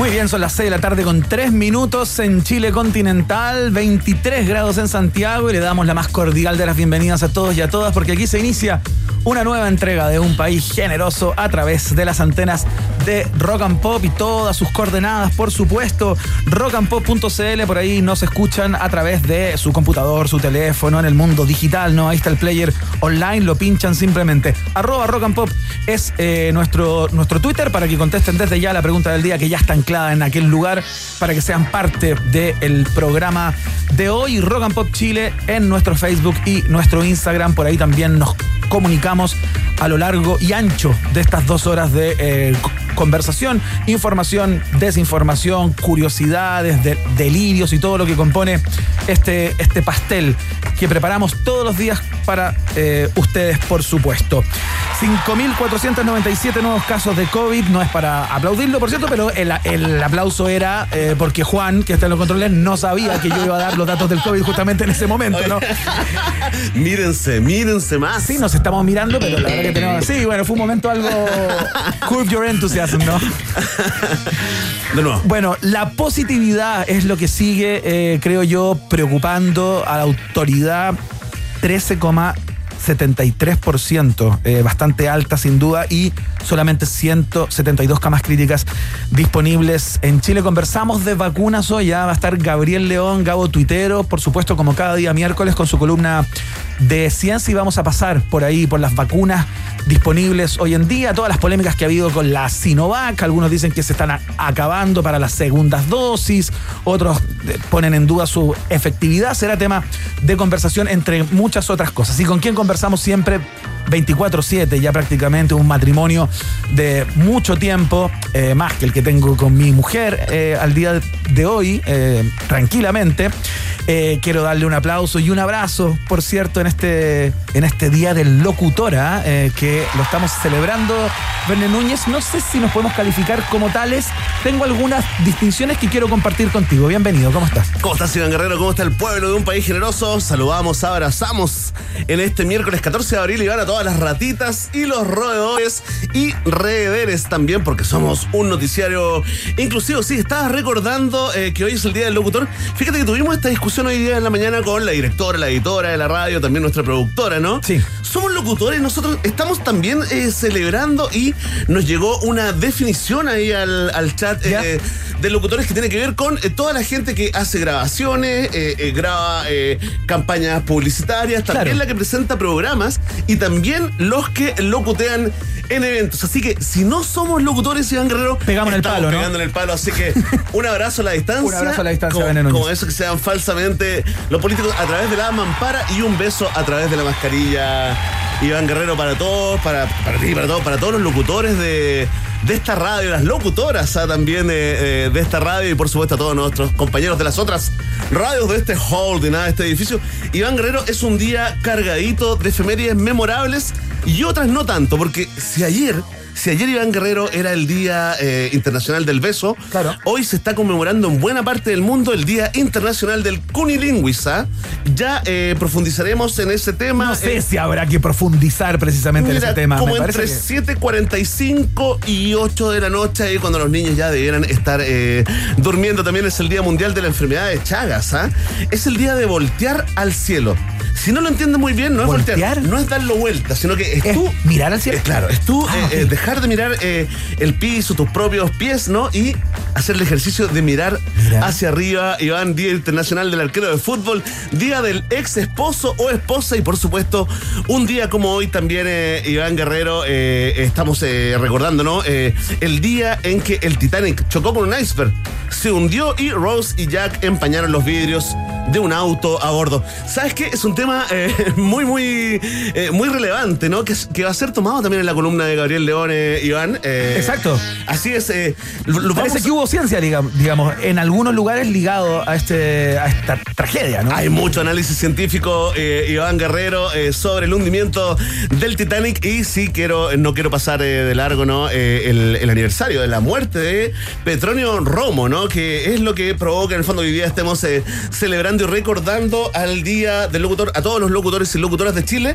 Muy bien, son las 6 de la tarde con 3 minutos en Chile continental, 23 grados en Santiago y le damos la más cordial de las bienvenidas a todos y a todas porque aquí se inicia una nueva entrega de un país generoso a través de las antenas de Rock and Pop y todas sus coordenadas, por supuesto, rockandpop.cl, por ahí nos escuchan a través de su computador, su teléfono, en el mundo digital, ¿no? Ahí está el player online, lo pinchan simplemente. Arroba Rock and Pop es eh, nuestro, nuestro Twitter para que contesten desde ya la pregunta del día que ya está anclada en aquel lugar para que sean parte del programa de hoy. Rock and Pop Chile en nuestro Facebook y nuestro Instagram, por ahí también nos comunicamos a lo largo y ancho de estas dos horas de eh, conversación, información, desinformación, curiosidades, delirios y todo lo que compone este, este pastel que preparamos todos los días para eh, ustedes, por supuesto. 5.497 nuevos casos de COVID, no es para aplaudirlo, por cierto, pero el, aplauso era eh, porque Juan, que está en los controles, no sabía que yo iba a dar los datos del COVID justamente en ese momento, ¿no? mírense, mírense más. Sí, nos estamos mirando, pero la verdad que tenemos... Sí, bueno, fue un momento algo... Curve your enthusiasm. De nuevo. Bueno, la positividad es lo que sigue, eh, creo yo, preocupando a la autoridad. 13,73%, eh, bastante alta sin duda, y solamente 172 camas críticas disponibles en Chile. Conversamos de vacunas hoy, ya va a estar Gabriel León, Gabo Tuitero, por supuesto, como cada día miércoles, con su columna de ciencia y vamos a pasar por ahí, por las vacunas disponibles hoy en día, todas las polémicas que ha habido con la Sinovac, algunos dicen que se están acabando para las segundas dosis, otros eh, ponen en duda su efectividad, será tema de conversación entre muchas otras cosas. ¿Y con quién conversamos siempre? 24/7, ya prácticamente un matrimonio de mucho tiempo, eh, más que el que tengo con mi mujer eh, al día de hoy, tranquilamente. quiero darle un aplauso y un abrazo, por cierto, en este, en este día del locutora, que lo estamos celebrando. Verne Núñez, no sé si nos podemos calificar como tales. Tengo algunas distinciones que quiero compartir contigo. Bienvenido, ¿cómo estás? ¿Cómo estás, Iván Guerrero? ¿Cómo está el pueblo de un país generoso? Saludamos, abrazamos en este miércoles 14 de abril y van a todas las ratitas y los roedores y reveres también, porque somos un noticiario inclusivo. Sí, estabas recordando eh, que hoy es el Día del Locutor. Fíjate que tuvimos esta discusión hoy día en la mañana con la directora, la editora de la radio, también nuestra productora, ¿no? Sí. Somos locutores, nosotros estamos también eh, celebrando y nos llegó una definición ahí al, chat eh, de locutores que tiene que ver con toda la gente que hace grabaciones, graba campañas publicitarias, también la que presenta programas y también los que locutean en eventos. Así que si no somos locutores, Iván Guerrero, pegamos el palo, pegando en el palo. Así que un abrazo a la distancia. un abrazo a la distancia, como, como eso que sean falsamente los políticos a través de la mampara y un beso a través de la mascarilla. Iván Guerrero para todos, para, para ti, para todos, para todos los locutores de, esta radio, las locutoras ah, también de, esta radio y por supuesto a todos nuestros compañeros de las otras radios de este hall, de nada, de este edificio. Iván Guerrero es un día cargadito de efemérides memorables y otras no tanto, porque si ayer si ayer Iván Guerrero era el Día eh, Internacional del Beso, hoy se está conmemorando en buena parte del mundo el Día Internacional del Cunilingüisa. Ya eh, profundizaremos en ese tema. No sé eh, si habrá que profundizar precisamente en ese tema. Como entre 7.45 y 8 de la noche, ahí cuando los niños ya debieran estar durmiendo. También es el Día Mundial de la Enfermedad de Chagas. ¿ah? Es el día de voltear al cielo. Si no lo entiendes muy bien, no es voltear, ¿Voltear? no es darlo vuelta, sino que es, Es tú mirar cielo. eh, claro, es tú Ah, eh, eh, dejar de mirar eh, el piso, tus propios pies, ¿no? Y hacer el ejercicio de mirar Mira. hacia arriba. Iván, Día Internacional del Arquero de Fútbol, Día del ex esposo o esposa y por supuesto un día como hoy también, eh, Iván Guerrero, estamos recordando, ¿no? El día en que el Titanic chocó con un iceberg, se hundió y Rose y Jack empañaron los vidrios de un auto a bordo. ¿Sabes qué? Es un tema eh, muy, muy, eh, muy relevante, ¿no? Que, va a ser tomado también en la columna de Gabriel León, eh, Iván. Eh, Exacto. Así es. lo- lo Parece vamos- que hubo ciencia, digamos, en algunos lugares ligado a, este, a esta tragedia, ¿no? Hay mucho análisis científico, Iván Guerrero, sobre el hundimiento del Titanic y sí quiero, no quiero pasar de largo, ¿no? El, el aniversario de la muerte de Petronio Romo, ¿no? Que es lo que provoca en el fondo que hoy día estemos eh, celebrando y recordando al día del locutor, a todos los locutores y locutoras de Chile.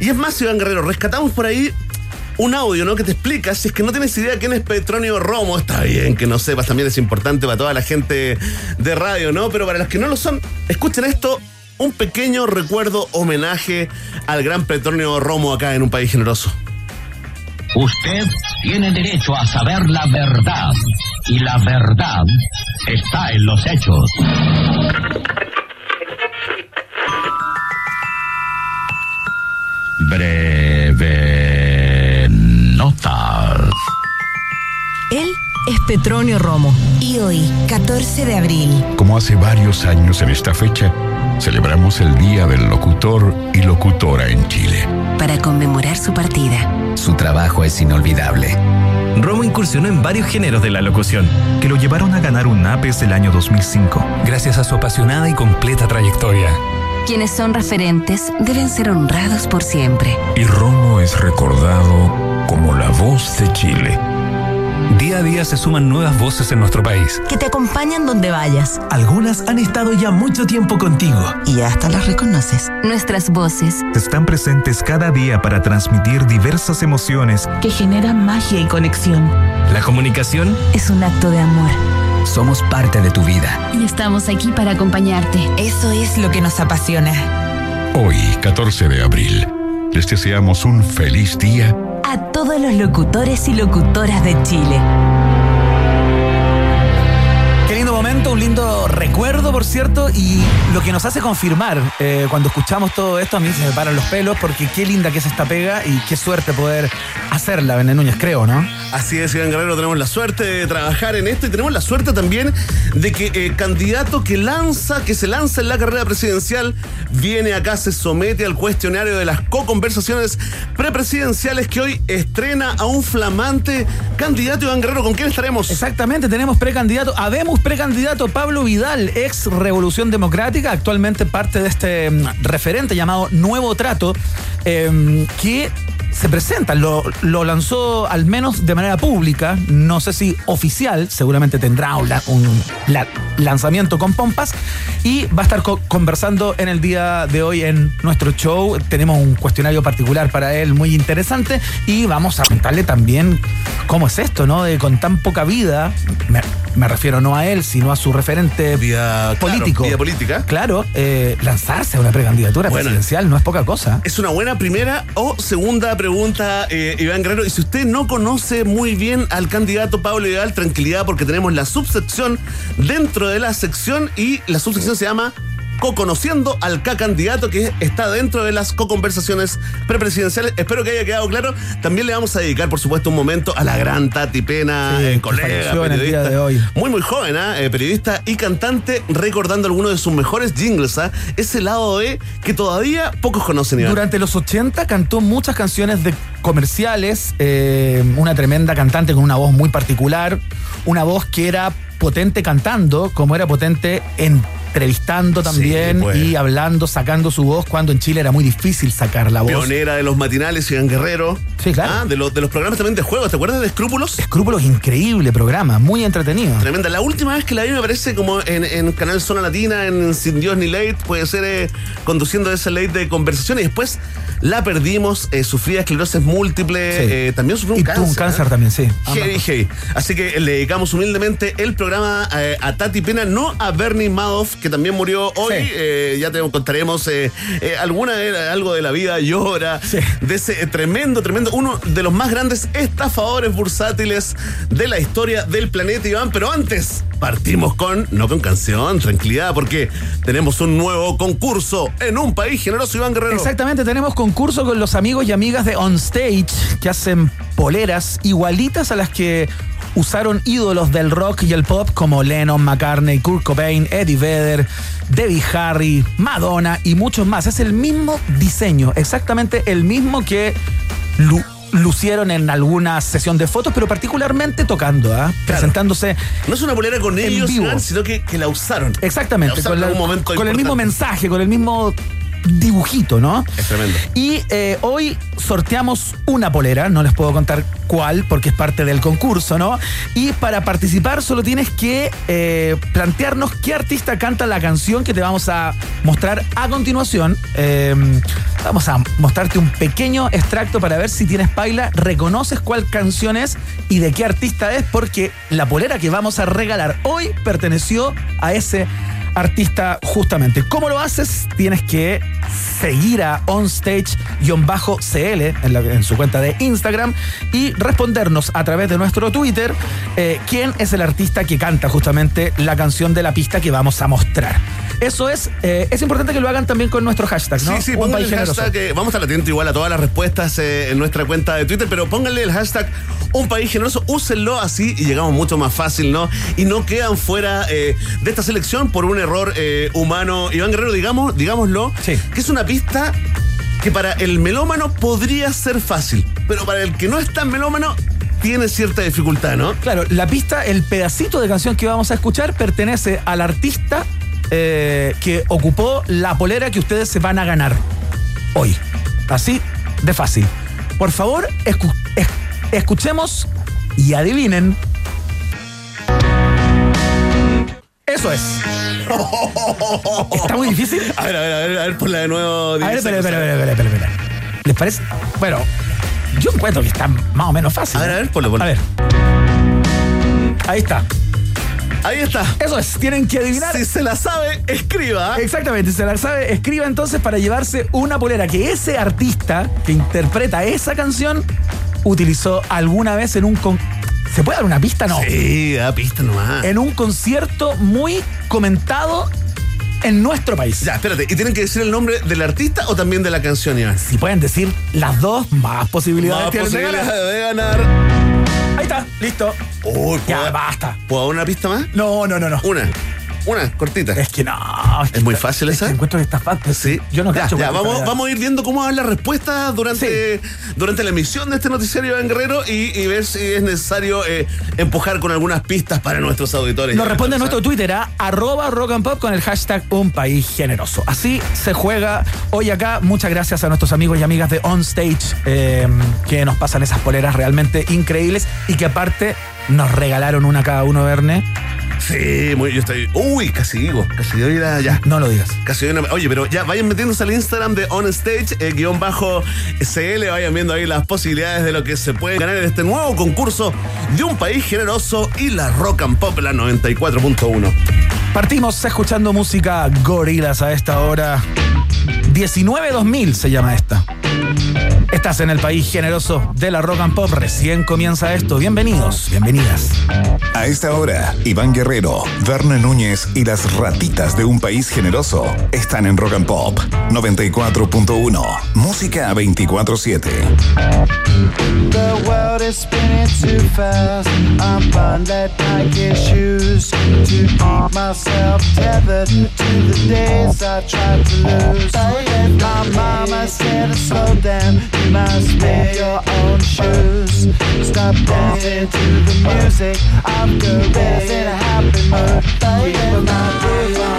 Y es más, Iván Guerrero, rescatamos por ahí un audio, ¿no? Que te explica, si es que no tienes idea quién es Petronio Romo, está bien que no sepas, también es importante para toda la gente de radio, ¿no? Pero para los que no lo son, escuchen esto, un pequeño recuerdo, homenaje al gran Petronio Romo acá en un país generoso. Usted tiene derecho a saber la verdad y la verdad está en los hechos. Breve nota. Él es Petronio Romo. Y hoy, 14 de abril, Como hace varios años en esta fecha, celebramos el Día del Locutor y Locutora en Chile. para conmemorar su partida, Su trabajo es inolvidable. Romo incursionó en varios géneros de la locución, que lo llevaron a ganar un APES el año 2005. gracias a su apasionada y completa trayectoria. quienes son referentes deben ser honrados por siempre. Y Romo es recordado como la voz de Chile. Día a día se suman nuevas voces en nuestro país. Que te acompañan donde vayas. Algunas han estado ya mucho tiempo contigo. Y hasta las reconoces. Nuestras voces Están presentes cada día para transmitir diversas emociones. Que generan magia y conexión. La comunicación es un acto de amor. Somos parte de tu vida. Y estamos aquí para acompañarte. Eso es lo que nos apasiona. Hoy, 14 de abril, les deseamos un feliz día A todos los locutores y locutoras de Chile. Un lindo recuerdo, por cierto, y lo que nos hace confirmar eh, cuando escuchamos todo esto, a mí se me paran los pelos porque qué linda que es esta pega y qué suerte poder hacerla, Bené Núñez, creo, ¿no? Así es, Iván Guerrero, tenemos la suerte de trabajar en esto y tenemos la suerte también de que el candidato que lanza, que se lanza en la carrera presidencial, viene acá, se somete al cuestionario de las co-conversaciones prepresidenciales que hoy estrena a un flamante candidato Iván Guerrero. ¿Con quién estaremos? Exactamente, tenemos precandidato, habemos precandidato Pablo Vidal, ex Revolución Democrática, actualmente parte de este mm, referente llamado Nuevo Trato, eh, que se presenta, lo, lanzó al menos de manera pública, no sé si oficial, seguramente tendrá un, la- un la- lanzamiento con pompas y va a estar co- conversando en el día de hoy en nuestro show. Tenemos un cuestionario particular para él muy interesante y vamos a contarle también cómo es esto, ¿no? De con tan poca vida, me, me refiero no a él, sino a su referente Vía, claro, político. vía política. Claro, eh, lanzarse a una precandidatura Bueno. presidencial no es poca cosa. Es una buena primera o segunda pregunta, eh, Iván Guerrero. Y si usted no conoce muy bien al candidato Pablo Vidal, tranquilidad porque tenemos la subsección dentro de la sección y la subsección se llama Co-conociendo al K-candidato que está dentro de las co-conversaciones prepresidenciales. Espero que haya quedado claro. También le vamos a dedicar, por supuesto, un momento a la gran Tati Pena, Sí, eh, colega, en periodista. de hoy. Muy, muy joven, ¿ah? Eh, periodista y cantante, recordando algunos de sus mejores jingles, ¿ah? Ese lado de que todavía pocos conocen, Iván. Durante los 80 cantó muchas canciones de comerciales, eh, una tremenda cantante con una voz muy particular, una voz que era potente cantando, como era potente entrevistando también Sí, pues. y hablando, sacando su voz, cuando en Chile era muy difícil sacar la voz. Pionera de los matinales, Iván Guerrero. Sí, claro. Ah, de, los de los programas también de juegos. ¿Te acuerdas de Escrúpulos? Escrúpulos, increíble programa, muy entretenido. Tremenda. La última vez que la vi me parece como en, en Canal Zona Latina, en Sin Dios ni Late, puede ser eh, conduciendo ese late de conversación y después la perdimos, eh, sufría esclerosis múltiple, Sí. eh, también sufrió un y cáncer. tuvo un cáncer ¿ah? también, sí. Heavy, heavy. Así que le dedicamos humildemente el programa eh, a Tati Pena, no a Bernie Madoff, que que también murió hoy. Eh, ya te contaremos eh, eh, alguna algo de la vida llora de ese tremendo, tremendo, uno de los más grandes estafadores bursátiles de la historia del planeta, Iván. Pero antes, partimos con, no con canción, tranquilidad, porque tenemos un nuevo concurso en un país generoso, Iván Guerrero. Exactamente, tenemos concurso con los amigos y amigas de On Stage que hacen poleras igualitas a las que usaron ídolos del rock y el pop como Lennon, McCartney, Kurt Cobain, Eddie Vedder, Debbie Harry, Madonna y muchos más. Es el mismo diseño, exactamente el mismo que lucieron en alguna sesión de fotos, pero particularmente tocando, ¿ah? presentándose. No es una polera con ellos, sino que, la usaron. Exactamente, con, con el mismo mensaje, con el mismo dibujito, ¿no? Es tremendo. Y eh, hoy sorteamos una polera, no les puedo contar cuál porque es parte del concurso, ¿no? Y para participar solo tienes que eh, plantearnos qué artista canta la canción que te vamos a mostrar a continuación. Em, vamos a mostrarte un pequeño extracto para ver si tienes paila, reconoces cuál canción es y de qué artista es, porque la polera que vamos a regalar hoy perteneció a ese artista justamente. ¿Cómo lo haces? Tienes que seguir a onstage-cl en, en, su cuenta de Instagram y respondernos a través de nuestro Twitter eh, quién es el artista que canta justamente la canción de la pista que vamos a mostrar. Eso es, eh, es importante que lo hagan también con nuestro hashtag, ¿no? Sí, sí, el hashtag, eh, vamos a estar atentos igual a todas las respuestas en nuestra cuenta de Twitter, pero pónganle el hashtag Un País Generoso, úsenlo así y llegamos mucho más fácil, ¿no? Y no quedan fuera de esta selección por un error humano. Iván Guerrero, digamos, digámoslo, que es una pista que para el melómano podría ser fácil, pero para el que no es tan melómano tiene cierta dificultad, ¿no? Claro, la pista, el pedacito de canción que vamos a escuchar pertenece al artista eh, que ocupó la polera que ustedes se van a ganar hoy. Así de fácil. Por favor, escuchemos y adivinen. Eso es. ¿Está muy difícil? A ver, a ver, a ver, a ver, ponla de nuevo. A ver, espera, espera, espera, espera, espera. ¿Les parece? Bueno, yo encuentro que está más o menos fácil. A ver, a ver, ponlo, ponlo. A ver. Ahí está. Ahí está. Eso es, tienen que adivinar. Si se la sabe, escriba. Exactamente, si se la sabe, escriba entonces para llevarse una polera que ese artista que interpreta esa canción utilizó alguna vez en un con ¿Se puede dar una pista? No. Sí, da pista nomás. En un concierto muy comentado en nuestro país. Ya, espérate, ¿y tienen que decir el nombre del artista o también de la canción, Iván? Si pueden decir las dos, más posibilidades más posibilidades de ganar. Ahí está, listo. Uy, ya, basta. ¿Puedo dar una pista más? No, no, no, no. Una. Una, cortita. Es que no. Es, muy fácil esa. encuentro que está fácil. Sí. Yo no ya, ya vamos, vamos a ir viendo cómo van las respuestas durante, durante la emisión de este noticiario en Guerrero y, ver si es necesario eh, empujar con algunas pistas para nuestros auditores. Nos responde nuestro Twitter a arroba rock and pop con el hashtag un país generoso. Así se juega hoy acá. Muchas gracias a nuestros amigos y amigas de On Stage eh, que nos pasan esas poleras realmente increíbles y que aparte nos regalaron una cada uno, Verne Sí, muy, yo estoy. Uy, casi digo, casi doy la, ya. No lo digas. Casi doy una, Oye, pero ya vayan metiéndose al Instagram de OnStage, eh, guion bajo CL, vayan viendo ahí las posibilidades de lo que se puede ganar en este nuevo concurso de un país generoso y la Rock and Pop, la 94.1. Partimos escuchando música gorilas a esta hora. 19-2000 se llama esta. Estás en el país generoso de la rock and pop. Recién comienza esto. Bienvenidos, bienvenidas. A esta hora, Iván Guerrero, Verne Núñez y las ratitas de un país generoso están en Rock and Pop 94.1. Música 24-7. The world is spinning too fast. I'm that shoes to keep myself tethered to the days I tried to lose. My mama said slow down. Must make your own shoes. Stop dancing to the music. I'm good in a happy mood. Keep my groove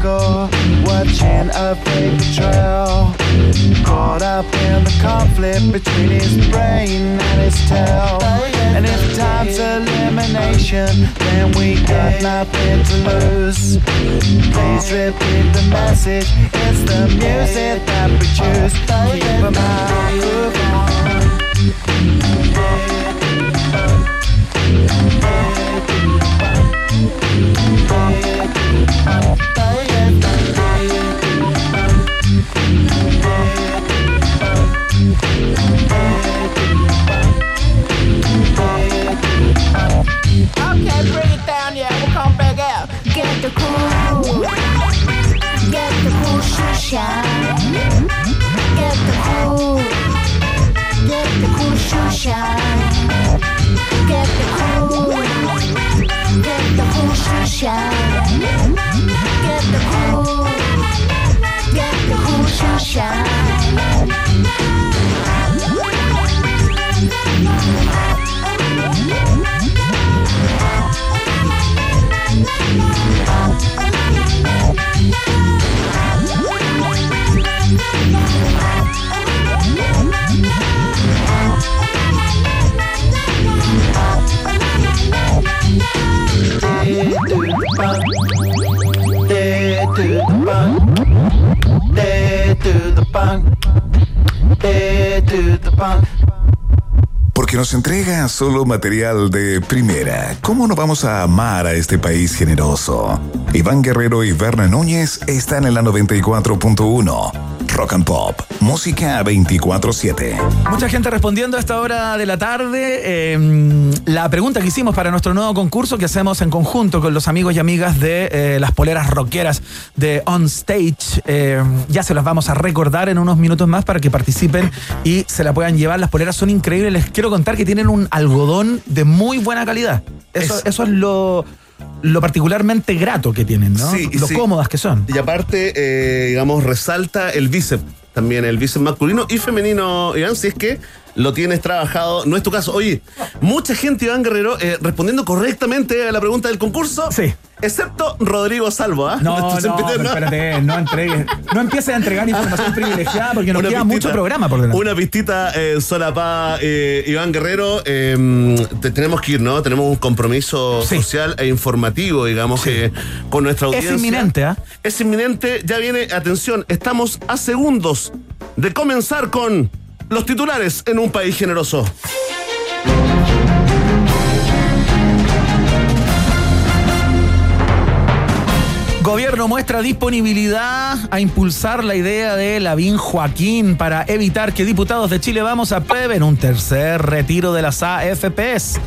jungle watching a paper trail. Caught up in the conflict between his brain and his tail. And if time's elimination, then we got nothing to lose. Please repeat the message. It's the music that we choose. Keep 'em out, move on. Get the cool, get the cool shoe shine. Get the cool, get the cool. Get the cool, get the cool. Porque nos entrega solo material de primera. ¿Cómo no vamos a amar a este país generoso? Iván Guerrero y Berna Núñez están en la 94.1. Rock and Pop. Música 24-7. Mucha gente respondiendo a esta hora de la tarde. Eh, la pregunta que hicimos para nuestro nuevo concurso que hacemos en conjunto con los amigos y amigas de eh, las poleras rockeras de On Stage. Eh, ya se las vamos a recordar en unos minutos más para que participen y se la puedan llevar. Las poleras son increíbles. Les quiero contar que tienen un algodón de muy buena calidad. Eso es, eso es lo, lo particularmente grato que tienen, ¿no? Sí, lo sí. cómodas que son. Y aparte, eh, digamos, resalta el bíceps también, el bíceps masculino y femenino, Iván, si es que lo tienes trabajado. No es tu caso. Oye, mucha gente, Iván Guerrero, eh, respondiendo correctamente a la pregunta del concurso. Sí. Excepto Rodrigo Salvo, ¿ah? No, no, pero espérate, no entregues, no empieces a entregar información privilegiada porque nos Una queda pistita, mucho programa por delante. Una pistita eh, solapada, eh, Iván Guerrero. te- tenemos que ir, ¿no? Tenemos un compromiso Sí. social e informativo, digamos, que con nuestra Es audiencia. inminente, ¿ah? Es inminente. Ya viene, atención, estamos a segundos de comenzar con los titulares en un país generoso. Gobierno muestra disponibilidad a impulsar la idea de Lavín Joaquín para evitar que diputados de Chile Vamos aprueben un tercer retiro de las AFPs.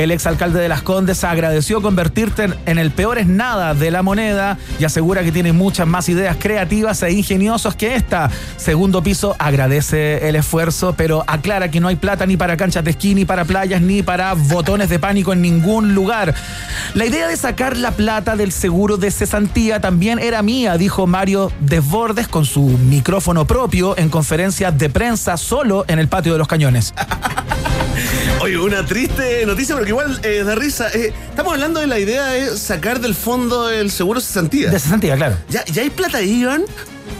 El exalcalde de Las Condes agradeció convertirte en- en el peor es nada de la moneda y asegura que tiene muchas más ideas creativas e ingeniosas que esta. Segundo piso agradece el esfuerzo, pero aclara que no hay plata ni para canchas de esquí, ni para playas, ni para botones de pánico en ningún lugar. La idea de sacar la plata del seguro de cesantía también era mía, dijo Mario Desbordes con su micrófono propio en conferencias de prensa solo en el patio de los cañones. Oye, una triste noticia, pero que igual eh, da risa. Eh, estamos hablando de la idea de sacar del fondo el seguro cesantía. De cesantía, claro. ¿Ya, ya hay plata ahí, Iván?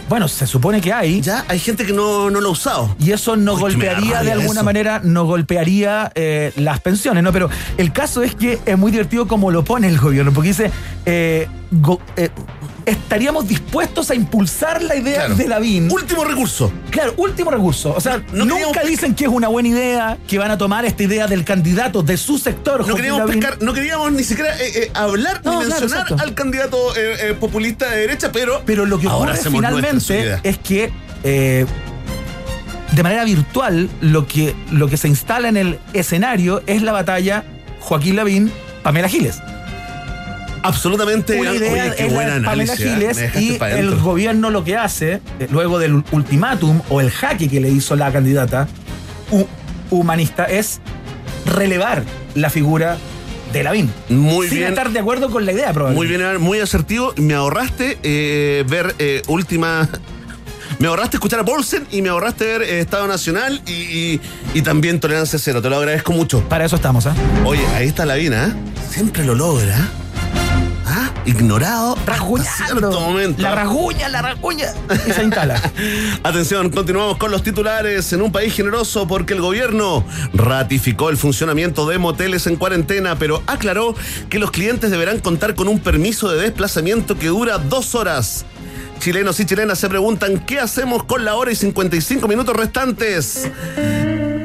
Bueno, se supone que hay. Ya hay gente que no, no lo ha usado. Y eso no Uy, golpearía de alguna eso. manera, no golpearía eh, las pensiones, ¿no? Pero el caso es que es muy divertido como lo pone el gobierno, porque dice, eh, go- eh, estaríamos dispuestos a impulsar la idea Claro. de la BIN. Último recurso. Claro, último recurso. O sea, No nunca dicen que es una buena idea, que van a tomar esta idea del candidato de su sector. No queríamos Lavín. pescar, no queríamos ni siquiera eh, eh, hablar No, ni claro, mencionar exacto. al candidato eh, populista de derecha, pero, Pero lo que ahora ocurre finalmente es que de manera virtual lo que, lo que se instala en el escenario es la batalla Joaquín Lavín, Pamela Giles. Absolutamente. Una Oye, idea qué es buen la de Pamela análisis. ¿eh? Giles y el gobierno lo que hace, eh, luego del ultimátum o el jaque que le hizo la candidata hu- humanista, es relevar la figura de Lavín. Muy Sin bien. estar de acuerdo con la idea, Muy probablemente. bien, Iván, muy asertivo. Me ahorraste eh, ver eh, última. Me ahorraste escuchar a Paulsen y me ahorraste ver eh, Estado Nacional y, y- y también Tolerancia Cero. Te lo agradezco mucho. Para eso estamos, ¿ah? Oye, ahí está la Vina, ¿eh? Siempre lo logra. ¿Ah? Ignorado. hasta cierto momento. La rasguña, la rasguña. Y se instala. Atención, continuamos con los titulares en un país generoso porque el gobierno ratificó el funcionamiento de moteles en cuarentena, pero aclaró que los clientes deberán contar con un permiso de desplazamiento que dura dos horas. Chilenos y chilenas se preguntan qué hacemos con la hora y 55 minutos restantes.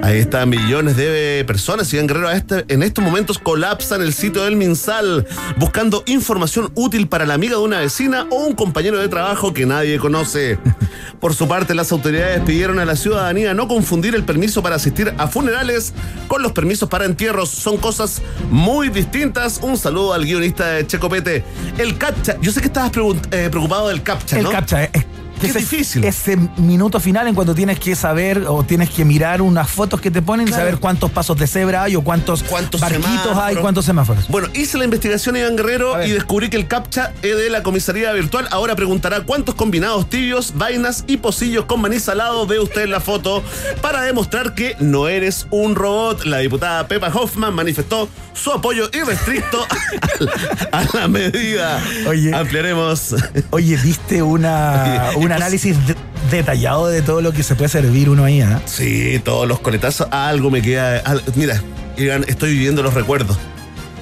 Ahí está, millones de personas y en Guerrero en estos momentos colapsan el sitio del Minsal buscando información útil para la amiga de una vecina o un compañero de trabajo que nadie conoce. Por su parte, las autoridades pidieron a la ciudadanía no confundir el permiso para asistir a funerales con los permisos para entierros. Son cosas muy distintas. Un saludo al guionista de Checopete. El CAPTCHA. Yo sé que estabas eh, preocupado del CAPTCHA, El ¿no? captcha, eh, es, Qué ese, difícil. Ese minuto final en cuando tienes que saber o tienes que mirar unas fotos que te ponen y saber cuántos pasos de cebra hay o cuántos, ¿Cuántos barquitos hay, cuántos semáforos. Bueno, hice la investigación Iván Guerrero y descubrí que el CAPTCHA es de la comisaría virtual. Ahora preguntará cuántos combinados tibios, vainas y pocillos con maní salado ve usted en la foto para demostrar que no eres un robot. La diputada Pepa Hoffman manifestó su apoyo irrestricto a la, a la medida. Oye. Ampliaremos. Oye, diste una, un análisis de- detallado de todo lo que se puede servir uno ahí, ¿ah? Sí, todos los coletazos. Algo me queda. al- mira, Iván, estoy viviendo los recuerdos.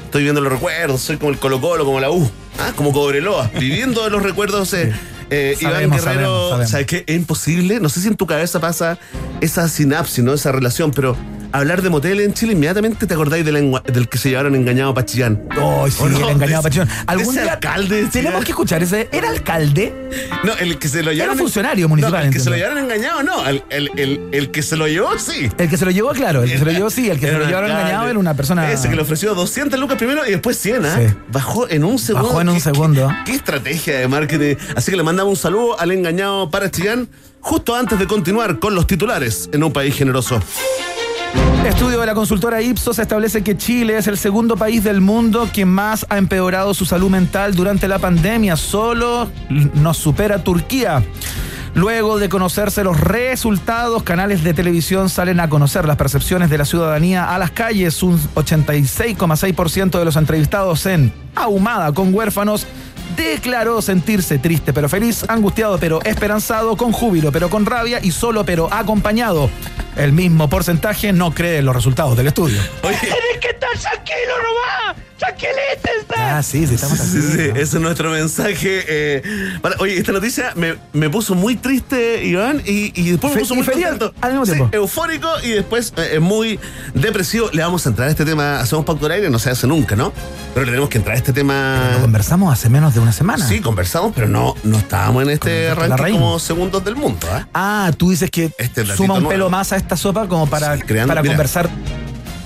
Estoy viviendo los recuerdos. Soy como el Colo Colo, como la U. Ah, como Cobreloa. viviendo los recuerdos. eh, eh, Iván Guerrero, sabemos, sabemos. ¿sabes qué? Es imposible. No sé si en tu cabeza pasa esa sinapsis, ¿no? Esa relación, pero hablar de motel en Chile, inmediatamente te acordáis del, que se llevaron engañado a Pachillán. Oh, sí, el engañado Pachillón. de Algún día alcalde de tenemos que escuchar ese. ¿Era alcalde? No, el que se lo llevaron. funcionario municipal, No, el que se lo llevaron engañado, no. El, el- el- el que se lo llevó, sí. El que se lo llevó, claro. El que se lo llevó, sí. El que se Era lo llevaron engañado era una persona. Ese que le ofreció 200 lucas primero y después 100, ¿ah? Sí. Bajó en un segundo. Bajó en un ¿Qué- segundo. Qué, qué estrategia de marketing. Así que le mandamos un saludo al engañado para Chillán justo antes de continuar con los titulares en un país generoso. Estudio de la consultora Ipsos establece que Chile es el segundo país del mundo que más ha empeorado su salud mental durante la pandemia. Solo nos supera Turquía. Luego de conocerse los resultados, canales de televisión salen a conocer las percepciones de la ciudadanía a las calles. Un 86,6% de los entrevistados en Ahumada con huérfanos declaró sentirse triste pero feliz, angustiado pero esperanzado, con júbilo pero con rabia y solo pero acompañado. El mismo porcentaje no cree en los resultados del estudio. Oye, Tienes que estar tranquilo nomás. Ah, sí, sí, estamos sí, sí, ese es nuestro mensaje. eh, para- oye, esta noticia me, me puso muy triste, Iván, y, y después me Fe- puso y muy feliz contento. al mismo Sí, tiempo. eufórico y después eh, muy depresivo. Le vamos a entrar a este tema. Hacemos pacto al aire, no se hace nunca, ¿no? Pero le tenemos que entrar a este tema. Lo conversamos hace menos de una semana. Sí, conversamos, pero no, no estábamos en este Con- con la ranking como segundos del mundo. ¿ah? Ah, tú dices que Este suma un nuevo. pelo más a esta sopa como para, Sí, creando- para mira. conversar.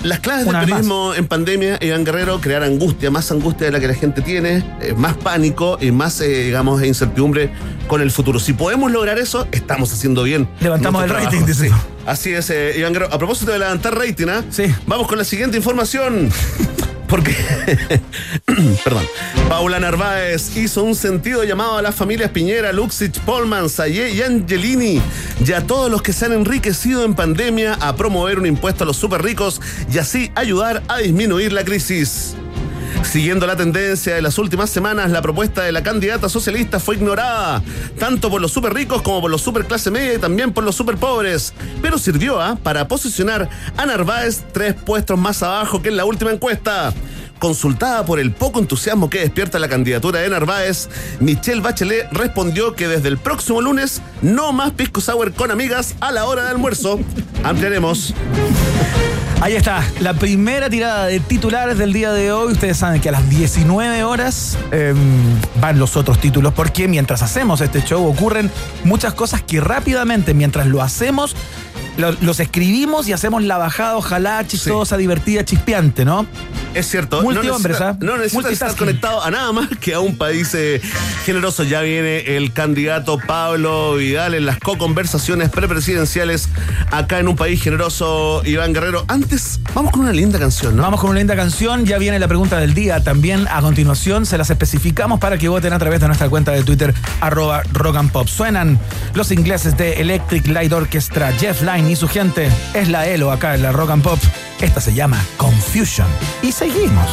Las claves vez periodismo en pandemia, Iván Guerrero, crear angustia, más angustia de la que la gente tiene, eh, más pánico y más, eh, digamos, incertidumbre con el futuro. Si podemos lograr eso, estamos haciendo bien. Levantamos el rating, dices Sí. Así es, eh, Iván Guerrero. A propósito de levantar rating, ¿ah? Sí. Vamos con la siguiente información. Porque, perdón, Paula Narváez hizo un sentido llamado a las familias Piñera, Luxich, Polman, Sayé y Angelini y a todos los que se han enriquecido en pandemia a promover un impuesto a los super ricos y así ayudar a disminuir la crisis. Siguiendo la tendencia de las últimas semanas, la propuesta de la candidata socialista fue ignorada, tanto por los super ricos como por los super clase media y también por los super pobres, pero sirvió ¿ah? para posicionar a Narváez tres puestos más abajo que en la última encuesta. Consultada por el poco entusiasmo que despierta la candidatura de Narváez, Michelle Bachelet respondió que desde el próximo lunes no más pisco sour con amigas a la hora de almuerzo. Ampliaremos. Ahí está, la primera tirada de titulares del día de hoy. Ustedes saben que a las 19 horas eh, van los otros títulos, porque mientras hacemos este show ocurren muchas cosas que rápidamente, mientras lo hacemos, lo- los escribimos y hacemos la bajada, ojalá chistosa, divertida, chispeante, ¿no? Es cierto. Multihombres, no ¿ah? no necesitas estar Multitasking. conectado a nada más que a un país eh, generoso. Ya viene el candidato Pablo Vidal en las co-conversaciones prepresidenciales acá en un país generoso, Iván Guerrero. Antes, vamos con una linda canción, ¿no? Vamos con una linda canción, ya viene la pregunta del día. También a continuación se las especificamos para que voten a través de nuestra cuenta de Twitter, arroba rock and pop. Suenan los ingleses de Electric Light Orchestra, Jeff Lynne y su gente. Es la ELO acá en la rock and pop. Esta se llama Confusion. Y seguimos.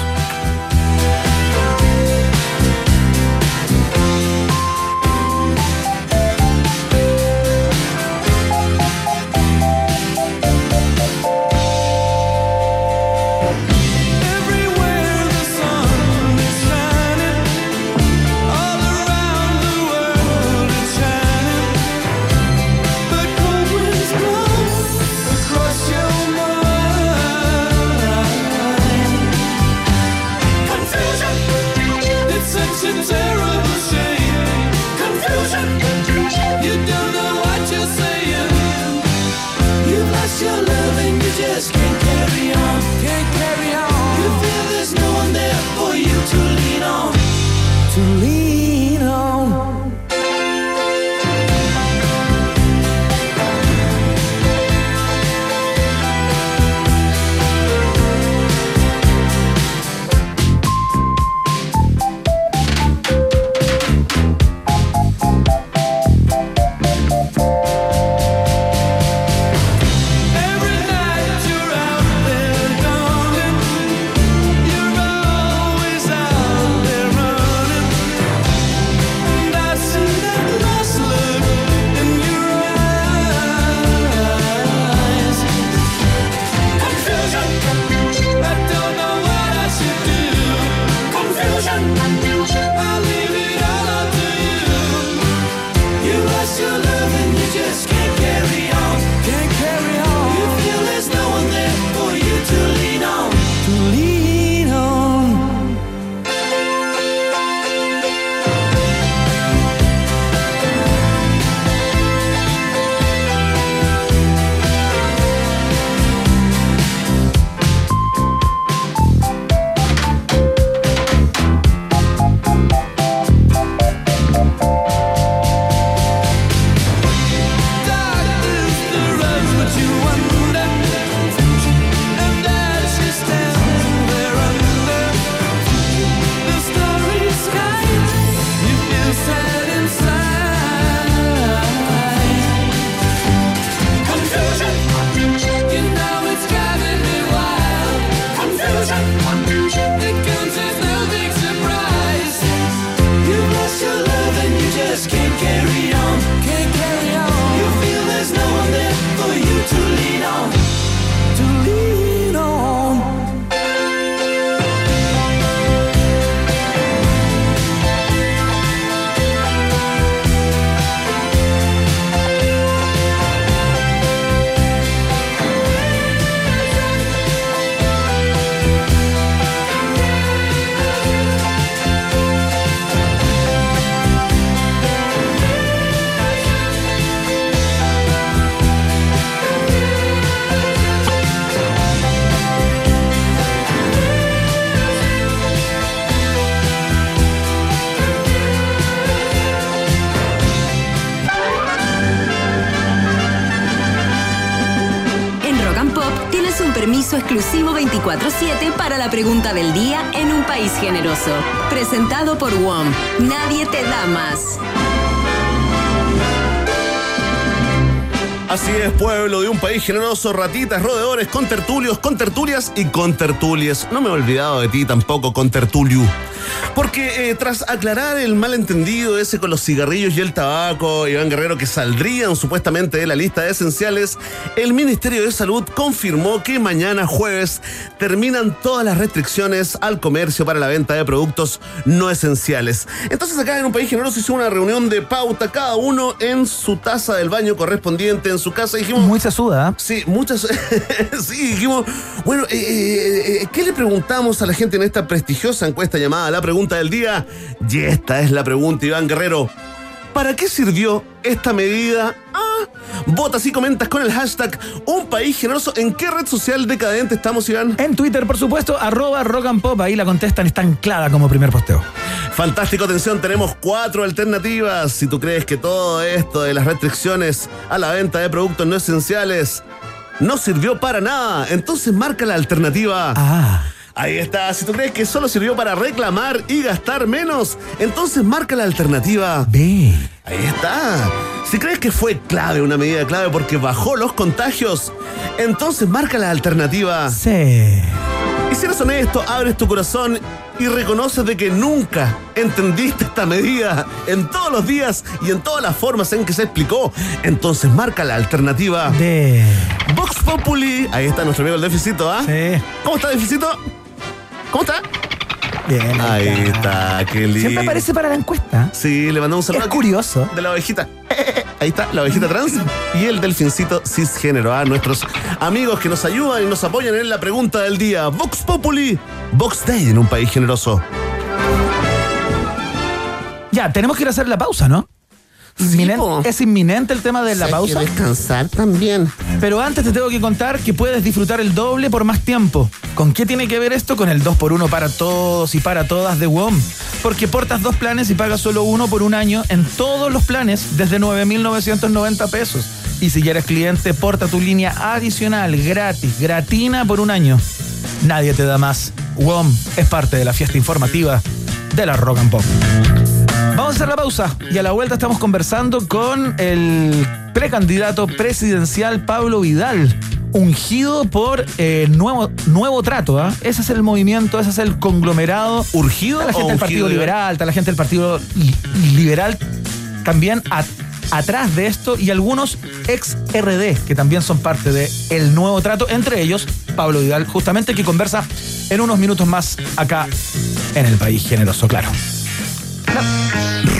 Pregunta del día en un país generoso. Presentado por WOM. Nadie te da más. Así es, pueblo de un país generoso, ratitas, roedores, con tertulios, con tertulias y con tertulias. No me he olvidado de ti tampoco, con tertulio. Porque eh, tras aclarar el malentendido ese con los cigarrillos y el tabaco, Iván Guerrero, que saldrían supuestamente de la lista de esenciales, el Ministerio de Salud confirmó que mañana jueves terminan todas las restricciones al comercio para la venta de productos no esenciales. Entonces acá en un país generoso hizo una reunión de pauta, cada uno en su taza del baño correspondiente, en su casa, dijimos... Muy sesuda. Sí, muchas. sí, dijimos. Bueno, eh, eh, eh, ¿qué le preguntamos a la gente en esta prestigiosa encuesta llamada La Pregunta del Día? Y esta es la pregunta, Iván Guerrero. ¿Para qué sirvió esta medida? Ah, Votas y comentas con el hashtag Un País Generoso. ¿En qué red social decadente estamos, Iván? En Twitter, por supuesto, arroba rock and pop. Ahí la contestan, está anclada como primer posteo. Fantástico, atención, tenemos cuatro alternativas. Si tú crees que todo esto de las restricciones a la venta de productos no esenciales no sirvió para nada, entonces marca la alternativa. Ah. Ahí está, si tú crees que solo sirvió para reclamar y gastar menos, entonces marca la alternativa. B. Ahí está. Si crees que fue clave, una medida clave porque bajó los contagios, entonces marca la alternativa. C. Y si eres honesto, abres tu corazón y reconoces de que nunca entendiste esta medida en todos los días y en todas las formas en que se explicó, entonces marca la alternativa. D. Vox Populi. Ahí está nuestro amigo el Deficito, ¿ah? Sí. ¿Cómo está, Deficito? ¿Cómo está? Bien. Ahí está, qué lindo. Siempre aparece para la encuesta. Sí, le mandamos un saludo. Es curioso. De la ovejita. Ahí está, la ovejita trans y el delfincito cisgénero. A nuestros amigos que nos ayudan y nos apoyan en la pregunta del día. Vox Populi, Vox Day en un país generoso. Ya, tenemos que ir a hacer la pausa, ¿no? Inminen- es inminente el tema de la pausa. que descansar también. Pero antes te tengo que contar que puedes disfrutar el doble por más tiempo. ¿Con qué tiene que ver esto? Con el 2x1 para todos y para todas de WOM. Porque portas dos planes y pagas solo uno por un año en todos los planes desde 9.990 pesos. Y si ya eres cliente, porta tu línea adicional, gratis, gratina por un año. Nadie te da más. WOM es parte de la fiesta informativa de la Rock and Pop. Vamos a hacer la pausa y a la vuelta estamos conversando con el precandidato presidencial Pablo Vidal, ungido por eh, nuevo, nuevo trato. ¿ah? Ese es el movimiento, ese es el conglomerado. ¿Urgido Está la gente del Partido? Liberal, está la gente del Partido Li- Liberal también a- atrás de esto y algunos ex RD que también son parte de el nuevo trato, entre ellos Pablo Vidal, justamente que conversa en unos minutos más acá en el país generoso, claro.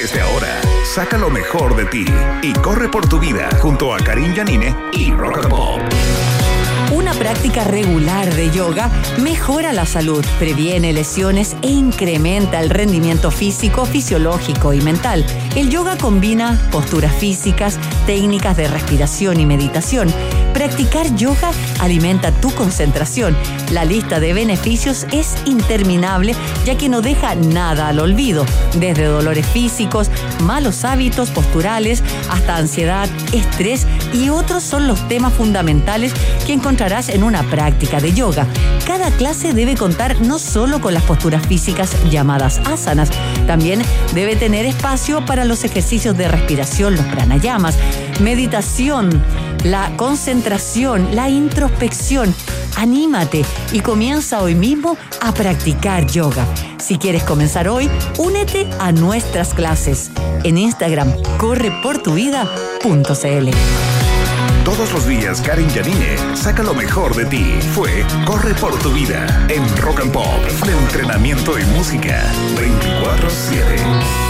Desde ahora, saca lo mejor de ti y corre por tu vida junto a Karim Yanine y Rock Pop. Una práctica regular de yoga mejora la salud, previene lesiones e incrementa el rendimiento físico, fisiológico y mental. El yoga combina posturas físicas, técnicas de respiración y meditación. Practicar yoga alimenta tu concentración. La lista de beneficios es interminable ya que no deja nada al olvido, desde dolores físicos, malos hábitos posturales, hasta ansiedad, estrés y otros son los temas fundamentales que encontrarás en una práctica de yoga. Cada clase debe contar no solo con las posturas físicas llamadas asanas, también debe tener espacio para los ejercicios de respiración, los pranayamas, meditación, la concentración, la introspección. Anímate y comienza hoy mismo a practicar yoga. Si quieres comenzar hoy, únete a nuestras clases. En Instagram, correportuvida.cl. Todos los días, Karim Yanine saca lo mejor de ti. Fue Corre por tu vida en Rock and Pop. De entrenamiento y música 24-7.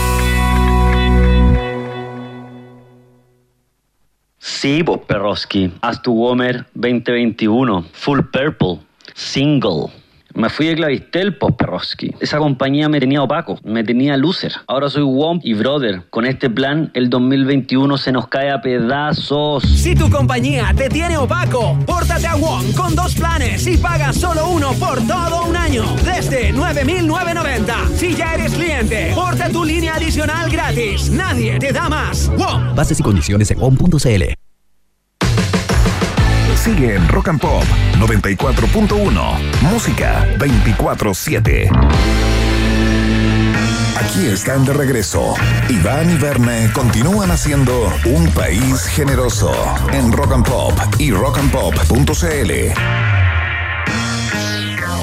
Sí, vos Perroski. Haz tu Womer 2021. Full Purple. Single. Me fui de Clavistel, pues Perroski. Esa compañía me tenía opaco, me tenía loser. Ahora soy WOM y brother. Con este plan, el 2021 se nos cae a pedazos. Si tu compañía te tiene opaco, pórtate a WOM con dos planes y paga solo uno por todo un año. Desde 9,990. Si ya eres cliente, porta tu línea adicional gratis. Nadie te da más. WOM. Bases y condiciones en on.cl. Sigue en Rock and Pop 94.1. Música 24-7. Aquí están de regreso. Iván y Verne continúan haciendo un país generoso en Rock and Pop y rockandpop.cl.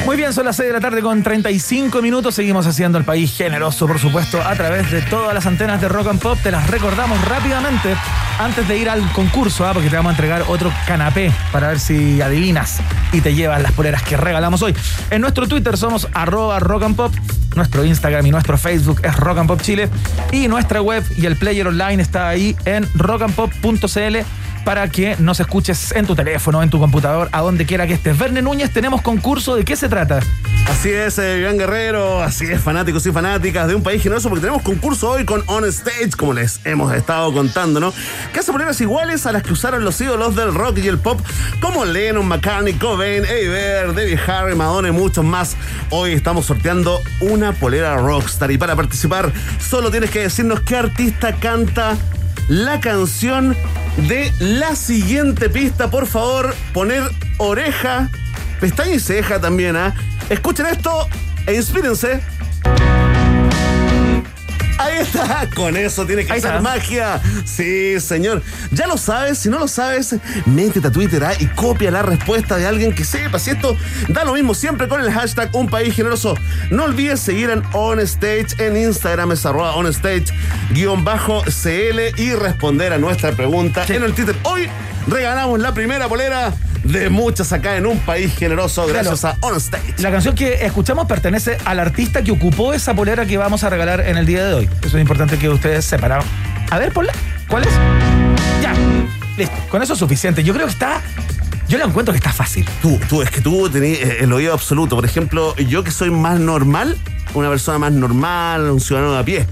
Muy bien, son las 6 de la tarde con 35 minutos. Seguimos haciendo el país generoso, por supuesto, a través de todas las antenas de Rock and Pop. Te las recordamos rápidamente. antes de ir al concurso, ¿ah? porque te vamos a entregar otro canapé para ver si adivinas y te llevas las poleras que regalamos hoy. En nuestro Twitter somos arroba rock and pop, nuestro Instagram y nuestro Facebook es Rock and Pop Chile y nuestra web y el player online está ahí en rockandpop.cl para que nos escuches en tu teléfono, en tu computador, a donde quiera que estés. Verne Núñez, tenemos concurso. ¿De qué se trata? Así es, eh, Guerrero, así es, fanáticos y fanáticas de un país generoso, porque tenemos concurso hoy con On Stage, como les hemos estado contando, ¿no? Que hace poleras iguales a las que usaron los ídolos del rock y el pop, como Lennon, McCartney, Cobain, Vedder, Debbie Harry, Madonna y muchos más. Hoy estamos sorteando una polera Rockstar y para participar solo tienes que decirnos qué artista canta la canción de la siguiente pista. Por favor, poner oreja, pestaña y ceja también, ¿ah? Escuchen esto e inspírense. Ahí está, con eso tiene que Ahí ser está. magia. Sí, señor. Ya lo sabes, si no lo sabes, métete a Twitter ¿ah? y copia la respuesta de alguien que sepa. Si esto da lo mismo siempre con el hashtag Un País Generoso. No olvides seguir en OnStage en Instagram, es arroba OnStage guion bajo CL y responder a nuestra pregunta en el Twitter. Hoy regalamos la primera polera de muchas acá en Un País Generoso gracias a OnStage. La canción que escuchamos pertenece al artista que ocupó esa polera que vamos a regalar en el día de hoy. Eso es importante que ustedes sepan. A ver, ponla. ¿Cuál es? Ya. Listo. Con eso es suficiente. Yo creo que está. Yo le encuentro que está fácil. Tú, tú, es que tú tenés eh, el oído absoluto. Por ejemplo, yo que soy más normal, una persona más normal, un ciudadano de a pie.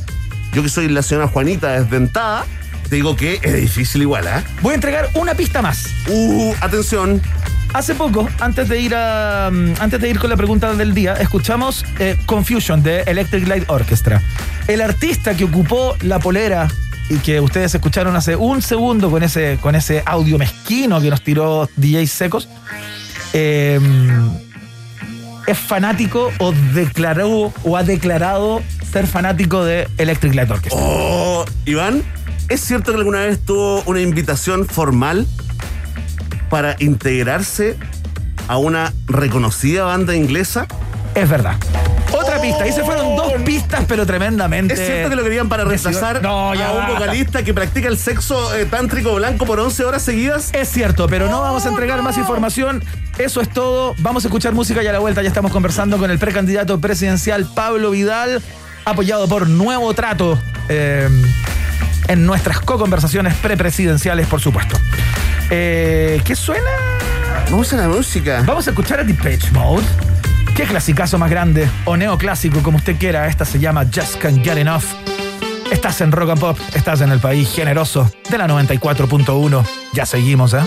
Yo que soy la señora Juanita desdentada, te digo que es difícil igual, ¿ah? Voy a entregar una pista más. Uh, atención. Hace poco, antes de ir a, mm, antes de ir con la pregunta del día, escuchamos eh, Confusion de Electric Light Orchestra. El artista que ocupó la polera y que ustedes escucharon hace un segundo con ese, con ese audio mezquino que nos tiró DJ Secos, eh, es fanático o declaró o ha declarado ser fanático de Electric Light Orchestra. Oh, Iván, ¿es cierto que alguna vez tuvo una invitación formal para integrarse a una reconocida banda inglesa? Es verdad. Otra pista. Ahí se fueron dos pistas, pero tremendamente. ¿Es cierto que lo querían para reemplazar No, ya a un vocalista que practica el sexo eh, tántrico blanco por 11 horas seguidas? Es cierto, pero no vamos a entregar más información. Eso es todo. Vamos a escuchar música y a la vuelta ya estamos conversando con el precandidato presidencial Pablo Vidal, apoyado por Nuevo Trato eh, en nuestras co-conversaciones prepresidenciales, por supuesto. Eh, ¿Qué suena? Vamos a la música. Vamos a escuchar a Depeche Mode. ¿Qué clasicazo más grande? O neoclásico, como usted quiera. Esta se llama Just Can't Get Enough. Estás en Rock and Pop, estás en el país generoso de la 94.1. Ya seguimos, ¿eh?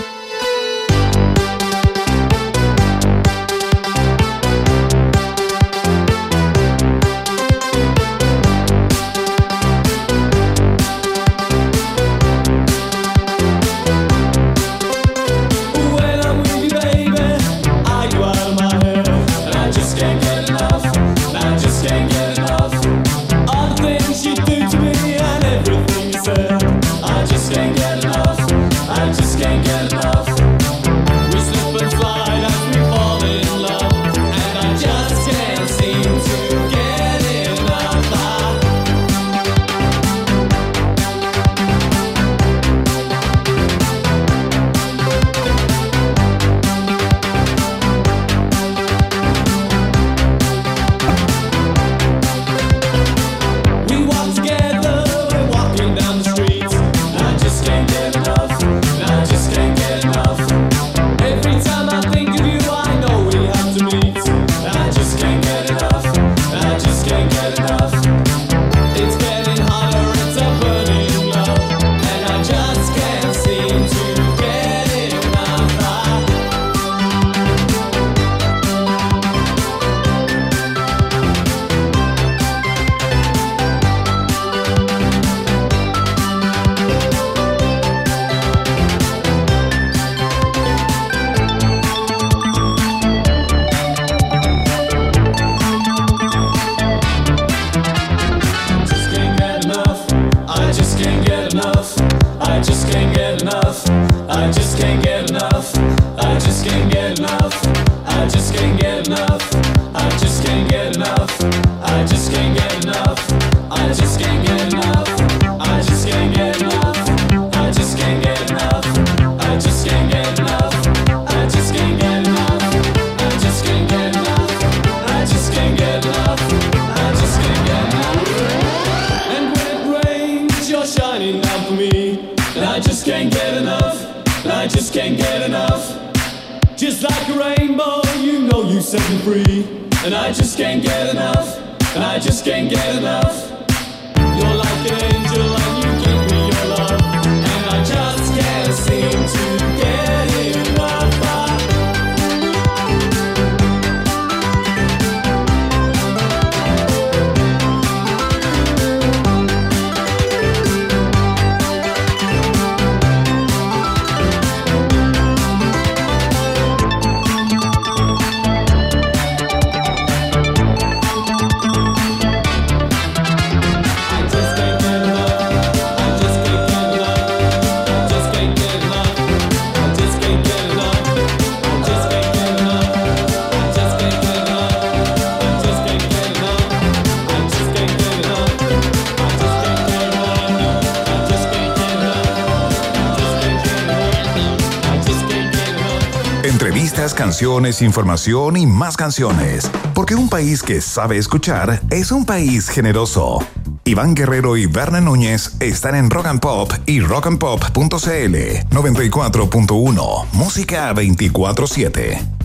Información y más canciones. Porque un país que sabe escuchar es un país generoso. Iván Guerrero y Berna Núñez están en Rock and Pop y rockandpop.cl 94.1 Música 24-7.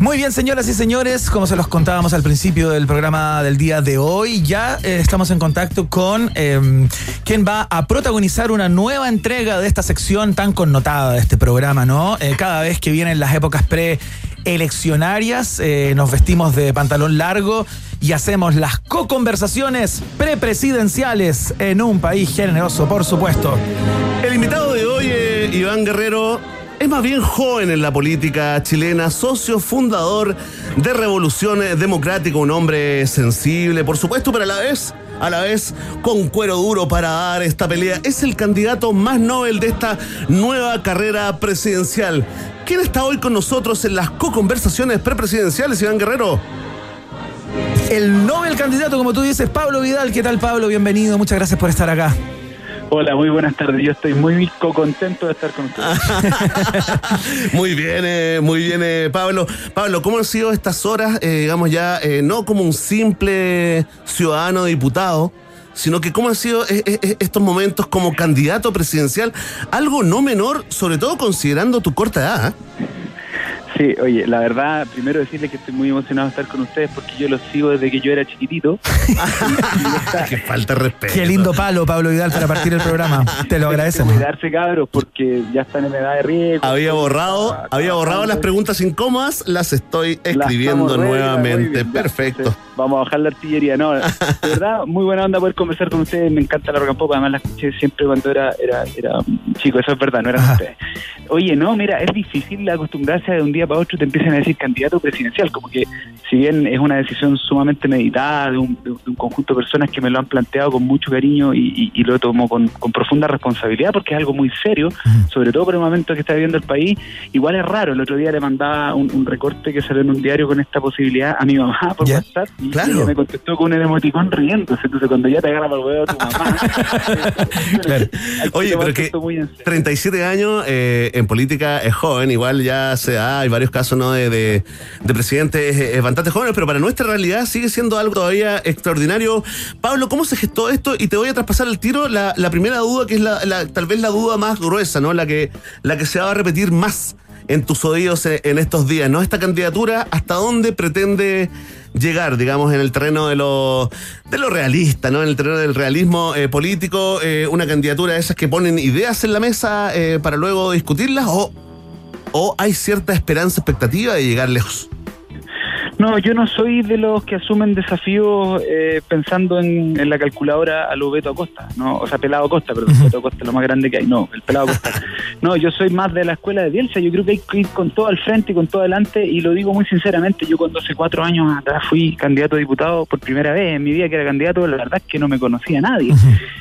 Muy bien, señoras y señores, como se los contábamos al principio del programa del día de hoy, ya eh, estamos en contacto con eh, quien va a protagonizar una nueva entrega de esta sección tan connotada de este programa, ¿no? Eh, cada vez que vienen las épocas pre-eleccionarias, eh, nos vestimos de pantalón largo y hacemos las co-conversaciones prepresidenciales en un país generoso, por supuesto. El invitado de hoy, eh, Iván Guerrero, es más bien joven en la política chilena, socio fundador de Revolución Democrática, un hombre sensible, por supuesto, pero a la vez, a la vez con cuero duro para dar esta pelea. Es el candidato más novel de esta nueva carrera presidencial. ¿Quién está hoy con nosotros en las co-conversaciones prepresidenciales, Iván Guerrero? El Nobel candidato, como tú dices, Pablo Vidal. ¿Qué tal, Pablo? Bienvenido. Muchas gracias por estar acá. Hola, muy buenas tardes. Yo estoy muy co- contento de estar con ustedes. Muy bien, eh, muy bien, eh, Pablo. Pablo, ¿cómo han sido estas horas, eh, digamos ya, no como un simple ciudadano diputado, sino que cómo han sido eh, eh, estos momentos como candidato presidencial? Algo no menor, sobre todo considerando tu corta edad. Sí, oye, la verdad, primero decirles que estoy muy emocionado de estar con ustedes porque yo los sigo desde que yo era chiquitito. que falta de respeto. Qué lindo palo, Pablo Vidal, para partir el programa. Te lo agradecemos. Cuidarse, cabros, porque ya están en edad de riesgo. Había borrado, había borrado las preguntas incómodas, las estoy escribiendo nuevamente. bien, Perfecto. entonces, Vamos a bajar la artillería. No, de verdad, muy buena onda poder conversar con ustedes. Me encanta la rock. Además, la escuché siempre cuando era, era, era chico. Eso es verdad, no eran ustedes. Oye, no, mira, es difícil acostumbrarse a de un día para otro te empiezan a decir candidato presidencial. Como que, si bien es una decisión sumamente meditada de un, de un- conjunto de personas que me lo han planteado con mucho cariño y, y- y lo tomo con, con profunda responsabilidad porque es algo muy serio, sobre todo por el momento que está viviendo el país. Igual es raro. El otro día le mandaba un, un recorte que salió en un diario con esta posibilidad a mi mamá por WhatsApp y Claro. ella me contestó con un emoticón riéndose. Entonces, cuando ya te agarra por huevo tu mamá. Oye, pero que 37 años eh, en política es joven, igual ya se da, hay varios casos ¿no? de, de, de presidentes eh, bastante jóvenes, pero para nuestra realidad sigue siendo algo todavía extraordinario. Pablo, ¿cómo se gestó esto? Y te voy a traspasar el tiro la, primera duda, que es la, la- tal vez la duda más gruesa, ¿no? La que, la que se va a repetir más en tus oídos eh, en estos días, ¿no? Esta candidatura, ¿hasta dónde pretende llegar, digamos, en el terreno de lo, de lo realista, ¿no? En el terreno del realismo eh, político, una candidatura de esas que ponen ideas en la mesa para luego discutirlas, o, o hay cierta esperanza, expectativa de llegar lejos. No, yo no soy de los que asumen desafíos eh, pensando en, en la calculadora a lo Beto Acosta, ¿no? O sea, Pelado Acosta, perdón, Beto Acosta es lo más grande que hay, no, el Pelado Acosta. No, yo soy más de la escuela de Bielsa, yo creo que hay que ir con todo al frente y con todo adelante, y lo digo muy sinceramente, yo cuando hace cuatro años atrás fui candidato a diputado por primera vez en mi vida que era candidato, la verdad es que no me conocía a nadie.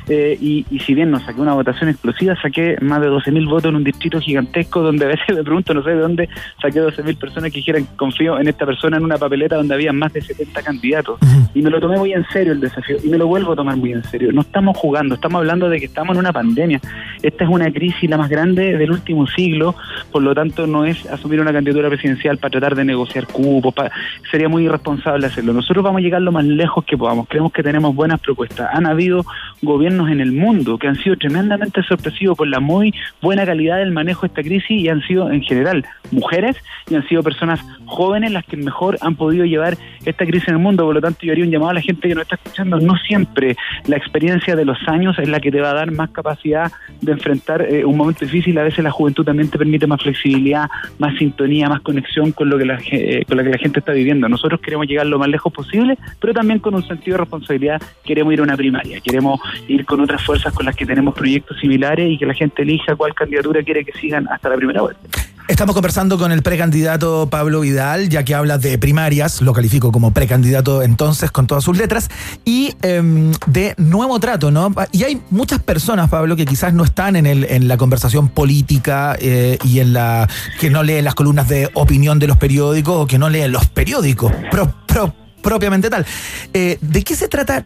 Eh, y, y si bien no saqué una votación explosiva, saqué más de 12.000 votos en un distrito gigantesco donde a veces me pregunto, no sé de dónde saqué 12.000 personas que dijeran confío en esta persona en una papeleta donde había más de 70 candidatos. Y me lo tomé muy en serio el desafío y me lo vuelvo a tomar muy en serio. No estamos jugando, estamos hablando de que estamos en una pandemia. Esta es una crisis la más grande del último siglo, por lo tanto no es asumir una candidatura presidencial para tratar de negociar cupos, pa- sería muy irresponsable hacerlo. Nosotros vamos a llegar lo más lejos que podamos, creemos que tenemos buenas propuestas. Han habido gobiernos en el mundo que han sido tremendamente sorpresivos por la muy buena calidad del manejo de esta crisis y han sido en general mujeres y han sido personas jóvenes las que mejor han podido llevar esta crisis en el mundo. Por lo tanto, yo haría un llamado a la gente que nos está escuchando. No siempre la experiencia de los años es la que te va a dar más capacidad de enfrentar eh, un momento difícil. A veces la juventud también te permite más flexibilidad, más sintonía, más conexión con lo que la, eh, con lo que la gente está viviendo. Nosotros queremos llegar lo más lejos posible, pero también con un sentido de responsabilidad queremos ir a una primaria. Queremos ir con otras fuerzas con las que tenemos proyectos similares y que la gente elija cuál candidatura quiere que sigan hasta la primera vuelta. Estamos conversando con el precandidato Pablo Vidal, ya que habla de primarias, lo califico como precandidato entonces con todas sus letras, y em, de nuevo trato, ¿no? Y hay muchas personas, Pablo, que quizás no están en, el, en la conversación política eh, y en la que no leen las columnas de opinión de los periódicos o que no leen los periódicos pro- pro- propiamente tal. Eh, ¿De qué se trata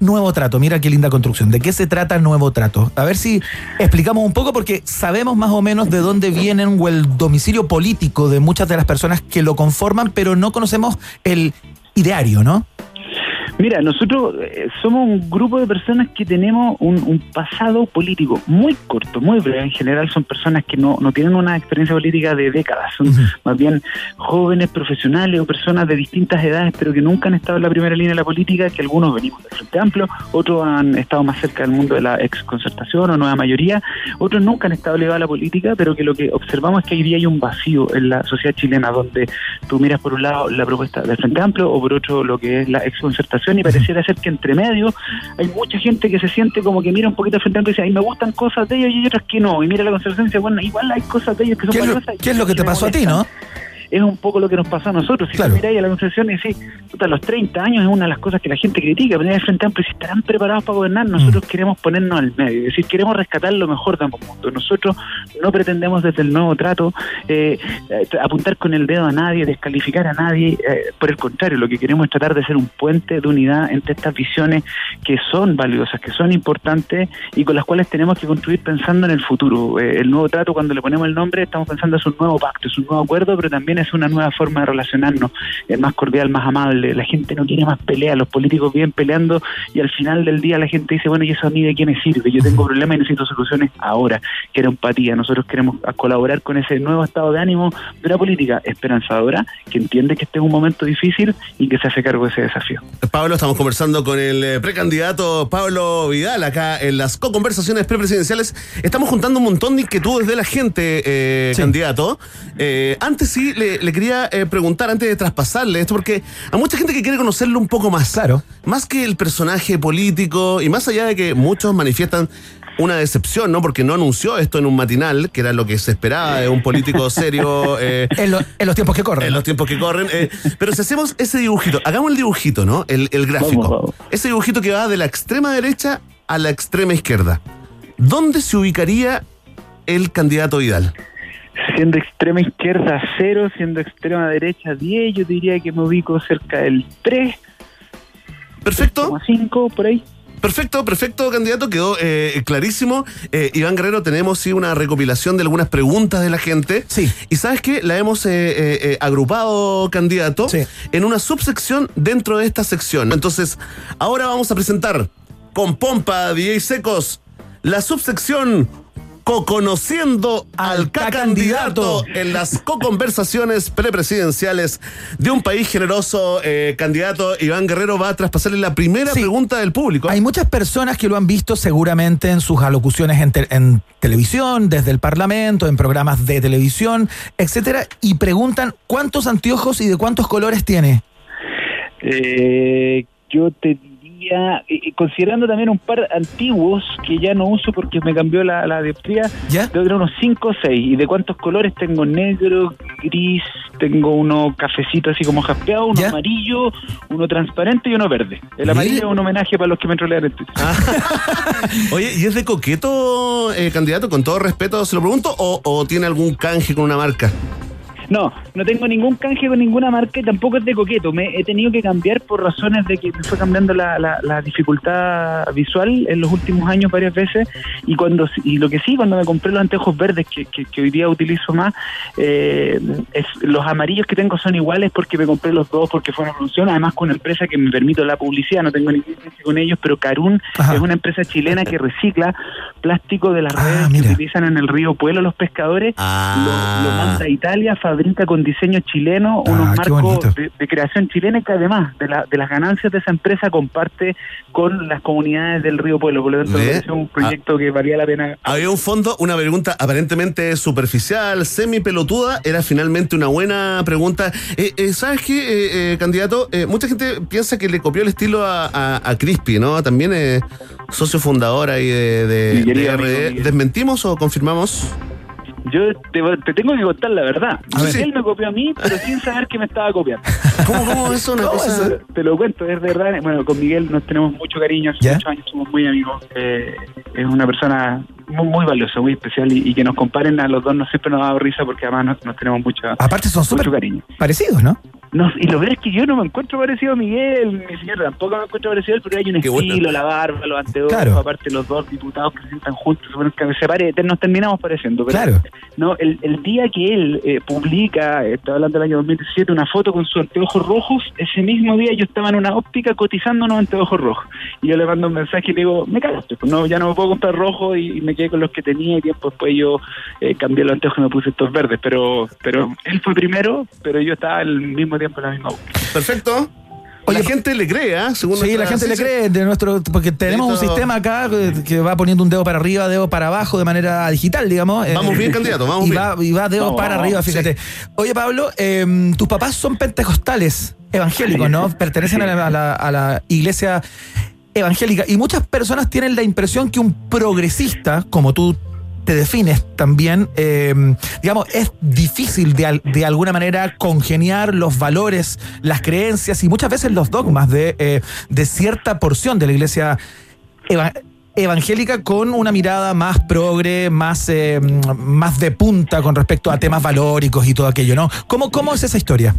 Nuevo Trato, mira qué linda construcción. ¿De qué se trata Nuevo Trato? A ver si explicamos un poco porque sabemos más o menos de dónde vienen o el domicilio político de muchas de las personas que lo conforman, pero no conocemos el ideario, ¿no? Mira, nosotros eh, somos un grupo de personas que tenemos un, un pasado político muy corto, muy breve. En general son personas que no, no tienen una experiencia política de décadas, son más bien jóvenes profesionales o personas de distintas edades, pero que nunca han estado en la primera línea de la política, que algunos venimos del Frente Amplio, otros han estado más cerca del mundo de la exconcertación o nueva mayoría, otros nunca han estado ligados a la política, pero que lo que observamos es que hoy día hay un vacío en la sociedad chilena donde tú miras por un lado la propuesta del Frente Amplio o por otro lo que es la exconcertación y pareciera ser que entre medio hay mucha gente que se siente como que mira un poquito Frente Amplio y dice, ay, me gustan cosas de ellos y otras que no, y mira la concertación y dice, bueno, igual hay cosas de ellos que son ¿Qué es lo, qué es lo que te pasó a ti, no? Es un poco lo que nos pasó a nosotros. Si Claro. miráis a la concepción y decís, puta, los 30 años es una de las cosas que la gente critica, en el Frente Amplio, si estarán preparados para gobernar, nosotros queremos ponernos al medio, es decir, queremos rescatar lo mejor de ambos mundos. Nosotros no pretendemos desde el nuevo trato eh, eh, apuntar con el dedo a nadie, descalificar a nadie, eh, por el contrario, lo que queremos es tratar de ser un puente de unidad entre estas visiones que son valiosas, que son importantes y con las cuales tenemos que construir pensando en el futuro. Eh, el nuevo trato, cuando le ponemos el nombre, estamos pensando es un nuevo pacto, es un nuevo acuerdo, pero también es una nueva forma de relacionarnos, es más cordial, más amable. La gente no quiere más pelea, los políticos vienen peleando y al final del día la gente dice, bueno, ¿y eso a mí de qué me sirve? Yo tengo problemas y necesito soluciones ahora. Quiero empatía. Nosotros queremos colaborar con ese nuevo estado de ánimo de una política esperanzadora que entiende que este es un momento difícil y que se hace cargo de ese desafío. Pablo, estamos conversando con el eh, precandidato Pablo Vidal acá en las co-conversaciones prepresidenciales. Estamos juntando un montón de inquietudes de la gente, eh, candidato. Eh, antes sí, le, le quería eh, preguntar, antes de traspasarle esto, porque hay mucha gente que quiere conocerlo un poco más. Claro. Más que el personaje político y más allá de que muchos manifiestan una decepción, ¿no? Porque no anunció esto en un matinal, que era lo que se esperaba de un político serio. eh, En, lo- en los tiempos que corren. en los tiempos que corren. eh, pero si hacemos ese dibujito, hagamos el dibujito, ¿no? El, el gráfico. Vamos, vamos. Ese dibujito que va de la extrema derecha a la extrema izquierda. ¿Dónde se ubicaría el candidato Vidal? Siendo extrema izquierda 0, siendo extrema derecha 10, yo diría que me ubico cerca del 3, Perfecto. 5 por ahí. Perfecto, perfecto, candidato. Quedó eh, clarísimo. Eh, Iván Guerrero, tenemos sí una recopilación de algunas preguntas de la gente. Sí. Y sabes qué? La hemos eh, eh, eh, agrupado, candidato, Sí. en una subsección dentro de esta sección. Entonces, ahora vamos a presentar con pompa, DJ Secos, la subsección Co-conociendo al candidato en las co-conversaciones prepresidenciales de un país generoso. Eh, candidato Iván Guerrero va a traspasarle la primera Sí. pregunta del público. Hay muchas personas que lo han visto seguramente en sus alocuciones en, te- en televisión, desde el Parlamento, en programas de televisión, etcétera, y preguntan cuántos anteojos y de cuántos colores tiene. Eh, yo te diría, y- y considerando también un par antiguos que ya no uso porque me cambió la, la dioptría, ¿Ya? que tener unos 5 o 6. ¿Y de cuántos colores? Tengo negro, gris, tengo uno cafecito así como jaspeado, uno ¿Ya? amarillo, uno transparente y uno verde. El amarillo es un homenaje para los que me trolean en Twitter. Oye, ¿y es de coqueto, eh, candidato? Con todo respeto se lo pregunto, o, o tiene algún canje con una marca? No, no tengo ningún canje con ninguna marca y tampoco es de coqueto. Me he tenido que cambiar por razones de que me fue cambiando la, la- la dificultad visual en los últimos años varias veces. Y cuando y lo que sí, cuando me compré los anteojos verdes que, que- que hoy día utilizo más, eh, es- los amarillos que tengo son iguales porque me compré los dos porque fue una promoción. Además, con una empresa que me permite la publicidad, no tengo ningún canje con ellos, pero Carún es una empresa chilena que recicla plástico de las redes que utilizan en el río Pueblo los pescadores. Lo, lo manda a Italia, fabrica con diseño chileno unos Ah, qué marcos de, de creación chilena que además de, la- de las ganancias de esa empresa comparte con las comunidades del río Pueblo. Por lo tanto, un proyecto que valía la pena. Había un fondo, una pregunta aparentemente superficial, semi pelotuda, era finalmente una buena pregunta. Eh, eh, ¿Sabes qué, eh, eh, candidato? Eh, mucha gente piensa que le copió el estilo a, a, a Crispy, ¿no? También es socio fundador ahí de, de, de RD. ¿Desmentimos o confirmamos? Yo te, te tengo que contar la verdad. Ver. Él me copió a mí, pero sin saber que me estaba copiando. ¿Cómo, cómo eso? Una cosa... Te, te lo cuento, es verdad. Bueno, con Miguel nos tenemos mucho cariño, hace muchos años somos muy amigos. Eh, es una persona muy, muy valiosa, muy especial y, y que nos comparen a los dos no siempre nos da risa porque además nos, nos tenemos mucho, Aparte son mucho cariño. parecidos, ¿no? No, y lo peor es que yo no me encuentro parecido a Miguel, mi señor tampoco me encuentro parecido a él, pero hay un Qué bueno. estilo, la barba, los anteojos, Claro. aparte los dos diputados que se sientan juntos, se pare, nos terminamos pareciendo. Pero, Claro. No, el, el día que él eh, publica, estoy hablando del año 2017, una foto con sus anteojos rojos, ese mismo día yo estaba en una óptica cotizando unos anteojos rojos. Y yo le mando un mensaje y le digo, me cagaste, pues no, ya no me puedo comprar rojo y, y me quedé con los que tenía y tiempo después yo eh, cambié los anteojos y me puse estos verdes. Pero pero él fue primero, pero yo estaba al mismo tiempo en la misma óptica. Perfecto. la gente le cree, ¿ah? Según Sí, la gente le cree de nuestro porque tenemos un sistema acá que, va poniendo un dedo para arriba, dedo para abajo de manera digital, digamos. Vamos bien, candidato, vamos y bien. Va, y va dedo Vamos, para vamos, arriba, fíjate. Oye, Pablo, eh, tus papás son pentecostales, evangélicos, ¿no? Pertenecen a la, a la- a la iglesia evangélica y muchas personas tienen la impresión que un progresista, como tú te defines también, eh, digamos, es difícil de, de alguna manera congeniar los valores, las creencias y muchas veces los dogmas de, eh, de cierta porción de la iglesia eva- evangélica con una mirada más progre, más, eh, más de punta con respecto a temas valóricos y todo aquello, ¿no? ¿Cómo, cómo es esa historia?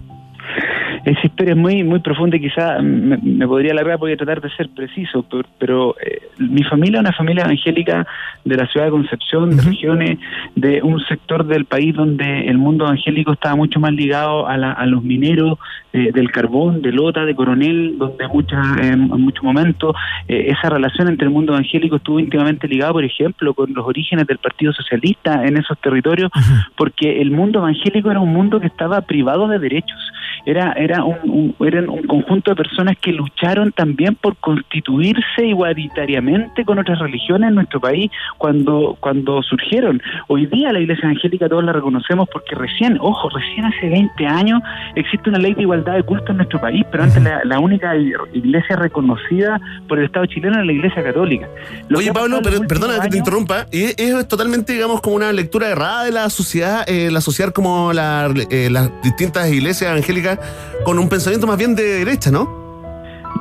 Esa historia es muy muy profunda y quizá me, me podría alargar, voy a tratar de ser preciso, pero, pero, eh, mi familia es una familia evangélica de la ciudad de Concepción, de regiones, de un sector del país donde el mundo evangélico estaba mucho más ligado a, la- a los mineros eh, del carbón, de Lota, de Coronel, donde muchas, eh, en muchos momentos eh, esa relación entre el mundo evangélico estuvo íntimamente ligada, por ejemplo, con los orígenes del Partido Socialista en esos territorios, porque el mundo evangélico era un mundo que estaba privado de derechos. Era, era un, un- eran un conjunto de personas que lucharon también por constituirse igualitariamente con otras religiones en nuestro país cuando, cuando surgieron. Hoy día la iglesia evangélica todos la reconocemos porque recién, ojo, recién hace 20 años existe una ley de igualdad de culto en nuestro país, pero antes la, la única iglesia reconocida por el Estado chileno era la iglesia católica. Lo Oye, Pablo, pero- perdona que te interrumpa. Es, es totalmente, digamos, como una lectura errada de la sociedad, eh, el asociar como la- eh, las distintas iglesias evangélicas con un pensamiento más bien de derecha, ¿no?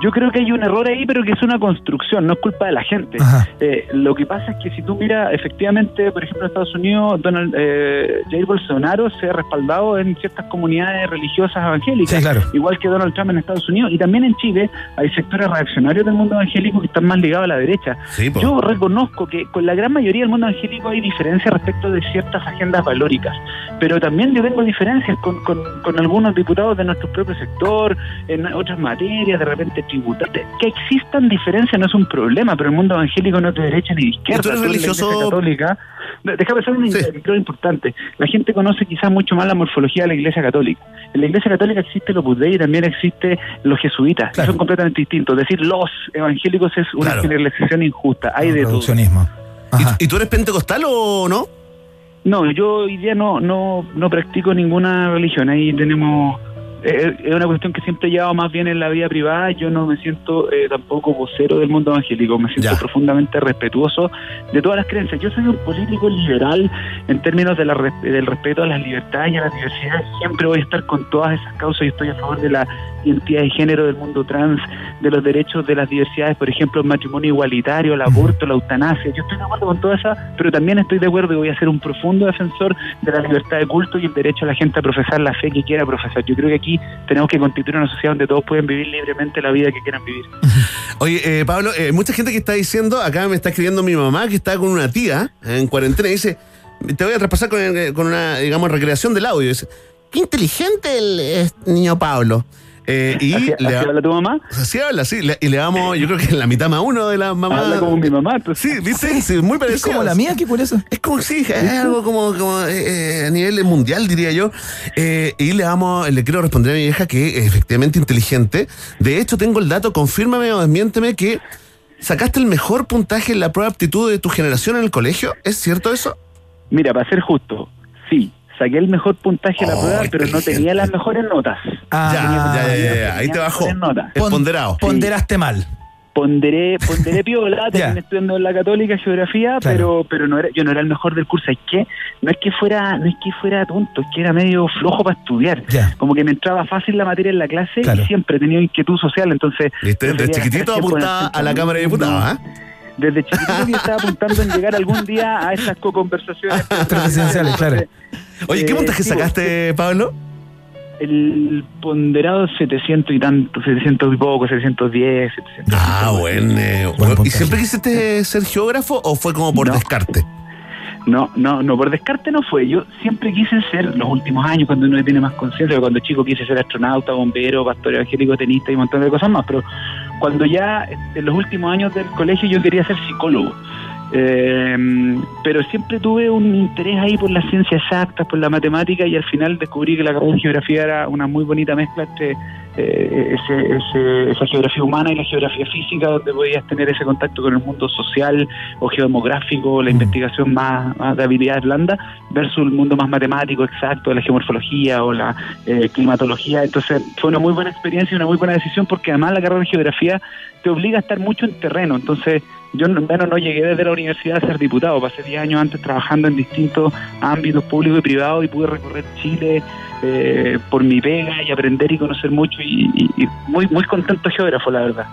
Yo creo que hay un error ahí, pero que es una construcción, no es culpa de la gente. Eh, lo que pasa es que si tú miras, efectivamente, por ejemplo, en Estados Unidos, Donald eh, Jair Bolsonaro se ha respaldado en ciertas comunidades religiosas evangélicas, Sí, claro. igual que Donald Trump en Estados Unidos, y también en Chile hay sectores reaccionarios del mundo evangélico que están más ligados a la derecha. Sí. Yo reconozco que con la gran mayoría del mundo evangélico hay diferencias respecto de ciertas agendas valóricas, pero también yo tengo diferencias con, con, con algunos diputados de nuestro propio sector, en otras materias, de repente Que existan diferencias no es un problema, pero el mundo evangélico no es de derecha ni de izquierda. tú eres en la religioso? Iglesia católica. Déjame hacer un introducción importante. La gente conoce quizás mucho más la morfología de la Iglesia Católica. En la Iglesia Católica existe el Opus Dei y también existe los jesuitas, que son completamente distintos. Decir los evangélicos es una Claro. generalización injusta. Hay de todo. ¿Y, y tú eres pentecostal o no? No, yo hoy día no, no, no practico ninguna religión. Ahí tenemos es una cuestión que siempre he llevado más bien en la vida privada. Yo no me siento eh, tampoco vocero del mundo evangélico, me siento Ya. profundamente respetuoso de todas las creencias. Yo soy un político liberal en términos de la del respeto a las libertades y a las diversidades. Siempre voy a estar con todas esas causas y estoy a favor de la identidad de género, del mundo trans, de los derechos de las diversidades, por ejemplo, el matrimonio igualitario, el aborto, la eutanasia. Yo estoy de acuerdo con todas esas, pero también estoy de acuerdo y voy a ser un profundo defensor de la libertad de culto y el derecho a la gente a profesar la fe que quiera profesar. Yo creo que aquí tenemos que constituir una sociedad donde todos pueden vivir libremente la vida que quieran vivir. Oye, eh, Pablo, eh, mucha gente que está diciendo, acá me está escribiendo mi mamá que está con una tía en cuarentena y dice, te voy a traspasar con, el- con una, digamos, recreación del audio. Dice, qué inteligente el eh, niño Pablo. Eh, y ¿Así- le así habla tu mamá? Así habla, sí. le- y le damos, yo creo que la mitad más uno de la mamá. Habla como mi mamá. pues. Sí, ¿viste? Sí, muy parecido. Es como la mía, ¿qué por eso? Es como, sí, es algo como, como, eh, eh, a nivel mundial, diría yo. Eh, y le damos, le quiero responder a mi vieja que es efectivamente inteligente. De hecho, tengo el dato, confírmame o desmiénteme que sacaste el mejor puntaje en la prueba de aptitud de tu generación en el colegio. ¿Es cierto eso? Mira, para ser justo, sí, saqué el mejor puntaje en la Oh, prueba, pero no tenía las mejores notas. Ah, ya, ya, ya, ya, ya, ahí te Tenía bajó. ponderado. Ponderaste mal. Ponderé, ponderé piola, terminé estudiando en la católica geografía, Claro. pero pero no era, yo no era el mejor del curso. Es que no es que fuera, no es que fuera tonto, es que era medio flojo para estudiar. Ya. Como que me entraba fácil la materia en la clase Claro. y siempre he tenido inquietud social, entonces. ¿Viste? Desde chiquitito apuntaba a la Cámara de Diputados, ¿ah? Desde chiquitito yo estaba apuntando en llegar algún día a estas co-conversaciones. Presidenciales, claro. Oye, ¿qué Eh, puntaje sí, sacaste, Pablo? El ponderado 700 y tanto, 700 y poco, 710, 700. Ah, bueno. eh, ¿Y siempre quisiste ser geógrafo o fue como por No. descarte? No, no, no, por descarte no fue. Yo siempre quise ser, los últimos años, cuando uno tiene más conciencia, cuando chico quise ser astronauta, bombero, pastor evangélico, tenista y un montón de cosas más, pero cuando ya en los últimos años del colegio yo quería ser psicólogo. Eh, pero siempre tuve un interés ahí por las ciencias exactas, por la matemática y al final descubrí que la carrera de geografía era una muy bonita mezcla entre eh, ese- ese- esa geografía humana y la geografía física, donde podías tener ese contacto con el mundo social o geodemográfico, la investigación más, más de habilidades blandas, versus el mundo más matemático, exacto, de la geomorfología o la eh, climatología. Entonces fue una muy buena experiencia y una muy buena decisión porque además la carrera de geografía te obliga a estar mucho en terreno. Entonces yo no, bueno, no llegué desde la universidad a ser diputado, pasé 10 años antes trabajando en distintos ámbitos públicos y privados y pude recorrer Chile eh, por mi pega y aprender y conocer mucho y, muy, muy contento geógrafo, la verdad.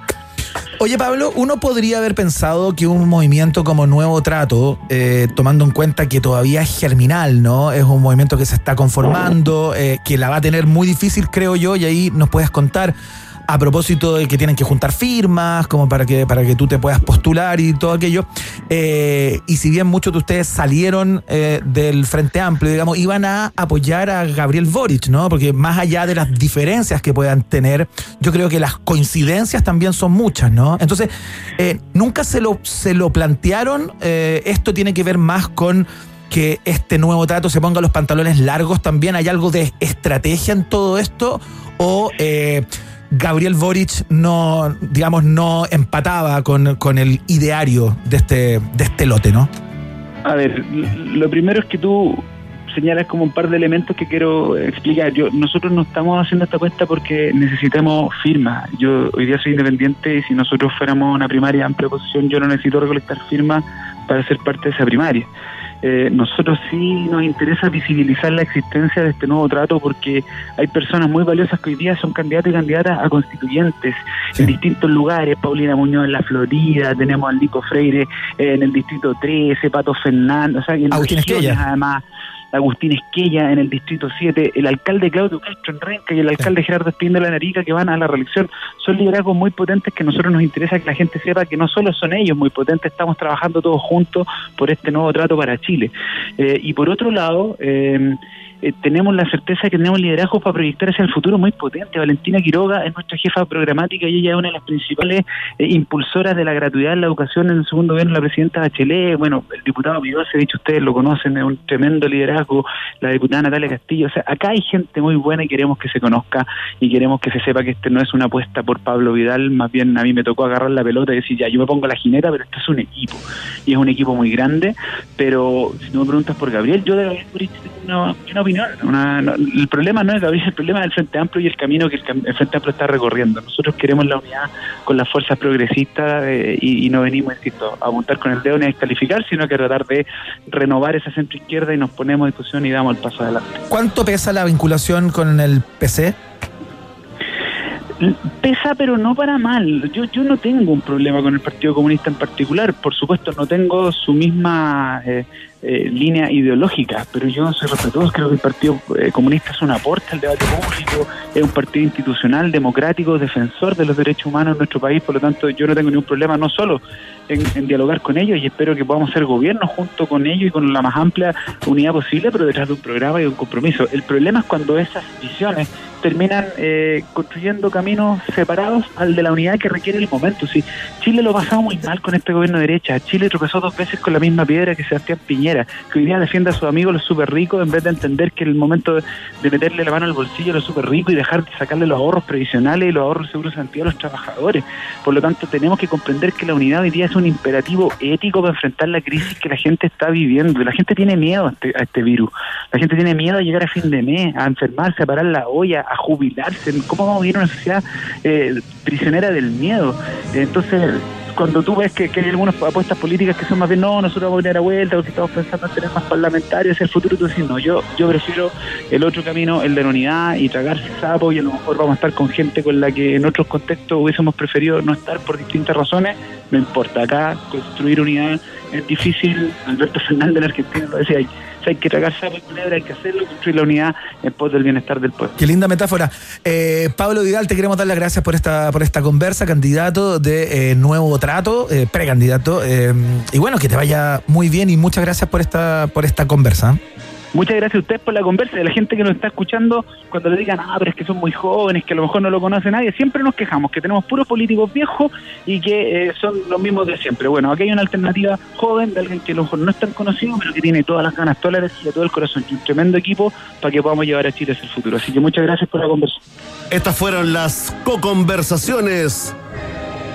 Oye, Pablo, uno podría haber pensado que un movimiento como Nuevo Trato, eh, tomando en cuenta que todavía es germinal, ¿no? Es un movimiento que se está conformando, eh, que la va a tener muy difícil, creo yo, y ahí nos puedes contar a propósito de que tienen que juntar firmas, como para que, para que tú te puedas postular y todo aquello. Eh, y si bien muchos de ustedes salieron eh, del Frente Amplio, digamos, iban a apoyar a Gabriel Boric, ¿no? Porque más allá de las diferencias que puedan tener, yo creo que las coincidencias también son muchas, ¿no? Entonces, eh, nunca se lo, se lo plantearon. esto tiene que ver más con que este nuevo trato se ponga los pantalones largos también. ¿Hay algo de estrategia en todo esto? ¿O Gabriel Boric no, digamos, no empataba con, con el ideario de este, de este lote, ¿no? A ver, lo primero es que tú señalas como un par de elementos que quiero explicar. Yo, nosotros no estamos haciendo esta apuesta porque necesitamos firmas. Yo hoy día soy independiente y si nosotros fuéramos una primaria de amplia oposición, yo no necesito recolectar firmas para ser parte de esa primaria. Eh, nosotros sí nos interesa visibilizar la existencia de este nuevo trato porque hay personas muy valiosas que hoy día son candidatos y candidatas a constituyentes en distintos lugares. Paulina Muñoz en la Florida, tenemos al Nico Freire eh, en el distrito 13, Pato Fernández, o sea, en Agustín regiones, además. Agustín Esquella en el distrito 7, el alcalde Claudio Castro en Renca y el alcalde Gerardo Espín de la Narica que van a la reelección. Son liderazgos muy potentes que a nosotros nos interesa que la gente sepa que no solo son ellos muy potentes, estamos trabajando todos juntos por este nuevo trato para Chile. Eh, y por otro lado, eh, eh, tenemos la certeza de que tenemos liderazgos para proyectar hacia el futuro muy potente. Valentina Quiroga es nuestra jefa programática y ella es una de las principales eh, impulsoras de la gratuidad en la educación en el segundo gobierno la presidenta Bachelet. Bueno, el diputado Pidose, dicho ustedes lo conocen, es un tremendo liderazgo. La diputada Natalia Castillo. O sea, acá hay gente muy buena y queremos que se conozca y queremos que se sepa que este no es una apuesta por Pablo Vidal. Más bien a mí me tocó agarrar la pelota y decir, ya, yo me pongo la jineta, pero este es un equipo. Y es un equipo muy grande. Pero si no me preguntas por Gabriel, yo de Gabriel Boric tengo una, una opinión Una- no- el problema no es Gabriel, el problema es el Frente Amplio y el camino que el, Frente Amplio está recorriendo. Nosotros queremos la unidad con las fuerzas progresistas eh, y, y no venimos, insisto, a apuntar con el dedo ni a descalificar, sino que a tratar de renovar esa centro izquierda y nos ponemos en discusión y damos el paso adelante. ¿Cuánto pesa la vinculación con el PC? Pesa, pero no para mal. Yo, yo no tengo un problema con el Partido Comunista en particular. Por supuesto, no tengo su misma eh, eh, línea ideológica, pero yo soy respetuoso. Creo que el Partido eh, Comunista es un aporte al debate público, es un partido institucional, democrático, defensor de los derechos humanos en nuestro país. Por lo tanto, yo no tengo ningún problema, no solo en, dialogar con ellos, y espero que podamos ser gobierno junto con ellos y con la más amplia unidad posible, pero detrás de un programa y un compromiso. El problema es cuando esas visiones terminan eh, construyendo caminos separados al de la unidad que requiere el momento. Sí, Chile lo ha muy mal con este gobierno de derecha. Chile tropezó dos veces con la misma piedra que Sebastián Piñera, que hoy día defiende a sus amigos los súper ricos en vez de entender que el momento de, meterle la mano al bolsillo a los súper ricos y dejar de sacarle los ahorros previsionales y los ahorros de seguro a los trabajadores. Por lo tanto, tenemos que comprender que la unidad hoy día es un imperativo ético para enfrentar la crisis que la gente está viviendo. La gente tiene miedo a este, a este virus. La gente tiene miedo a llegar a fin de mes, a enfermarse, a parar la olla, a jubilarse. ¿Cómo vamos a vivir una sociedad eh, prisionera del miedo? Entonces, cuando tú ves que, que hay algunas apuestas políticas que son más bien, no, nosotros vamos a ir a vuelta porque estamos pensando en tener más parlamentarios hacia el futuro, tú dices, no, yo, yo prefiero el otro camino, el de la unidad y tragarse sapo y a lo mejor vamos a estar con gente con la que en otros contextos hubiésemos preferido no estar por distintas razones, no importa, acá construir unidad es difícil, Alberto Fernández en Argentina lo decía, hay, que tragar sapo y culebra, hay que hacerlo, construir la unidad en pos del bienestar del pueblo. Qué linda metáfora. Eh, Pablo Vidal, te queremos dar las gracias por esta, por esta conversa, candidato de eh, Nuevo Trato, eh, precandidato. eh, y bueno, que te vaya muy bien y muchas gracias por esta, por esta conversa. Muchas gracias a ustedes por la conversa. De la gente que nos está escuchando, cuando le digan, ah, pero es que son muy jóvenes, que a lo mejor no lo conoce nadie, siempre nos quejamos que tenemos puros políticos viejos y que eh, son los mismos de siempre. Bueno, aquí hay una alternativa joven de alguien que a lo mejor no es tan conocido, pero que tiene todas las ganas, toda la energía, todo el corazón y un tremendo equipo para que podamos llevar a Chile hacia el futuro. Así que muchas gracias por la conversa. Estas fueron las co-conversaciones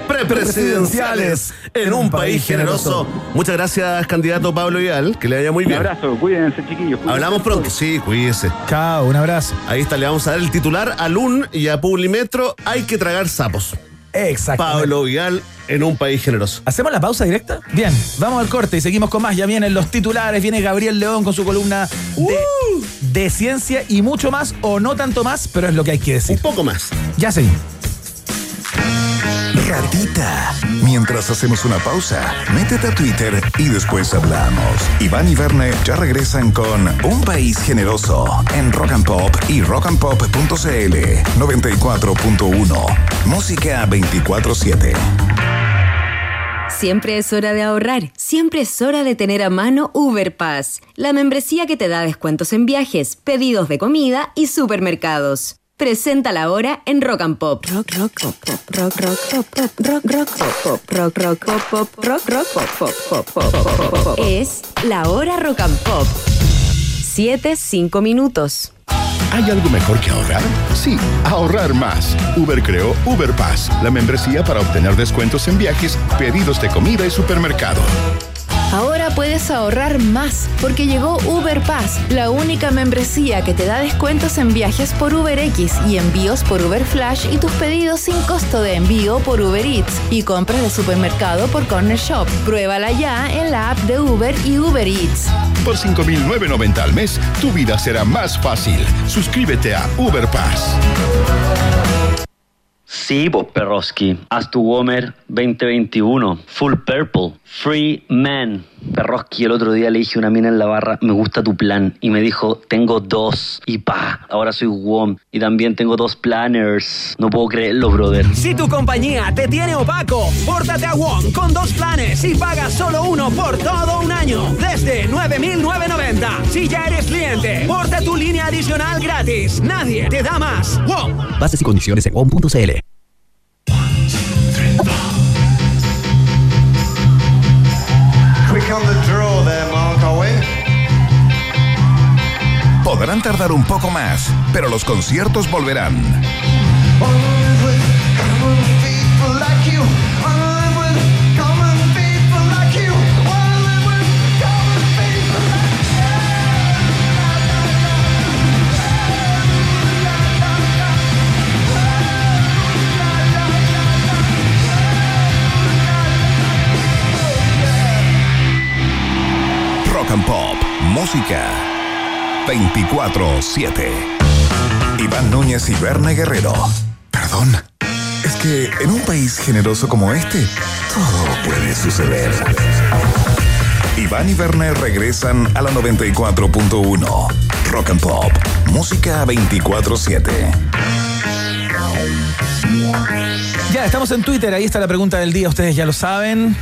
prepresidenciales en un país generoso. Muchas gracias, candidato Pablo Vidal. Que le vaya muy bien. Un abrazo, cuídense, chiquillos. cuídense. Hablamos pronto. Sí, cuídese. Chao, un abrazo. Ahí está, le vamos a dar el titular a LUN y a Publimetro. Hay que tragar sapos. Exacto. Pablo Vidal en un país generoso. ¿Hacemos la pausa directa? Bien, vamos al corte y seguimos con más. Ya vienen los titulares, viene Gabriel León con su columna de, de ciencia y mucho más, o no tanto más, pero es lo que hay que decir. Un poco más. Ya seguimos. Ratita. Mientras hacemos una pausa, métete a Twitter y después hablamos. Iván y Verne ya regresan con Un País Generoso en Rock and Pop y rockandpop.cl 94.1. Música 24-7. Siempre es hora de ahorrar, siempre es hora de tener a mano Uber Pass, la membresía que te da descuentos en viajes, pedidos de comida y supermercados. Presenta ahora en Rock and Pop. Rock, rock, pop, pop, rock, rock, pop, pop, rock, rock, pop, pop, rock, rock, pop, pop, rock, rock, pop, pop, pop, pop, pop, pop, pop. Es la hora Rock and Pop. 7, 5 minutos. ¿Hay algo mejor que ahorrar? Sí, ahorrar más. Uber creó Uber Pass, la membresía para obtener descuentos en viajes, pedidos de comida y supermercado. Ahora puedes ahorrar más porque llegó Uber Pass, la única membresía que te da descuentos en viajes por UberX y envíos por Uber Flash y tus pedidos sin costo de envío por Uber Eats y compras de supermercado por Corner Shop. Pruébala ya en la app de Uber y Uber Eats. Por 5.990 al mes, tu vida será más fácil. Suscríbete a Uber Pass. Sí, vos Perroski. Haz tu Womer 2021. Full Purple. Free Man. Perroski, el otro día le dije a una mina en la barra, me gusta tu plan. Y me dijo, tengo dos. Y pa, ahora soy WOM. Y también tengo dos planners. No puedo creerlo, brother. Si tu compañía te tiene opaco, pórtate a WOM con dos planes y paga solo uno por todo un año. Desde 9,990. Si ya eres cliente, porta tu línea adicional gratis. Nadie te da más. WOM. Bases y condiciones en WOM.cl. on the draw there, Mark, are we? Podrán tardar un poco más, pero los conciertos volverán. Música 24-7. Iván Núñez y Berna Guerrero. Perdón. Es que en un país generoso como este, todo puede suceder. Iván y Werner regresan a la 94.1. Rock and Pop. Música 24-7. Ya, estamos en Twitter, ahí está la pregunta del día, ustedes ya lo saben.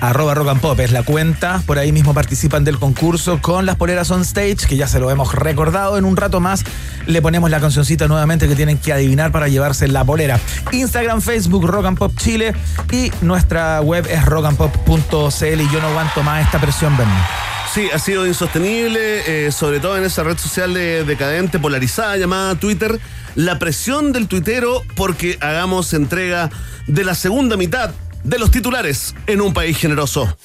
Arroba Rock Pop es la cuenta, por ahí mismo participan del concurso con las poleras on stage, que ya se lo hemos recordado. En un rato más le ponemos la cancioncita nuevamente que tienen que adivinar para llevarse la polera. Instagram, Facebook, Rock and Pop Chile y nuestra web es rockandpop.cl y yo no aguanto más esta presión, Bernie. Sí, ha sido insostenible, eh, sobre todo en esa red social de- decadente, polarizada, llamada Twitter, la presión del tuitero porque hagamos entrega de la segunda mitad de los titulares en un país generoso.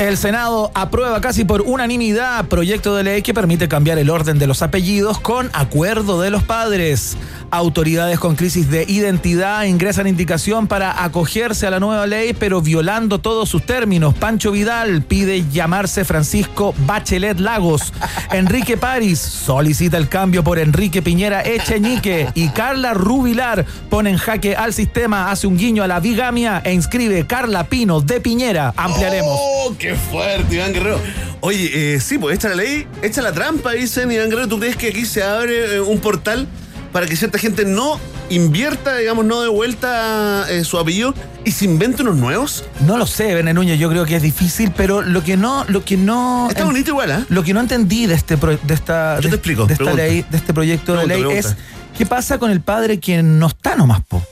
El Senado aprueba casi por unanimidad proyecto de ley que permite cambiar el orden de los apellidos con acuerdo de los padres. Autoridades con crisis de identidad ingresan indicación para acogerse a la nueva ley, pero violando todos sus términos. Pancho Vidal pide llamarse Francisco Bachelet Lagos. Enrique París solicita el cambio por Enrique Piñera Echeñique. Y Carla Rubilar pone en jaque al sistema, hace un guiño a la bigamia e inscribe Carla Pino de Piñera. Ampliaremos. ¡Oh, qué fuerte, Iván Guerrero! Oye, eh, sí, pues echa la ley, echa la trampa, dicen Iván Guerrero. ¿Tú crees que aquí se abre eh, un portal para que cierta gente no invierta, digamos, no de vuelta eh, su apellido y se invente unos nuevos? No lo sé, Bené Núñez, yo creo que es difícil, pero lo que no, lo que no. Está bonito igual, ¿ah? Lo que no entendí de este pro- de esta, Yo te explico, de esta ley, de este proyecto Pregunta, de ley pregunta. es ¿qué pasa con el padre quien no está nomás, po?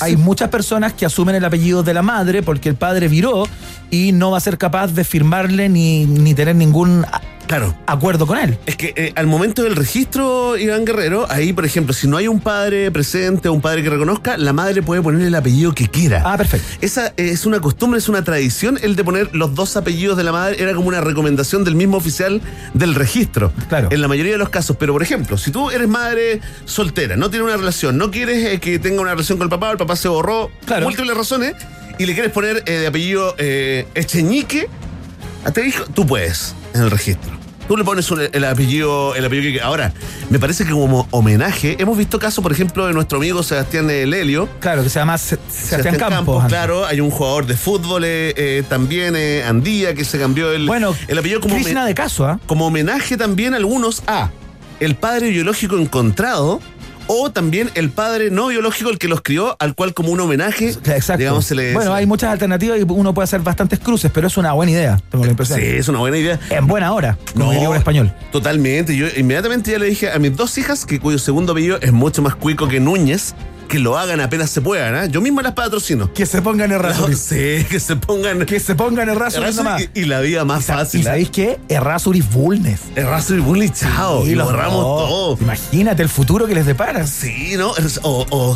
Hay muchas personas que asumen el apellido de la madre porque el padre viró y no va a ser capaz de firmarle ni, ni tener ningún Claro. acuerdo con él. Es que eh, al momento del registro, Iván Guerrero, ahí, por ejemplo, si no hay un padre presente o un padre que reconozca, la madre puede ponerle el apellido que quiera. Ah, perfecto. Esa eh, es una costumbre, es una tradición el de poner los dos apellidos de la madre. Era como una recomendación del mismo oficial del registro. Claro. En la mayoría de los casos. Pero, por ejemplo, si tú eres madre soltera, no tienes una relación, no quieres eh, que tenga una relación con el papá, el papá se borró, Claro. múltiples razones, y le quieres poner eh, de apellido Echeñique a tu hijo, tú puedes en el registro. Tú le pones el apellido, el apellido que Ahora, me parece que como homenaje, hemos visto casos, por ejemplo, de nuestro amigo Sebastián Lelio. Claro, que se llama Se- Sebastián Campos. claro, hay un jugador de fútbol eh, eh, también, eh, Andía, que se cambió el, Bueno, el apellido como, de caso, ¿ah? como homenaje también a algunos a el padre biológico encontrado o también el padre no biológico, el que los crió, al cual como un homenaje, Exacto. digamos, se le... bueno, hay muchas alternativas y uno puede hacer bastantes cruces, pero es una buena idea, tengo la impresión. Sí, es una buena idea. En buena hora, como No. diría un español. Totalmente. Yo inmediatamente ya le dije a mis dos hijas, que cuyo segundo apellido es mucho más cuico que Núñez, que lo hagan apenas se puedan. ¿ah? Yo mismo las patrocino. Que se pongan Errázuriz. Sí, que se pongan. Que se pongan nomás. y, y la vida más fácil. ¿Y sabéis qué? Errázuriz Bulnes. Errázuriz Bulnes, chao. Sí, y lo borramos dos. todo. Imagínate el futuro que les depara. Sí, ¿no? O, o,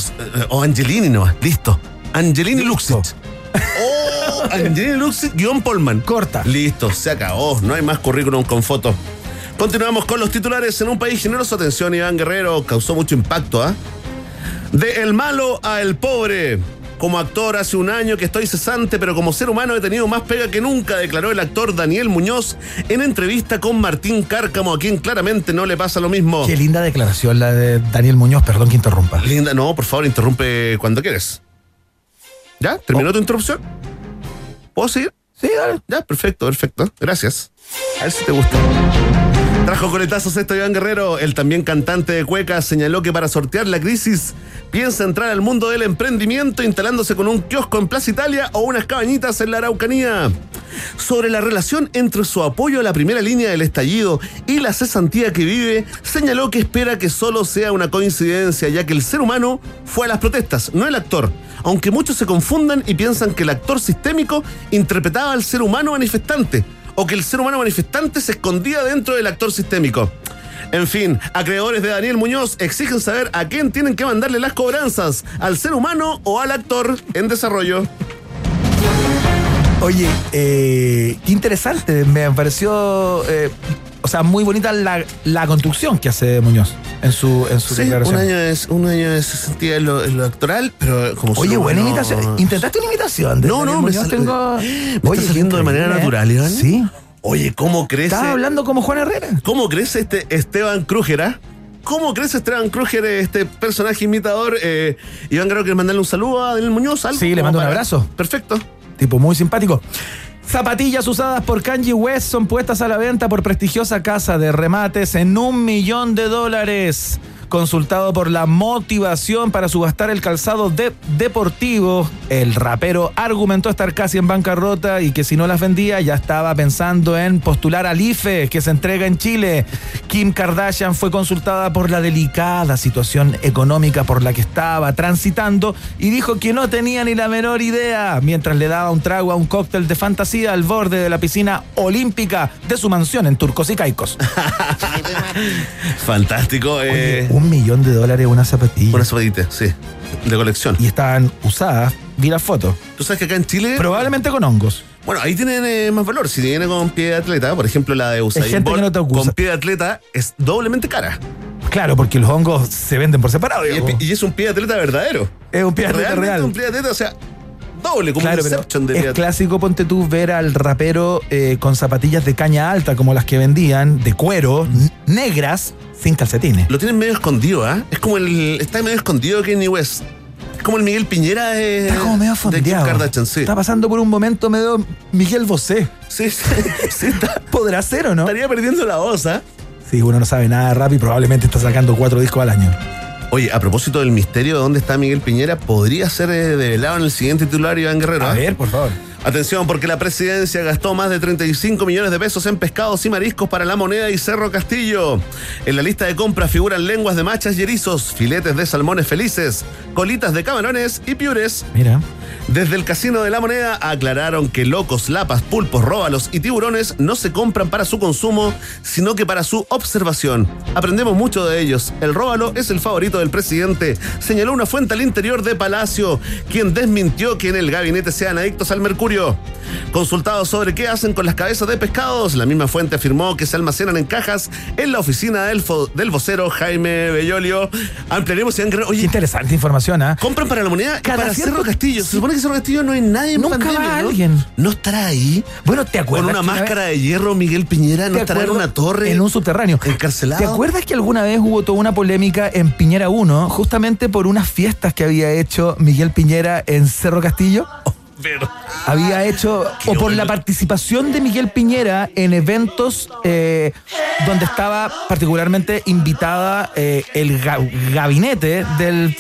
o Angelini nomás. Listo. Angelini Luxit. Oh, Angelini Luxit guion Polman. Corta. Listo, se acabó. No hay más currículum con fotos. Continuamos con los titulares en un país generoso. Atención, Iván Guerrero, causó mucho impacto, ¿ah? De el malo a el pobre. Como actor hace un año que estoy cesante, pero como ser humano he tenido más pega que nunca, declaró el actor Daniel Muñoz en entrevista con Martín Cárcamo, a quien claramente no le pasa lo mismo. Qué linda declaración la de Daniel Muñoz, perdón que interrumpa. Linda, no, por favor, interrumpe cuando quieres. ¿Ya? ¿Terminó tu interrupción? ¿Puedo seguir? Sí, dale. Ya, perfecto, perfecto. Gracias. A ver si te gusta. Trajo coletazos esto Iván Guerrero, el también cantante de cueca, señaló que para sortear la crisis piensa entrar al mundo del emprendimiento instalándose con un kiosco en Plaza Italia o unas cabañitas en la Araucanía. Sobre la relación entre su apoyo a la primera línea del estallido y la cesantía que vive, señaló que espera que solo sea una coincidencia, ya que el ser humano fue a las protestas, no el actor. Aunque muchos se confundan y piensan que el actor sistémico interpretaba al ser humano manifestante o que el ser humano manifestante se escondía dentro del actor sistémico. En fin, acreedores de Daniel Muñoz exigen saber a quién tienen que mandarle las cobranzas, al ser humano o al actor en desarrollo. Oye, eh, qué interesante, me pareció... eh, o sea, muy bonita la, la construcción que hace Muñoz en su, en su Sí, un declaración. año, es, un año de cesantía en lo, en lo actoral, pero como Oye, buena no- imitación. ¿Intentaste una imitación? de No, no, me, Muñoz? sal- tengo. me está saliendo de manera ¿eh? natural, Iván. Sí. Oye, ¿cómo crece? Estaba hablando como Juan Herrera. ¿Cómo crece este Esteban Kruger, ah? ¿Cómo crece Esteban Kruger, este personaje imitador? Eh, Iván, creo que mandarle un saludo a Daniel Muñoz. algo Sí, le mando un abrazo. Perfecto. Tipo muy simpático. Zapatillas usadas por Kanye West son puestas a la venta por prestigiosa casa de remates en un millón de dólares. Consultado por la motivación para subastar el calzado de- deportivo, el rapero argumentó estar casi en bancarrota y que si no las vendía ya estaba pensando en postular al IFE que se entrega en Chile. Kim Kardashian fue consultada por la delicada situación económica por la que estaba transitando y dijo que no tenía ni la menor idea mientras le daba un trago a un cóctel de fantasía al borde de la piscina olímpica de su mansión en Turcos y Caicos. Fantástico. eh, un millón de dólares una zapatilla. una zapatita, sí. De colección. Y estaban usadas, vi la foto. Tú sabes que acá en Chile. Probablemente con hongos. Bueno, ahí tienen eh, más valor. Si viene con pie de atleta, por ejemplo, la de Usain Bolt no con pie de atleta es doblemente cara. Claro, porque los hongos se venden por separado. Y es, digamos. y es un pie de atleta verdadero. Es un pie de atleta Realmente real. un pie de atleta, o sea, doble, como Claro, pero de es clásico, ponte tú, ver al rapero eh, con zapatillas de caña alta como las que vendían, de cuero, negras, sin calcetines. Lo tienen medio escondido, ¿ah? Es como el. Está medio escondido Kanye West. Es como el Miguel Piñera de. Está como medio de Kim fondeado. Kardashian, sí. Está pasando por un momento medio Miguel Bosé. Sí, sí, sí, está- ¿Podrá ser o no? estaría perdiendo la voz, ¿ah? Sí, uno no sabe nada de rap y probablemente está sacando cuatro discos al año. Oye, a propósito del misterio de dónde está Miguel Piñera, podría ser eh, develado en el siguiente titular Iván Guerrero. A ¿ah? ver, por favor. Atención, porque la presidencia gastó más de 35 millones de pesos en pescados y mariscos para la moneda y Cerro Castillo. En la lista de compras figuran lenguas de machas y erizos, filetes de salmones felices, colitas de camarones y piures. Mira. Desde el Casino de la Moneda aclararon que locos, lapas, pulpos, róbalos y tiburones no se compran para su consumo, sino que para su observación. Aprendemos mucho de ellos. El róbalo es el favorito del presidente, señaló una fuente al interior de Palacio, quien desmintió que en el gabinete sean adictos al mercurio. Consultado sobre qué hacen con las cabezas de pescados, la misma fuente afirmó que se almacenan en cajas en la oficina del, vocero Jaime Bellolio. Ampliaremos y Qué interesante información, ¿ah? Compran para la moneda Cada para cierto- Cerro Castillo. Supone que Cerro Castillo no hay nadie en Nunca pandemia, va ¿no? alguien. ¿No estará ahí? Bueno, ¿te Con acuerdas? una que una máscara vez- de hierro, Miguel Piñera, ¿no ¿Te estará en una torre? En un subterráneo. Encarcelado. ¿Te acuerdas que alguna vez hubo toda una polémica en Piñera 1 justamente por unas fiestas que había hecho Miguel Piñera en Cerro Castillo? Pero- había hecho, o por la participación de Miguel Piñera en eventos eh, donde estaba particularmente invitada eh, el ga- gabinete del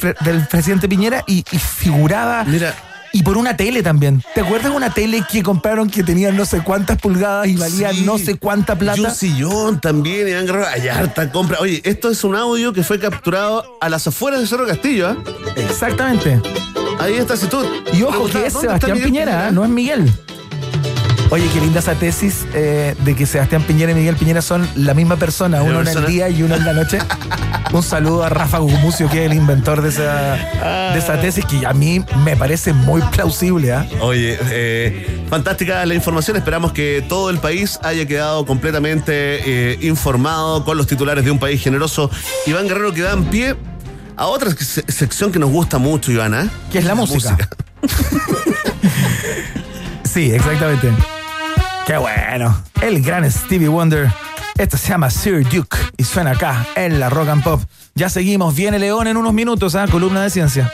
presidente Piñera y, y figuraba... Mira. Y por una tele también. ¿Te acuerdas de una tele que compraron que tenía no sé cuántas pulgadas y valía Sí. no sé cuánta plata? Y un sillón también, Iván Guerrero. Hay harta compra. Oye, esto es un audio que fue capturado a las afueras de Cerro Castillo, ¿ah? Exactamente. Ahí está, si tú. Y ojo que es ¿dónde está Sebastián Piñera, ¿eh? no es Miguel. Oye, qué linda esa tesis eh, de que Sebastián Piñera y Miguel Piñera son la misma persona, La uno en el día y uno en la noche. Un saludo a Rafa Gumucio, que es el inventor de esa, de esa tesis, que a mí me parece muy plausible. ¿ah? Oye, eh, fantástica la información. Esperamos que todo el país haya quedado completamente eh, informado con los titulares de un país generoso. Iván Guerrero que da en pie a otra se- sección que nos gusta mucho, Ivana. Que es la música. Sí, exactamente. Qué bueno. El gran Stevie Wonder. Esto se llama Sir Duke y suena acá en la Rock and Pop. Ya seguimos. Viene León en unos minutos, ¿ah? Columna de ciencia.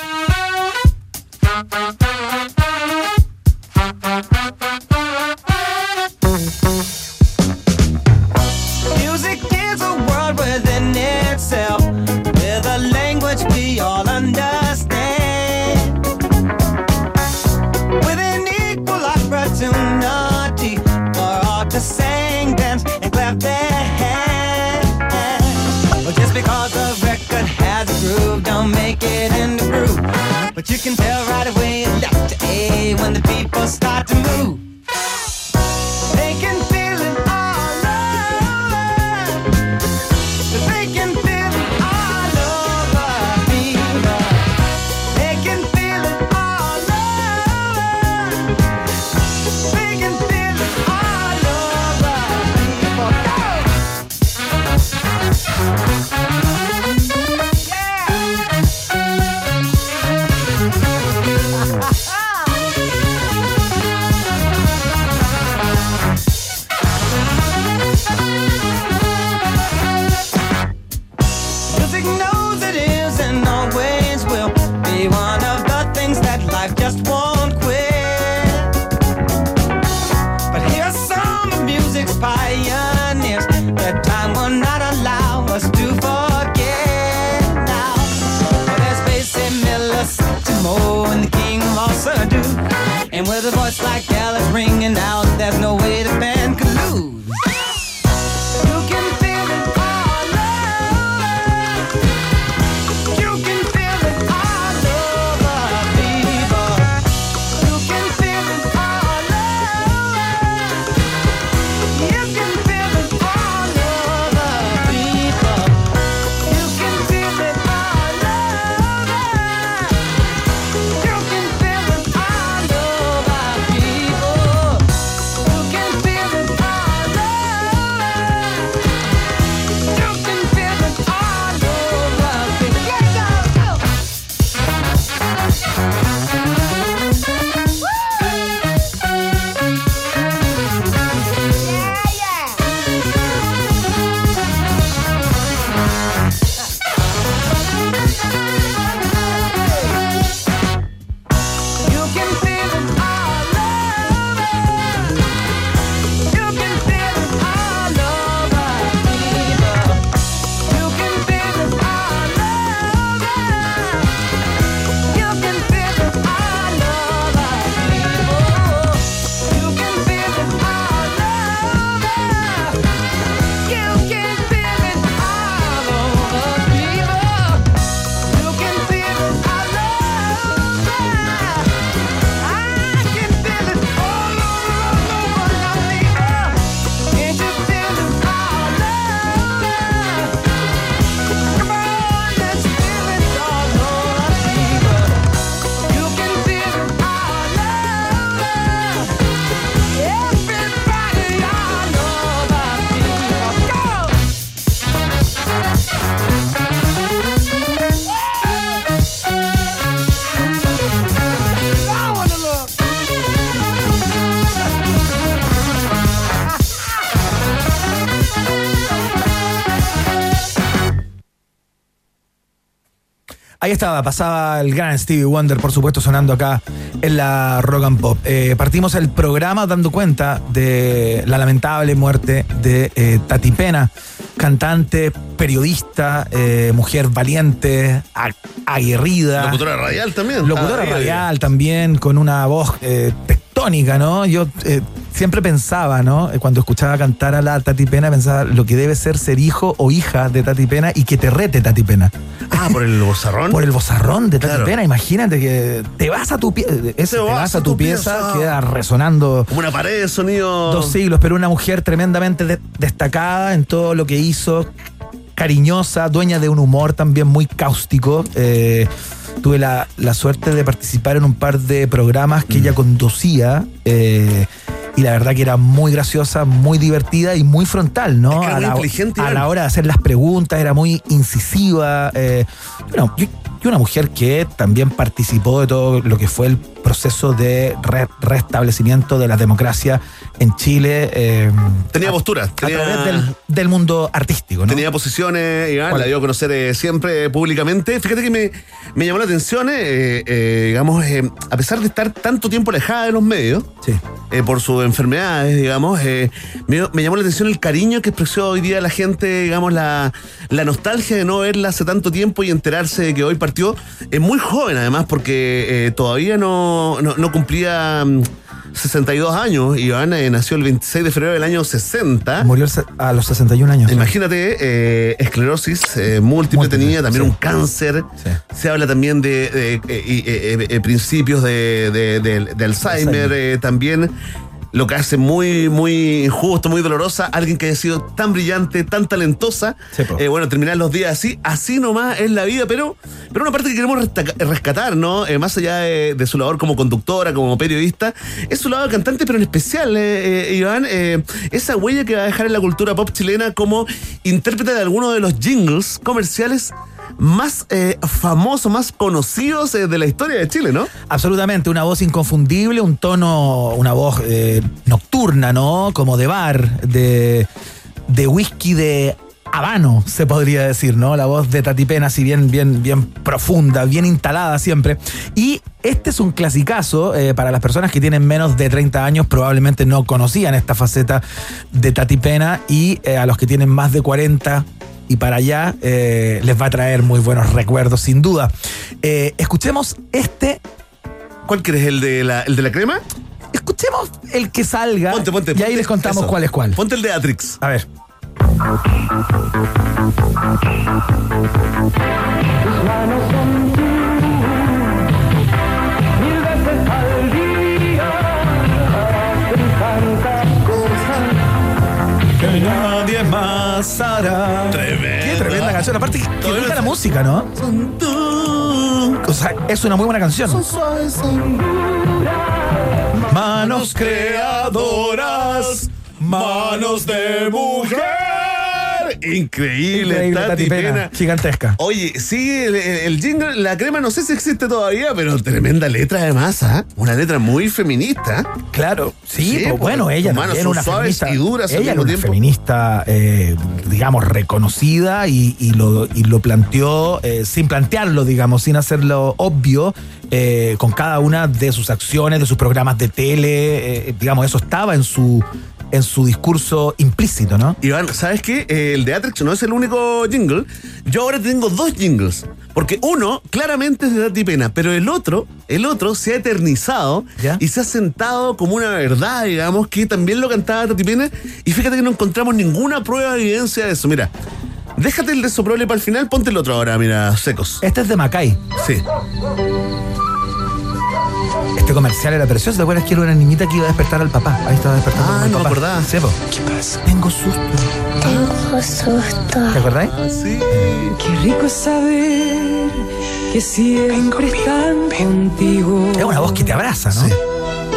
It in the groove. But you can tell right away Dr. A when the people start to move. Out. Ahí estaba, pasaba el gran Stevie Wonder, por supuesto, sonando acá en la Rock and Pop. Eh, partimos el programa dando cuenta de la lamentable muerte de eh, Tati Pena, cantante, periodista, eh, mujer valiente, aguerrida. Locutora radial también. Locutora Ah, radial también, con una voz tectónica, ¿no? Yo siempre pensaba, ¿no? Cuando escuchaba cantar a la Tati Pena, pensaba lo que debe ser ser hijo o hija de Tati Pena y que te rete Tati Pena. Ah, por el bozarrón. Por el bozarrón de Tati Claro. Pena, imagínate que te vas a tu pieza, te vas a tu pieza, queda resonando Como una pared de sonido. dos siglos, pero una mujer tremendamente de- destacada en todo lo que hizo, cariñosa, dueña de un humor también muy cáustico. Eh, tuve la, la suerte de participar en un par de programas que ella conducía. eh, y la verdad que era muy graciosa, muy divertida y muy frontal, ¿no? Es que era a, la, inteligente, a la hora de hacer las preguntas, era muy incisiva. eh, bueno, y una mujer que también participó de todo lo que fue el proceso de re- restablecimiento de la democracia en Chile. eh, Tenía postura. a través del, del mundo artístico, ¿no? tenía posiciones, Iván, ¿Cuál? la dio a conocer eh, siempre eh, públicamente. Fíjate que me, me llamó la atención, eh, eh, digamos, a pesar de estar tanto tiempo alejada de los medios, por sus enfermedades, digamos, me, me llamó la atención el cariño que expresó hoy día la gente, digamos, la, la nostalgia de no verla hace tanto tiempo y enterarse de que hoy partió. Es muy joven, además, porque eh, todavía no, no, no cumplía. Mm, 62 años, Iván eh, nació el 26 de febrero del año 60. Murió a los 61 años. Imagínate, eh, esclerosis eh, múltiple, tenía, también un cáncer. Se habla también de, de, eh, eh, eh, principios de, de- de- de Alzheimer eh, también. Lo que hace muy, muy injusto, muy dolorosa. Alguien que haya sido tan brillante, tan talentosa. Eh, bueno, terminar los días así, así nomás es la vida, pero, pero una parte que queremos rescatar, ¿no? Eh, más allá de, de su labor como conductora, como periodista, es su lado de cantante, pero en especial, eh, eh, Iván, eh, esa huella que va a dejar en la cultura pop chilena como intérprete de algunos de los jingles comerciales más eh, famosos, más conocidos eh, de la historia de Chile, ¿no? Absolutamente, una voz inconfundible, un tono, una voz eh, nocturna, ¿no? Como de bar, de, de whisky de habano, se podría decir, ¿no? La voz de Tati Pena, así bien, bien, bien profunda, bien instalada siempre. Y este es un clasicazo para las personas que tienen menos de 30 años, probablemente no conocían esta faceta de Tati Pena y a los que tienen más de 40 y para allá eh, les va a traer muy buenos recuerdos, sin duda. Eh, escuchemos este. ¿Cuál quieres? ¿El de la, el de la crema? escuchemos el que salga Ponte, ponte, y ahí les contamos eso. cuál es cuál. Ponte el de Atrix. A ver. Tus manos son mil veces al día, hacen tantas cosas. Que nadie más Tremenda. Qué tremenda canción. Aparte, que eso. la música, ¿no? O sea, es una muy buena canción. Manos creadoras, manos de mujer. Increíble, Increíble, Tati Tati Pena. Pena. Gigantesca. Oye, sí, el, el jingle, la crema no sé si existe todavía, pero tremenda letra además, ¿ah? Una letra muy feminista. Claro, sí, Sí, pues, pues, bueno, ella manos también son una suaves feminista, y duras ella era una tiempo. feminista, eh, digamos, reconocida y, y lo, y lo planteó eh, sin plantearlo, digamos, sin hacerlo obvio, eh, con cada una de sus acciones, de sus programas de tele, eh, digamos, eso estaba en su en su discurso implícito, ¿no? Iván, ¿sabes qué? Eh, El de Atrix no es el único jingle. Yo ahora tengo dos jingles. Porque uno claramente es de Tati Pena, pero el otro, el otro se ha eternizado y se ha sentado como una verdad, digamos, que también lo cantaba Tati Pena. Y fíjate que no encontramos ninguna prueba de evidencia de eso. Mira, déjate el de Soprole para el final, ponte el otro ahora, mira, secos. Este es de Macay. Sí. Este comercial era precioso. ¿Te acuerdas que era una niñita que iba a despertar al papá? Ahí estaba despertando Ah, al no me acordaba. Sí. ¿Qué pasa? Tengo susto. Tengo susto. ¿Te acordáis? Sí. Qué rico es saber que siempre están contigo. Es una voz que te abraza, ¿no?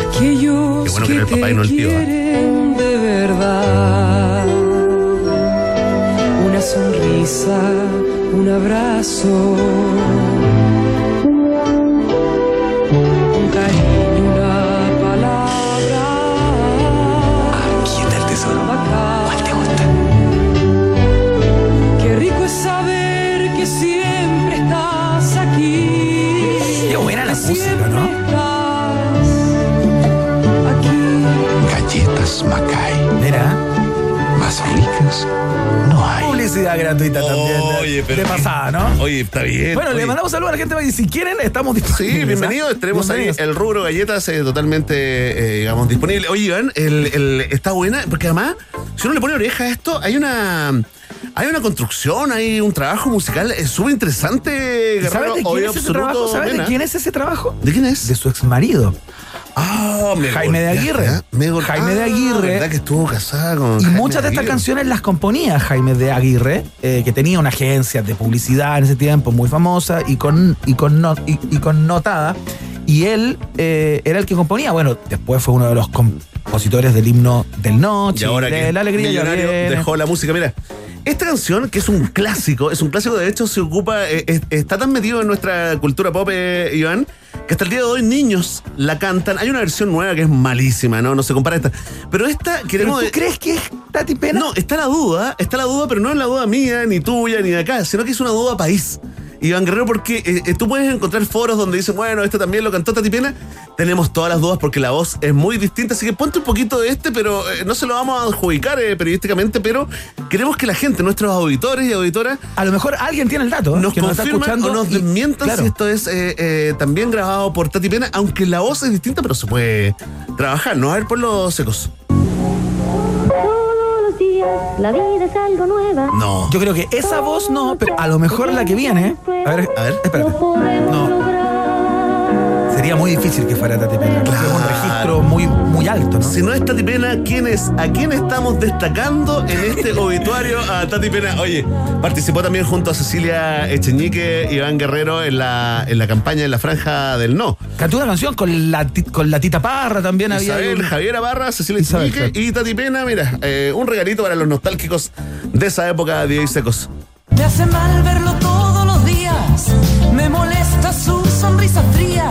Aquellos Qué bueno que era el te papá y no el tío, ¿eh? quieren de verdad. Una sonrisa, un abrazo. Un cariño, una palabra. Aquí está el tesoro. ¿Cuál te gusta? Qué rico es saber que siempre estás aquí. Qué buena la música, ¿no? Galletas Macay. Mira. Más ricas hay. Publicidad gratuita también. de- Oye, pero de pasada, ¿no? Oye, está bien. Bueno, le mandamos saludos a la gente y si quieren, estamos disponibles. Sí, bienvenidos. ¿ah? Tenemos ahí Bienvenidos. el rubro galletas eh, totalmente, eh, digamos, disponible. Oye, Iván, el, el- está buena, porque además, si uno le pone oreja a esto, hay una. Hay una construcción, hay un trabajo musical eh, súper interesante. ¿Y ¿Sabes de quién es ese trabajo? ¿Sabes de quién es ese trabajo? ¿De quién es? De su ex marido. Ah, me Jaime de Aguirre. ¿eh? Me gol- Jaime de Ah, Aguirre. verdad que estuvo casada con. Y Jaime muchas de estas canciones las componía Jaime de Aguirre, eh, que tenía una agencia de publicidad en ese tiempo muy famosa y, con, y, con no- y, y connotada. Y él eh, era el que componía. Bueno, después fue uno de los compositores del himno del Noche, Y ahora de que la alegría millonario dejó la música. Mira, esta canción, que es un clásico, es un clásico, de hecho, se ocupa, eh, es- está tan metido en nuestra cultura pop, eh, Iván, que hasta el día de hoy niños la cantan. Hay una versión nueva que es malísima, ¿no? No se compara a esta. Pero esta queremos. ¿Pero tú crees que es Tati Pena? No, está la duda, está la duda, pero no es la duda mía, ni tuya, ni de acá, sino que es una duda país. Iván Guerrero, porque eh, eh, tú puedes encontrar foros donde dicen, bueno, esto también lo cantó Tati Pena. Tenemos todas las dudas porque la voz es muy distinta, así que ponte un poquito de este, pero eh, no se lo vamos a adjudicar eh, periodísticamente, pero queremos que la gente, nuestros auditores y auditoras, A lo mejor alguien tiene el dato. nos que nos está escuchando o nos desmientan claro. si esto es también grabado por Tati Pena, aunque la voz es distinta, pero se puede trabajar, ¿no? A ver por los secos. La vida es algo nueva. No. Yo creo que esa voz no, pero a lo mejor la que viene. A ver, A ver. espérate. No. Sería muy difícil que fuera Tati Pena. porque Es un registro muy, muy alto, ¿no? Si no es Tati Pena, ¿quién es? ¿A quién estamos destacando en este obituario a Tati Pena? Oye, participó también junto a Cecilia Echeñique, Iván Guerrero en la, en la campaña en la franja del no. Cantó una canción con la, con la Tita Parra también había. Isabel, un- Javiera Barra, Cecilia Isabel, Echeñique y Tati Pena, mira, eh, un regalito para los nostálgicos de esa época de Secos. Me hace mal verlo todos los días. Me molesta su sonrisa fría.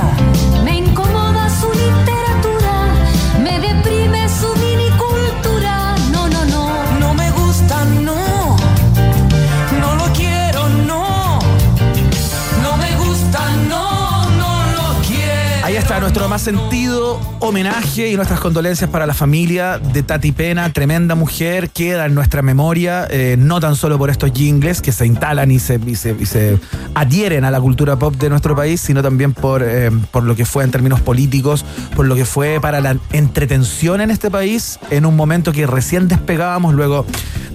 No. Nuestro homenaje y nuestras condolencias para la familia de Tati Pena, tremenda mujer, queda en nuestra memoria, eh, no tan solo por estos jingles que se instalan y se, y se, y se adhieren a la cultura pop de nuestro país, sino también por, eh, por lo que fue en términos políticos, por lo que fue para la entretención en este país en un momento que recién despegábamos luego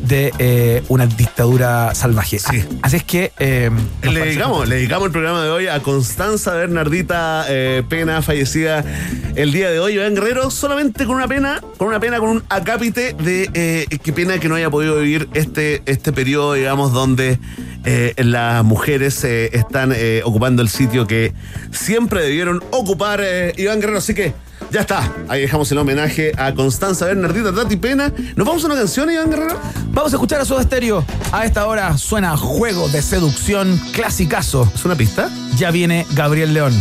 de eh, una dictadura salvaje. Así es que... eh, Le dedicamos, le dedicamos el programa de hoy a Constanza Bernardita eh, Pena, fallecida el día de hoy. Iván Guerrero, solamente con una pena, con una pena, con un acápite de eh, qué pena que no haya podido vivir este, este periodo, digamos, donde eh, las mujeres eh, están ocupando el sitio que siempre debieron ocupar Iván Guerrero. Así que ya está, ahí dejamos el homenaje a Constanza Bernardita Tati Pena. ¿Nos vamos a una canción, Iván Guerrero? Vamos a escuchar a Soda Stereo. A esta hora suena Juego de Seducción, clasicazo. ¿Es una pista? Ya viene Gabriel León.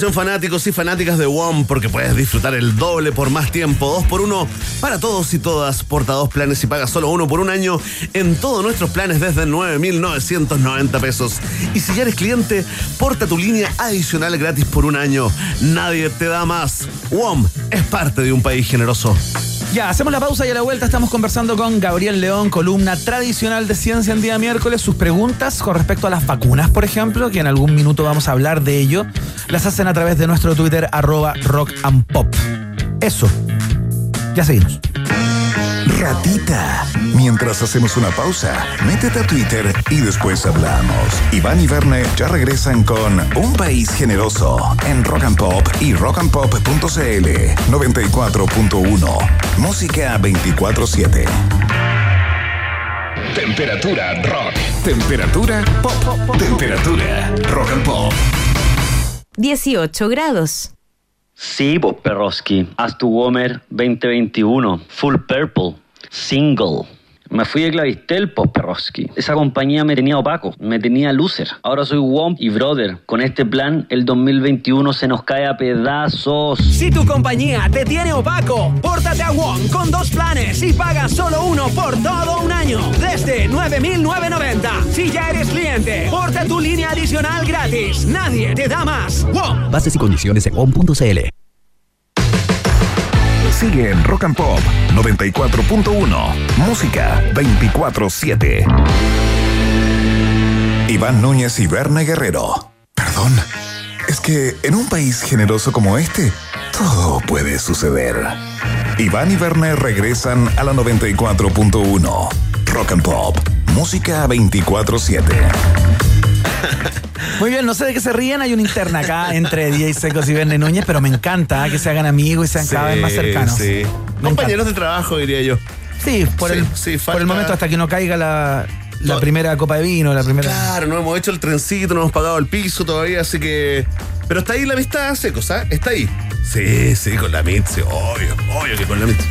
Atención fanáticos y fanáticas de WOM porque puedes disfrutar el doble por más tiempo, dos por uno para todos y todas. Porta dos planes y paga solo uno por un año en todos nuestros planes desde 9.990 pesos. Y si ya eres cliente, porta tu línea adicional gratis por un año. Nadie te da más. WOM es parte de un país generoso. Ya, hacemos la pausa y a la vuelta estamos conversando con Gabriel León, columna tradicional de Ciencia en Día Miércoles. Sus preguntas con respecto a las vacunas, por ejemplo, que en algún minuto vamos a hablar de ello, las hacen a través de nuestro Twitter, arroba rock and pop. Eso. Ya seguimos. Ratita. Mientras hacemos una pausa, métete a Twitter y después hablamos. Iván y Verne ya regresan con Un País Generoso en Rock and Pop y rockandpop.cl 94.1. Música 24-7. Temperatura rock. Temperatura pop. Temperatura rock and pop. 18 grados. Sí, vos, Perroski. Haz tu Womer 2021. Full Purple. Single. Me fui de Clavistel, Perroski. Esa compañía me tenía opaco, me tenía loser. Ahora soy Womp y Brother. Con este plan, el 2021 se nos cae a pedazos. Si tu compañía te tiene opaco, pórtate a WOM con dos planes y paga solo uno por todo un año. Desde 9,990. Si ya eres cliente, porta tu línea adicional gratis. Nadie te da más. WOM. Bases y condiciones en on.cl. Sigue en Rock and Pop 94.1. Música 24-7. Iván Núñez y Berna Guerrero. Perdón. Es que en un país generoso como este, todo puede suceder. Iván y Verne regresan a la 94.1. Rock and Pop. Música 24-7. Muy bien, no sé de qué se ríen, hay una interna acá entre DJ Secos y Verne Núñez, pero me encanta que se hagan amigos y sean cada vez más cercanos. Sí. Compañeros de trabajo, diría yo. Sí, por, Sí, el, sí, por el momento hasta que no caiga la, la No. primera copa de vino, la primera... Claro, no hemos hecho el trencito, no hemos pagado el piso todavía, así que. Pero está ahí la amistad, secos, ¿ah? Está ahí. Sí, sí, con la Mitzi, obvio, obvio que con la Mitzi.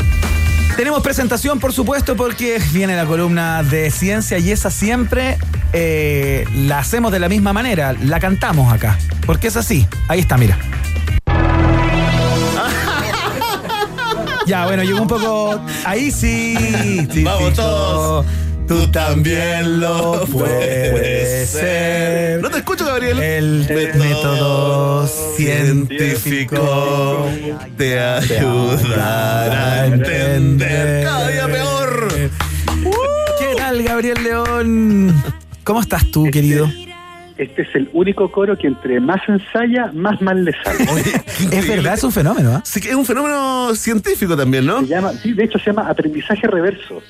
Tenemos presentación, por supuesto, porque viene la columna de ciencia y esa siempre eh, la hacemos de la misma manera, la cantamos acá, porque es así. Ahí está, mira. Ya, bueno, llegó un poco. Ahí sí. sí, Vamos sí, todos. Tú también lo puedes ser. No te escucho, Gabriel. El método científico te ayudará a entender. Cada día peor. ¿Qué tal, Gabriel León? ¿Cómo estás tú, querido? Este es el único coro que entre más ensaya, más mal le sale. Es verdad, es un fenómeno, ¿ah? Sí, que es un fenómeno científico también, ¿no? Se llama, sí, de hecho se llama aprendizaje reverso.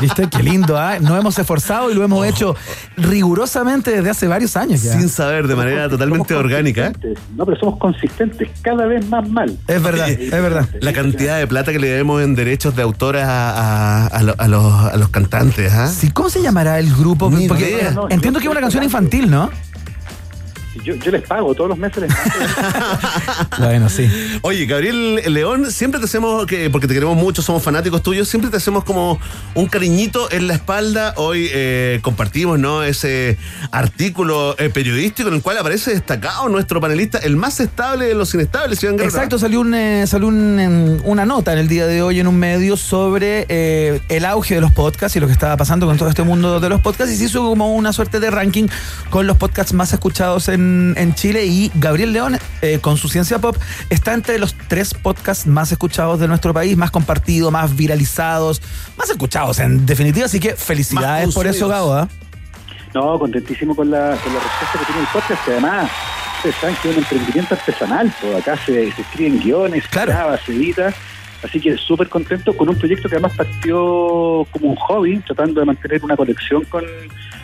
¿Viste? Qué lindo, ¿ah? Nos hemos esforzado y lo hemos hecho rigurosamente desde hace varios años ya. Sin saber, de manera totalmente orgánica. No, pero somos consistentes, cada vez más mal. Es verdad, es verdad. La cantidad de plata que le debemos en derechos de autor a, a- a lo- a los, a los cantantes, ¿ah? Sí, ¿Cómo se llamará el grupo? Ni Porque idea. No, no, entiendo que es una canción infantil, ¿no? Yo, yo les pago, todos los meses les pago. Bueno, sí. Oye, Gabriel León, siempre te hacemos, que, porque te queremos mucho, somos fanáticos tuyos, siempre te hacemos como un cariñito en la espalda. Hoy eh, compartimos ¿no? ese artículo eh, periodístico en el cual aparece destacado nuestro panelista, el más estable de los inestables, Iván Guerrero. Exacto, salió, un, eh, salió un, em, una nota en el día de hoy en un medio sobre eh, el auge de los podcasts y lo que estaba pasando con todo este mundo de los podcasts y se hizo como una suerte de ranking con los podcasts más escuchados en, en Chile y Gabriel León eh, con su ciencia pop está entre los tres podcasts más escuchados de nuestro país, más compartidos, más viralizados, más escuchados en definitiva, así que felicidades por eso. Gabo. ¿ah? No, contentísimo con la, con la respuesta que tiene el podcast, que además ustedes saben que es un emprendimiento artesanal, pues acá se, se escriben guiones, se graba, se edita, así que súper contento con un proyecto que además partió como un hobby, tratando de mantener una conexión con,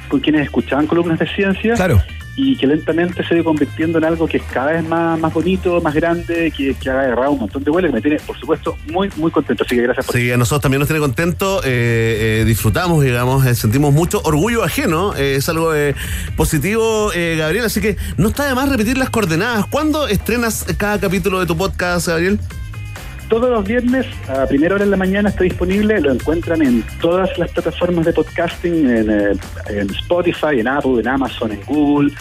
con quienes escuchaban columnas de ciencia. Claro. Y que lentamente se ha convirtiendo en algo que es cada vez más, más bonito, más grande, que, que ha agarrado un montón de vuelos, que me tiene, por supuesto, muy, muy contento. Así que gracias por Sí, a nosotros también nos tiene contento, eh, eh, disfrutamos, digamos, eh, sentimos mucho orgullo ajeno, eh, es algo eh, positivo, Gabriel, así que no está de más repetir las coordenadas. ¿Cuándo estrenas cada capítulo de tu podcast, Gabriel? Todos los viernes a primera hora de la mañana está disponible, lo encuentran en todas las plataformas de podcasting, en, eh, en Spotify, en Apple, en Amazon, en Google.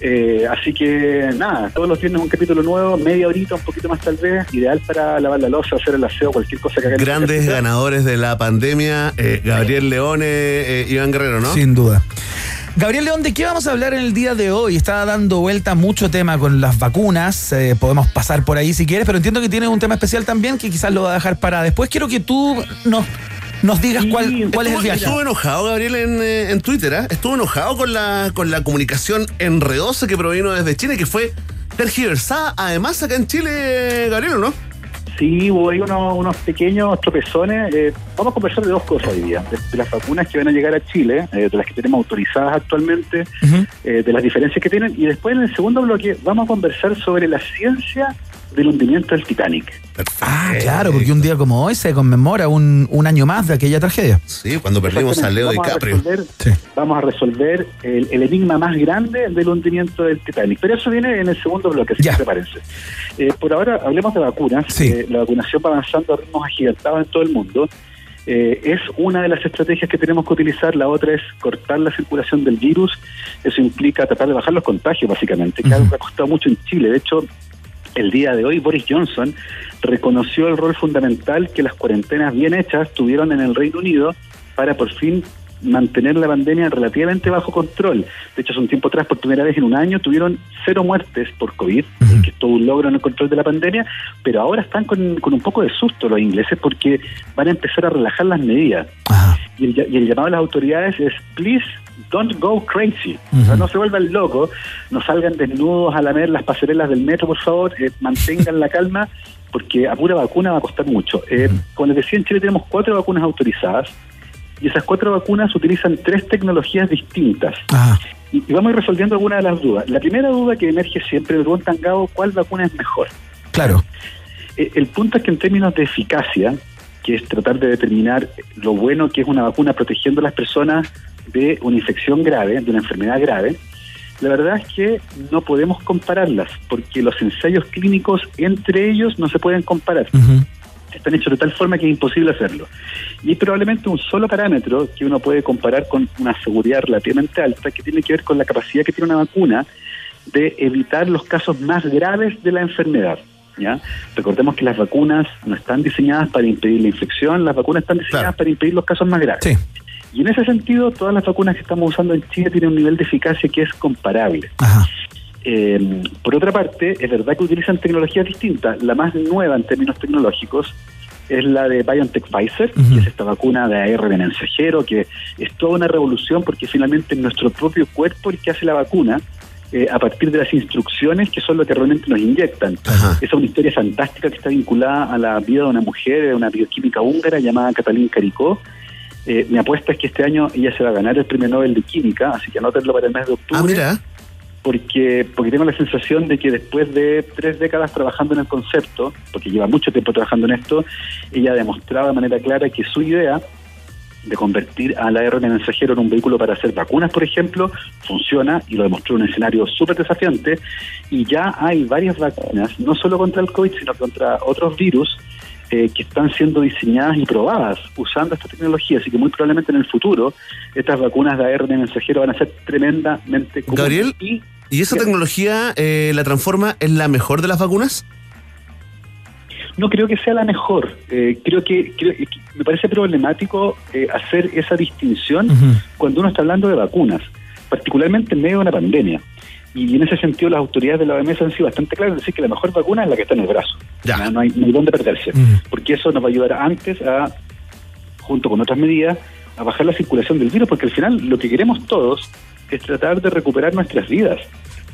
Eh, así que nada, todos los viernes un capítulo nuevo, media horita, un poquito más tal vez, ideal para lavar la losa, hacer el aseo, cualquier cosa que hagan. Grandes ganadores de la pandemia, eh, Gabriel Leone, eh, Iván Guerrero, ¿no? Sin duda. Gabriel León, ¿de qué vamos a hablar en el día de hoy? Está dando vuelta mucho tema con las vacunas. eh, podemos pasar por ahí si quieres, pero entiendo que tienes un tema especial también que quizás lo va a dejar para después. Quiero que tú nos, nos digas cuál, cuál es el viaje. Estuvo enojado Gabriel en, eh, en Twitter, ¿ah? Estuvo enojado con la, con la comunicación enredosa que provino desde Chile, que fue tergiversada, además acá en Chile, Gabriel, ¿o no? Sí, hubo ahí unos, unos pequeños tropezones. Eh, vamos a conversar de dos cosas hoy día. De, de las vacunas que van a llegar a Chile, eh, de las que tenemos autorizadas actualmente, eh, de las diferencias que tienen. Y después en el segundo bloque vamos a conversar sobre la ciencia del hundimiento del Titanic. Ah, claro, porque un día como hoy se conmemora un, un año más de aquella tragedia. Sí, cuando perdimos a Leo Vamos a DiCaprio. Vamos a resolver el, el enigma más grande del hundimiento del Titanic. Pero eso viene en el segundo bloque, así que prepárense. Eh, por ahora hablemos de vacunas. Eh, la vacunación va avanzando a ritmos agigantados en todo el mundo. Eh, es una de las estrategias que tenemos que utilizar. La otra es cortar la circulación del virus. Eso implica tratar de bajar los contagios, básicamente, que algo que ha costado mucho en Chile. De hecho, el día de hoy Boris Johnson reconoció el rol fundamental que las cuarentenas bien hechas tuvieron en el Reino Unido para por fin mantener la pandemia relativamente bajo control. De hecho, hace un tiempo atrás, por primera vez en un año, tuvieron cero muertes por COVID, que es todo un logro en el control de la pandemia, pero ahora están con, con un poco de susto los ingleses porque van a empezar a relajar las medidas. Y el, y el llamado a las autoridades es, please, don't go crazy. O sea, no se vuelvan locos, no salgan desnudos a lamer las pasarelas del metro, por favor, eh, mantengan la calma, porque a pura vacuna va a costar mucho. Eh, Como les decía, en Chile tenemos cuatro vacunas autorizadas, y esas cuatro vacunas utilizan tres tecnologías distintas. Y, y vamos a ir resolviendo algunas de las dudas. La primera duda que emerge siempre, me preguntan, Gabo, ¿cuál vacuna es mejor? Claro. Eh, el punto es que en términos de eficacia, que es tratar de determinar lo bueno que es una vacuna protegiendo a las personas de una infección grave, de una enfermedad grave, la verdad es que no podemos compararlas, porque los ensayos clínicos entre ellos no se pueden comparar. Están hechos de tal forma que es imposible hacerlo. Y probablemente un solo parámetro que uno puede comparar con una seguridad relativamente alta, que tiene que ver con la capacidad que tiene una vacuna de evitar los casos más graves de la enfermedad. ¿ya? Recordemos que las vacunas no están diseñadas para impedir la infección, las vacunas están diseñadas para impedir los casos más graves. Y en ese sentido, todas las vacunas que estamos usando en Chile tienen un nivel de eficacia que es comparable. Eh, por otra parte, es verdad que utilizan tecnologías distintas. La más nueva en términos tecnológicos es la de BioNTech Pfizer, que es esta vacuna de ARN mensajero, que es toda una revolución porque finalmente es nuestro propio cuerpo el que hace la vacuna eh, a partir de las instrucciones que son lo que realmente nos inyectan. Esa es una historia fantástica que está vinculada a la vida de una mujer, de una bioquímica húngara llamada Catalín Caricó. Eh, mi apuesta es que este año ella se va a ganar el premio Nobel de Química, así que anótenlo para el mes de octubre. Porque, porque tengo la sensación de que después de tres décadas trabajando en el concepto, porque lleva mucho tiempo trabajando en esto, ella ha demostrado de manera clara que su idea de convertir al ARN mensajero en un vehículo para hacer vacunas, por ejemplo, funciona y lo demostró en un escenario súper desafiante. Y ya hay varias vacunas, no solo contra el COVID, sino contra otros virus eh, que están siendo diseñadas y probadas usando esta tecnología. Así que muy probablemente en el futuro estas vacunas de ARN mensajero van a ser tremendamente comunes. Gabriel, Y ¿y esa tecnología eh, la transforma en la mejor de las vacunas? No creo que sea la mejor. Eh, creo que, creo que me parece problemático eh, hacer esa distinción cuando uno está hablando de vacunas, particularmente en medio de una pandemia. Y en ese sentido las autoridades de la OMS han sido bastante claras, es decir, que la mejor vacuna es la que está en el brazo. Ya. No, hay, no hay dónde perderse, porque eso nos va a ayudar antes a, junto con otras medidas, a bajar la circulación del virus, porque al final lo que queremos todos es tratar de recuperar nuestras vidas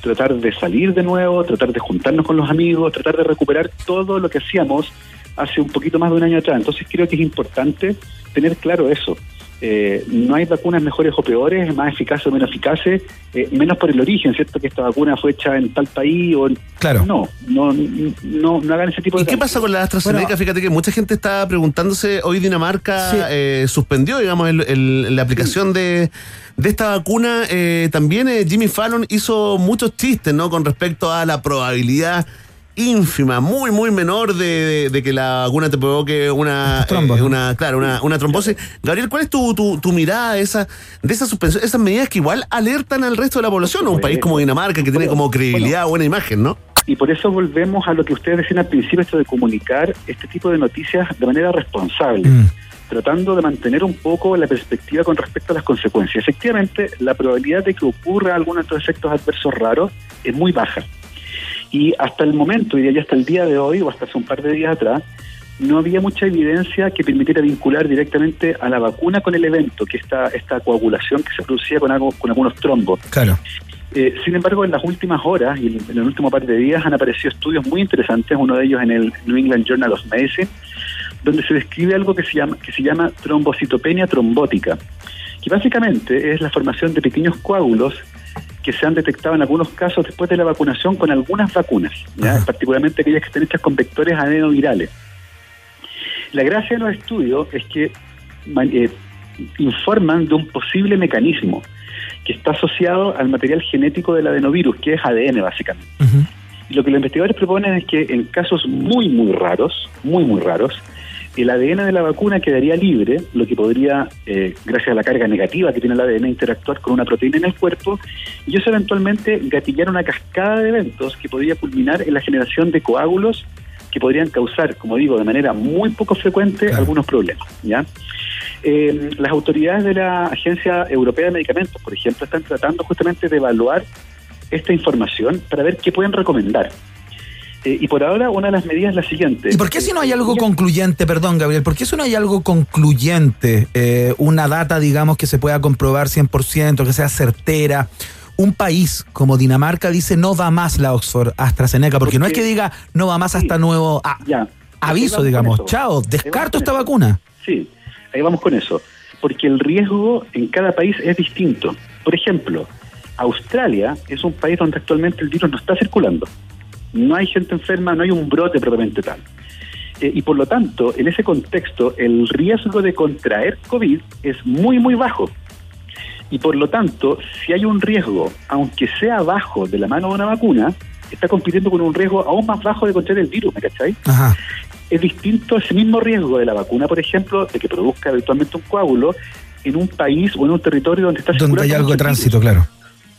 tratar de salir de nuevo, tratar de juntarnos con los amigos, tratar de recuperar todo lo que hacíamos hace un poquito más de un año atrás. Entonces creo que es importante tener claro eso. Eh, no hay vacunas mejores o peores, más eficaces o menos eficaces, eh, menos por el origen, ¿cierto? Que esta vacuna fue hecha en tal país o en... Claro. No, no, no, no hagan ese tipo de... ¿Y qué pasa con la AstraZeneca? Bueno, Fíjate que mucha gente está preguntándose, hoy Dinamarca eh, suspendió, digamos, el- el- la aplicación de, de esta vacuna. Eh, también eh, Jimmy Fallon hizo muchos chistes, ¿no? Con respecto a la probabilidad ínfima, muy, muy menor de, de- de que la vacuna te provoque una, eh, una claro, una, una trombosis. Gabriel, ¿cuál es tu, tu, tu mirada de esa, de esa suspensión, esas medidas que igual alertan al resto de la población? Un país como Dinamarca que tiene como credibilidad, buena imagen, ¿no? Y por eso volvemos a lo que ustedes decían al principio, esto de comunicar este tipo de noticias de manera responsable, tratando de mantener un poco la perspectiva con respecto a las consecuencias. Efectivamente, la probabilidad de que ocurra alguno de estos efectos adversos raros es muy baja. Y hasta el momento, y hasta el día de hoy, o hasta hace un par de días atrás, no había mucha evidencia que permitiera vincular directamente a la vacuna con el evento, que esta, esta coagulación que se producía con, algo, con algunos trombos. Claro. Eh, sin embargo, en las últimas horas y en, en el último par de días han aparecido estudios muy interesantes, uno de ellos en el New England Journal of Medicine, donde se describe algo que se llama, que se llama trombocitopenia trombótica, que básicamente es la formación de pequeños coágulos que se han detectado en algunos casos después de la vacunación con algunas vacunas, ¿ya? particularmente aquellas que están hechas con vectores adenovirales. La gracia de los estudios es que eh, informan de un posible mecanismo que está asociado al material genético del adenovirus, que es ADN básicamente. Y lo que los investigadores proponen es que en casos muy, muy raros, muy, muy raros, el ADN de la vacuna quedaría libre, lo que podría, eh, gracias a la carga negativa que tiene el ADN, interactuar con una proteína en el cuerpo y eso eventualmente gatillar una cascada de eventos que podría culminar en la generación de coágulos que podrían causar, como digo, de manera muy poco frecuente algunos problemas. ¿ya? Eh, las autoridades de la Agencia Europea de Medicamentos, por ejemplo, están tratando justamente de evaluar esta información para ver qué pueden recomendar. Eh, y por ahora una de las medidas es la siguiente. ¿Y por qué si no hay algo concluyente, perdón Gabriel, por qué si no hay algo concluyente, eh, una data, digamos, que se pueda comprobar 100%, que sea certera? Un país como Dinamarca dice no va más la Oxford AstraZeneca, porque, no es que diga no va más hasta nuevo ah, Ya. Aviso, digamos, chao, descarto esta vacuna. Sí, ahí vamos con eso. Porque el riesgo en cada país es distinto. Por ejemplo, Australia es un país donde actualmente el virus no está circulando. No hay gente enferma, no hay un brote propiamente tal. Eh, y por lo tanto, en ese contexto, el riesgo de contraer COVID es muy, muy bajo. Y por lo tanto, si hay un riesgo, aunque sea bajo de la mano de una vacuna, está compitiendo con un riesgo aún más bajo de contraer el virus, ¿me cachai? Ajá. es distinto ese mismo riesgo de la vacuna, por ejemplo, de que produzca eventualmente un coágulo en un país o en un territorio donde está Donde hay algo de virus. tránsito, claro.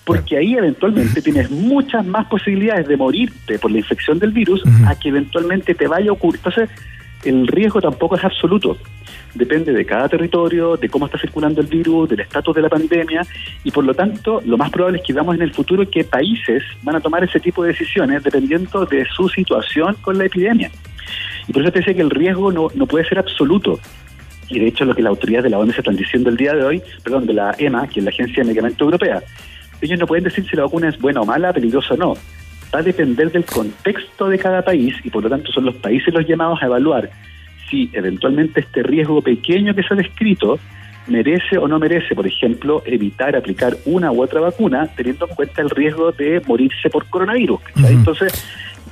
Porque ahí eventualmente tienes muchas más posibilidades de morirte por la infección del virus a que eventualmente te vaya a ocurrir. Entonces, el riesgo tampoco es absoluto. Depende de cada territorio, de cómo está circulando el virus, del estatus de la pandemia y por lo tanto lo más probable es que veamos en el futuro que países van a tomar ese tipo de decisiones dependiendo de su situación con la epidemia. Y por eso te decía que el riesgo no, no puede ser absoluto. Y de hecho lo que las autoridades de la OMS están diciendo el día de hoy, perdón, de la EMA, que es la Agencia de Medicamento Europea, ellos no pueden decir si la vacuna es buena o mala, peligrosa o no. Va a depender del contexto de cada país y por lo tanto son los países los llamados a evaluar si eventualmente este riesgo pequeño que se ha descrito merece o no merece, por ejemplo, evitar aplicar una u otra vacuna teniendo en cuenta el riesgo de morirse por coronavirus. Entonces,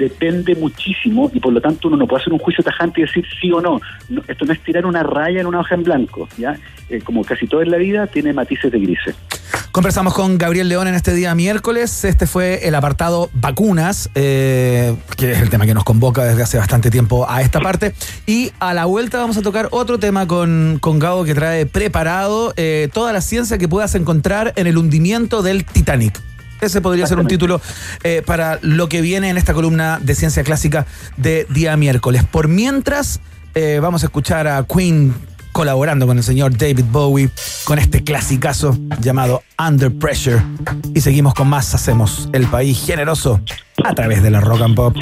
depende muchísimo y por lo tanto uno no puede hacer un juicio tajante y decir sí o no. Esto no es tirar una raya en una hoja en blanco, ¿ya? Eh, como casi todo en la vida, tiene matices de grises. Conversamos con Gabriel León en este día miércoles. Este fue el apartado vacunas, eh, que es el tema que nos convoca desde hace bastante tiempo a esta parte. Y a la vuelta vamos a tocar otro tema con, con Gabo que trae preparado eh, toda la ciencia que puedas encontrar en el hundimiento del Titanic. Ese podría ser un título eh, para lo que viene en esta columna de ciencia clásica de día miércoles. Por mientras, eh, vamos a escuchar a Queen colaborando con el señor David Bowie con este clasicazo llamado Under Pressure. Y seguimos con más Hacemos el País Generoso a través de la Rock and Pop.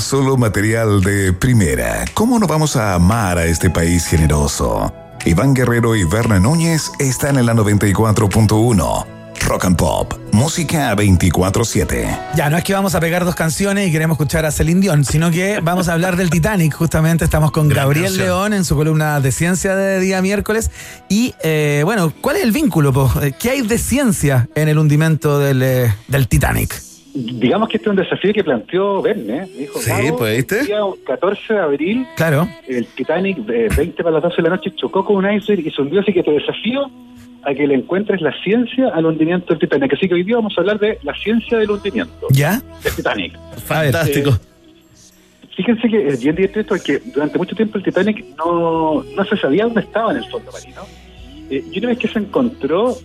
Solo material de primera. ¿Cómo no vamos a amar a este país generoso? Iván Guerrero y Berna Núñez están en la 94.1. Rock and Pop, música 24-7. Ya, no es que vamos a pegar dos canciones y queremos escuchar a Celine Dion, sino que vamos a hablar del Titanic. Justamente estamos con Gran Gabriel canción. León en su columna de ciencia de día miércoles. Y eh, bueno, ¿cuál es el vínculo? po? Eh, ¿Qué hay de ciencia en el hundimiento del, eh, del Titanic? Digamos que este es un desafío que planteó Verne. Dijo, Sí, "Gabo, pues, ¿viste? El día 14 de abril, Claro. el Titanic, de 20 para las 12 de la noche, chocó con un iceberg y se hundió. Así que te desafío a que le encuentres la ciencia al hundimiento del Titanic. Así que hoy día vamos a hablar de la ciencia del hundimiento ¿Ya? del Titanic. Fantástico. Fíjense que es bien directo esto porque durante mucho tiempo el Titanic no, no se sabía dónde estaba en el fondo marino. Eh, y una vez que se encontró,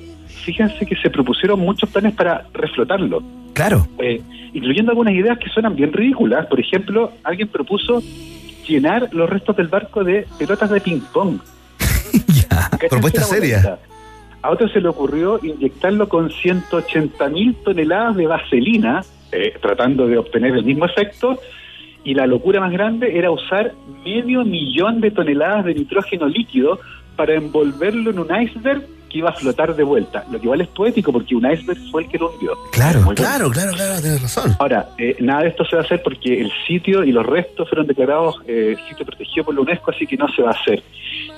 fíjense que se propusieron muchos planes para reflotarlo. Claro. Eh, incluyendo algunas ideas que suenan bien ridículas. Por ejemplo, alguien propuso llenar los restos del barco de pelotas de ping-pong. ¿Cachai? Propuesta seria. bonita. A otro se le ocurrió inyectarlo con 180 mil toneladas de vaselina, eh, tratando de obtener el mismo efecto. Y la locura más grande era usar medio millón de toneladas de nitrógeno líquido para envolverlo en un iceberg que iba a flotar de vuelta. Lo que igual es poético porque un iceberg fue el que lo hundió. Claro, claro, claro, claro, tienes razón. Ahora, eh, nada de esto se va a hacer porque el sitio y los restos fueron declarados eh, sitio protegido por la UNESCO, así que no se va a hacer.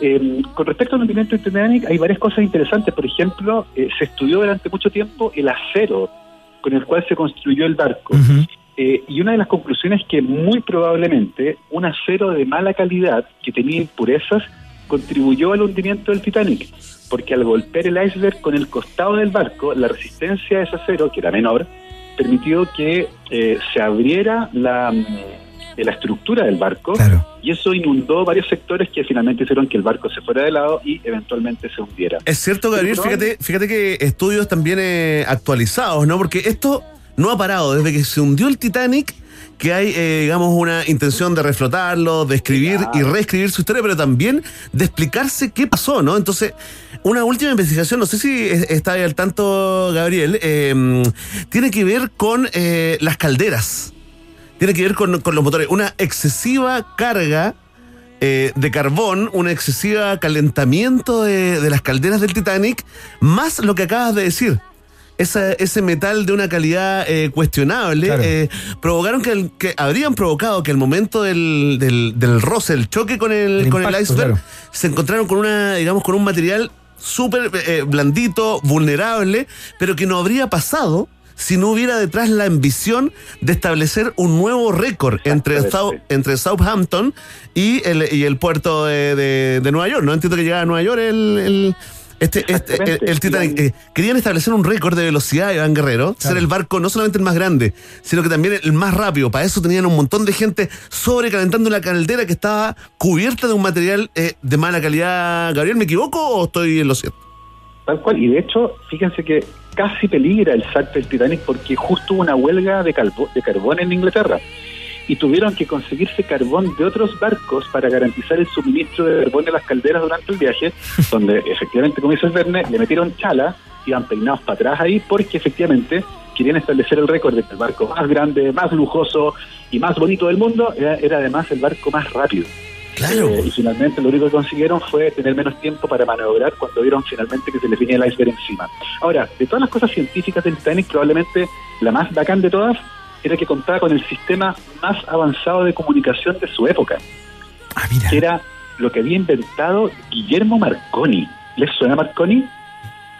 Eh, con respecto al hundimiento del Titanic, hay varias cosas interesantes. Por ejemplo, eh, se estudió durante mucho tiempo el acero con el cual se construyó el barco. Eh, y una de las conclusiones es que muy probablemente un acero de mala calidad que tenía impurezas contribuyó al hundimiento del Titanic, porque al golpear el iceberg con el costado del barco, la resistencia de ese acero, que era menor, permitió que eh, se abriera la, mm, la estructura del barco y eso inundó varios sectores que finalmente hicieron que el barco se fuera de lado y eventualmente se hundiera. Es cierto, Gabriel, fíjate, fíjate que estudios también eh, actualizados, ¿no? Porque esto no ha parado desde que se hundió el Titanic, que hay, eh, digamos, una intención de reflotarlo, de escribir y reescribir su historia, pero también de explicarse qué pasó, ¿no? Entonces, una última investigación, no sé si es- está ahí al tanto, Gabriel, eh, tiene que ver con eh, las calderas. Tiene que ver con, con los motores. Una excesiva carga eh, de carbón, un excesivo calentamiento de, de las calderas del Titanic, más lo que acabas de decir. Esa- ese metal de una calidad eh, cuestionable eh, provocaron que, el- que habrían provocado que al momento del, del, del roce, el choque con el, El con el iceberg, claro. se encontraron con una, digamos, con un material súper eh, blandito, vulnerable, pero que no habría pasado si no hubiera detrás la ambición de establecer un nuevo récord entre, entre Southampton y el, y el puerto de, de- de Nueva York. No entiendo que llegaba a Nueva York el, el- Este, este, el, el Titanic, eh, querían establecer un récord de velocidad, Iván Guerrero, ser el barco no solamente el más grande, sino que también el más rápido. Para eso tenían un montón de gente sobrecalentando una caldera que estaba cubierta de un material eh, de mala calidad. Gabriel, ¿me equivoco o estoy en lo cierto? Tal cual, y de hecho, fíjense que casi peligra el salto del Titanic porque justo hubo una huelga de, calvo- de carbón en Inglaterra y tuvieron que conseguirse carbón de otros barcos para garantizar el suministro de carbón en las calderas durante el viaje, donde efectivamente, como dice el Verne, le metieron chala, iban peinados para atrás ahí porque efectivamente querían establecer el récord de que el barco más grande, más lujoso y más bonito del mundo era, era además el barco más rápido. Claro. Eh, y finalmente lo único que consiguieron fue tener menos tiempo para maniobrar cuando vieron finalmente que se les venía el iceberg encima. Ahora, de todas las cosas científicas del Titanic, probablemente la más bacán de todas era que contaba con el sistema más avanzado de comunicación de su época. Que era lo que había inventado Guillermo Marconi. ¿Les suena Marconi?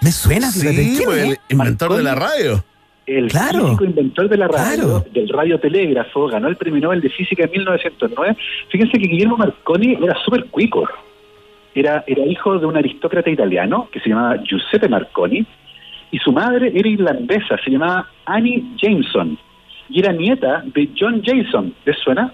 Me suena, fíjate. Sí, ¿quién pues, es? el inventor de la radio. El Claro. físico inventor de la radio, del radiotelégrafo, ganó el premio Nobel de Física en 1909. Fíjense que Guillermo Marconi era súper cuico. Era, era hijo de un aristócrata italiano que se llamaba Giuseppe Marconi y su madre era irlandesa, se llamaba Annie Jameson y era nieta de John Jason. ¿Les suena?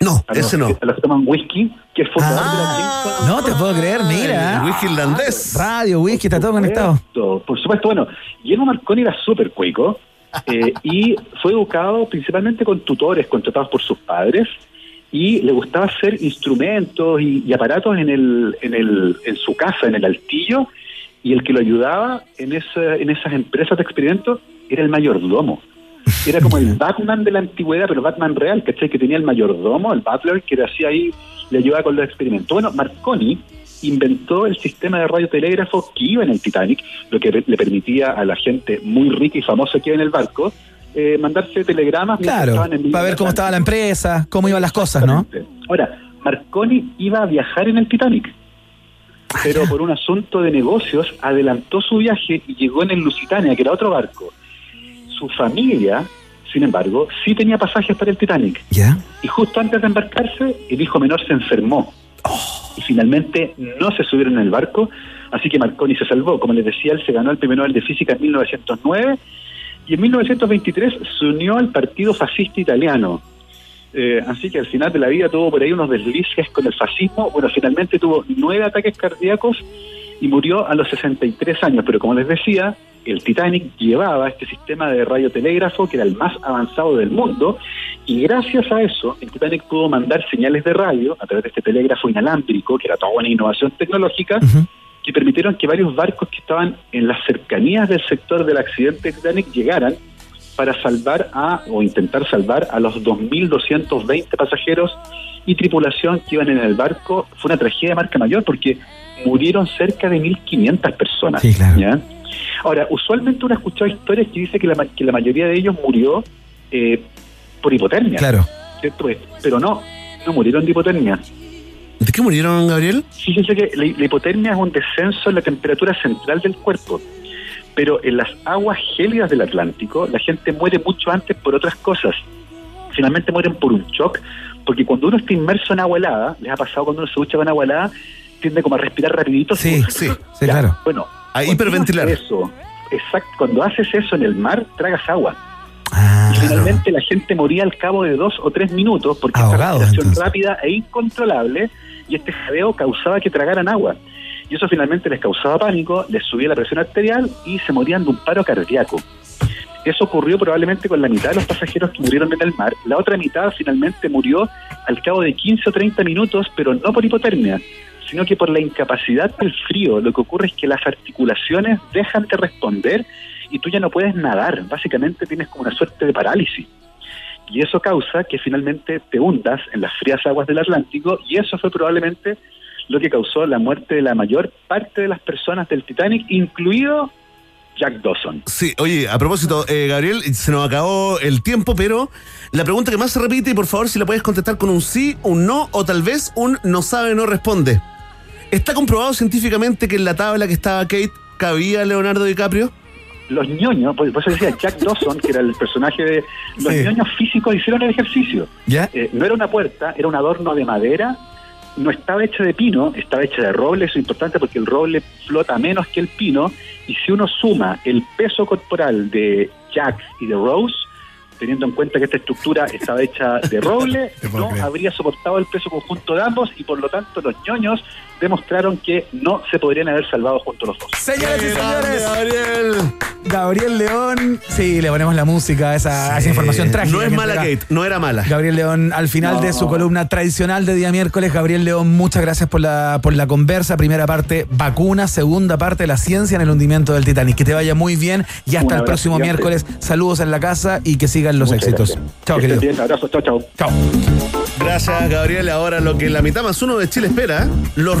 No, A los, ese no. A los que toman whisky, que es fundador de la Jameson. No te puedo creer, mira. El whisky irlandés. Radio, whisky, está todo conectado. Por, por supuesto, bueno, Guillermo Marconi era súper cuico eh, y fue educado principalmente con tutores contratados por sus padres y le gustaba hacer instrumentos y, y aparatos en, el, en, el, en su casa, en el altillo, y el que lo ayudaba en, esa, en esas empresas de experimentos era el mayordomo. Era como el Batman de la antigüedad, pero Batman real, ¿cachai? Que tenía el mayordomo, el butler, que le hacía ahí, le ayudaba con los experimentos. Bueno, Marconi inventó el sistema de radiotelégrafo que iba en el Titanic, lo que le permitía a la gente muy rica y famosa que iba en el barco eh, mandarse telegramas. Claro, estaban en para ver cómo estaba la empresa, cómo iban las cosas, ¿no? Ahora, Marconi iba a viajar en el Titanic, pero por un asunto de negocios adelantó su viaje y llegó en el Lusitania, que era otro barco. Su familia, sin embargo, sí tenía pasajes para el Titanic. ¿Ya? Y justo antes de embarcarse, el hijo menor se enfermó. Y finalmente no se subieron en el barco, así que Marconi se salvó. Como les decía, él se ganó el premio Nobel de Física en 1909 y en 1923 se unió al Partido Fascista Italiano. Eh, así que al final de la vida tuvo por ahí unos deslices con el fascismo. Bueno, finalmente tuvo nueve ataques cardíacos y murió a los 63 años. Pero como les decía, el Titanic llevaba este sistema de radiotelégrafo que era el más avanzado del mundo y gracias a eso el Titanic pudo mandar señales de radio a través de este telégrafo inalámbrico, que era toda una innovación tecnológica, que permitieron que varios barcos que estaban en las cercanías del sector del accidente Titanic llegaran para salvar a, o intentar salvar a los 2.220 pasajeros y tripulación que iban en el barco. Fue una tragedia de marca mayor porque murieron cerca de 1.500 personas. Sí, claro. ¿ya? Ahora, usualmente uno ha escuchado historias que dice que la, que la mayoría de ellos murió eh, por hipotermia. Claro. ¿cierto? Pues, Pero no, no murieron de hipotermia. ¿De qué murieron, Gabriel? Fíjense que la, la hipotermia es un descenso en la temperatura central del cuerpo. Pero en las aguas gélidas del Atlántico, la gente muere mucho antes por otras cosas. Finalmente mueren por un shock, porque cuando uno está inmerso en agua helada, les ha pasado cuando uno se ducha con agua helada, tiende como a respirar rapidito. Sí, sí, sí, claro. Bueno, A hiperventilar. Eso, exacto. Cuando haces eso en el mar, tragas agua. Ah, y finalmente la gente moría al cabo de dos o tres minutos porque Ahogados, esta respiración rápida e incontrolable y este jadeo causaba que tragaran agua. Y eso finalmente les causaba pánico, les subía la presión arterial y se morían de un paro cardíaco. Eso ocurrió probablemente con la mitad de los pasajeros que murieron en el mar. La otra mitad finalmente murió al cabo de 15 o 30 minutos, pero no por hipotermia, sino que por la incapacidad del frío. Lo que ocurre es que las articulaciones dejan de responder y tú ya no puedes nadar. Básicamente tienes como una suerte de parálisis. Y eso causa que finalmente te hundas en las frías aguas del Atlántico y eso fue probablemente lo que causó la muerte de la mayor parte de las personas del Titanic, incluido Jack Dawson. Sí, oye, a propósito, eh, Gabriel, se nos acabó el tiempo, pero la pregunta que más se repite, y por favor, si la puedes contestar con un sí, un no, o tal vez un no sabe, no responde. ¿Está comprobado científicamente que en la tabla que estaba Kate cabía Leonardo DiCaprio? Los ñoños, por, por eso decía Jack Dawson, que era el personaje de... Los Sí. ñoños físicos hicieron el ejercicio. ¿Ya? Eh, no era una puerta, era un adorno de madera no estaba hecha de pino, estaba hecha de roble, eso es importante porque el roble flota menos que el pino, y si uno suma el peso corporal de Jack y de Rose, teniendo en cuenta que esta estructura estaba hecha de roble, no habría soportado el peso conjunto de ambos, y por lo tanto los ñoños demostraron que no se podrían haber salvado juntos los dos. Señoras y señores, Gabriel. Gabriel León. Sí, le ponemos la música a esa, a esa Sí. información trágica. No es mala, entrega Kate, no era mala. Gabriel León, al final de su columna tradicional de día miércoles, Gabriel León, muchas gracias por la, por la conversa. Primera parte, vacuna. Segunda parte, la ciencia en el hundimiento del Titanic. Que te vaya muy bien y hasta el próximo gigante. miércoles. Saludos en la casa y que sigan los Muchas éxitos. Chao, Que querido. bien, abrazo, chao, chao. Chao. Gracias, Gabriel. Ahora lo que la mitad más uno de Chile espera, los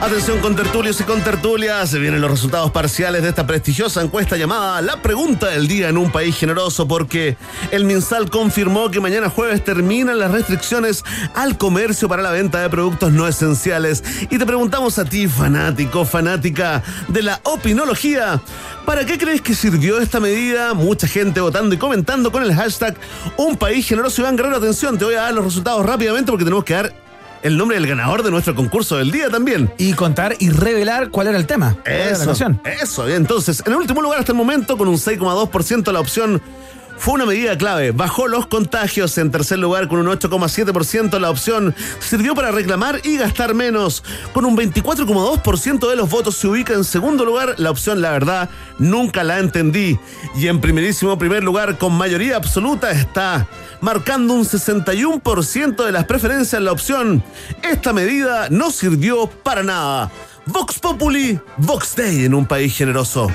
Atención con tertulios y con tertulias, se vienen los resultados parciales de esta prestigiosa encuesta llamada La Pregunta del Día en un País Generoso porque el MinSal confirmó que mañana jueves terminan las restricciones al comercio para la venta de productos no esenciales y te preguntamos a ti, fanático, fanática de la opinología, ¿para qué crees que sirvió esta medida? Mucha gente votando y comentando con el hashtag Un País Generoso. Iván Guerrero, atención, te voy a dar los resultados rápidamente porque tenemos que dar el nombre del ganador de nuestro concurso del día también. Y contar y revelar cuál era el tema. cuál era la Eso, eso. Entonces, en el último lugar hasta el momento, con un 6,2%, la opción fue una medida clave. Bajó los contagios. En tercer lugar, con un 8,7%, la opción sirvió para reclamar y gastar menos. Con un 24,2% de los votos se ubica en segundo lugar la opción, la verdad, nunca la entendí. Y en primerísimo primer lugar, con mayoría absoluta, está marcando un 61% de las preferencias la opción. Esta medida no sirvió para nada. Vox Populi, Vox Day en un país generoso.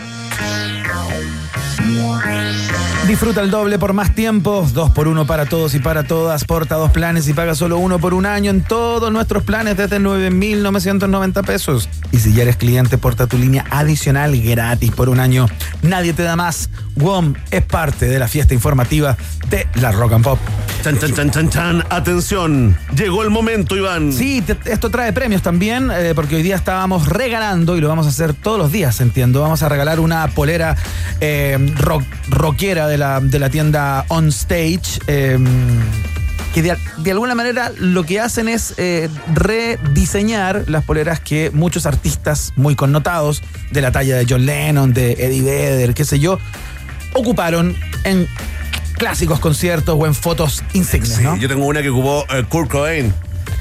Disfruta el doble por más tiempo, dos por uno para todos y para todas, porta dos planes y paga solo uno por un año en todos nuestros planes desde 9.990 pesos. Y si ya eres cliente, porta tu línea adicional gratis por un año. Nadie te da más. WOM es parte de la fiesta informativa de la Rock and Pop. Chan, chan, chan, chan, chan. Atención, llegó el momento, Iván. Sí, te- esto trae premios también, eh, porque hoy día estábamos regalando, y lo vamos a hacer todos los días, entiendo. Vamos a regalar una polera eh, rock, rockera de la, de la tienda On Stage. eh, que de, de alguna manera lo que hacen es eh, rediseñar las poleras que muchos artistas muy connotados, de la talla de John Lennon, de Eddie Vedder, qué sé yo, ocuparon en clásicos conciertos o en fotos insignes, Sí, ¿no? yo tengo una que ocupó eh, Kurt Cobain.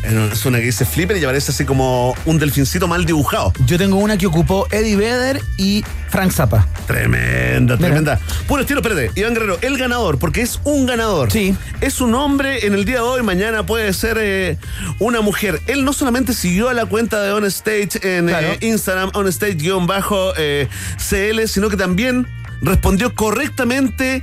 Eh, Es una que dice flipper y aparece así como un delfincito mal dibujado. Yo tengo una que ocupó Eddie Vedder y Frank Zappa. Tremenda, Mira. tremenda. Puro estilo, espérate. Iván Guerrero, el ganador, porque es un ganador. Sí. Es un hombre en el día de hoy, mañana puede ser eh, una mujer. Él no solamente siguió a la cuenta de On Stage en Claro. eh, Instagram, OnStage-CL, sino que también respondió correctamente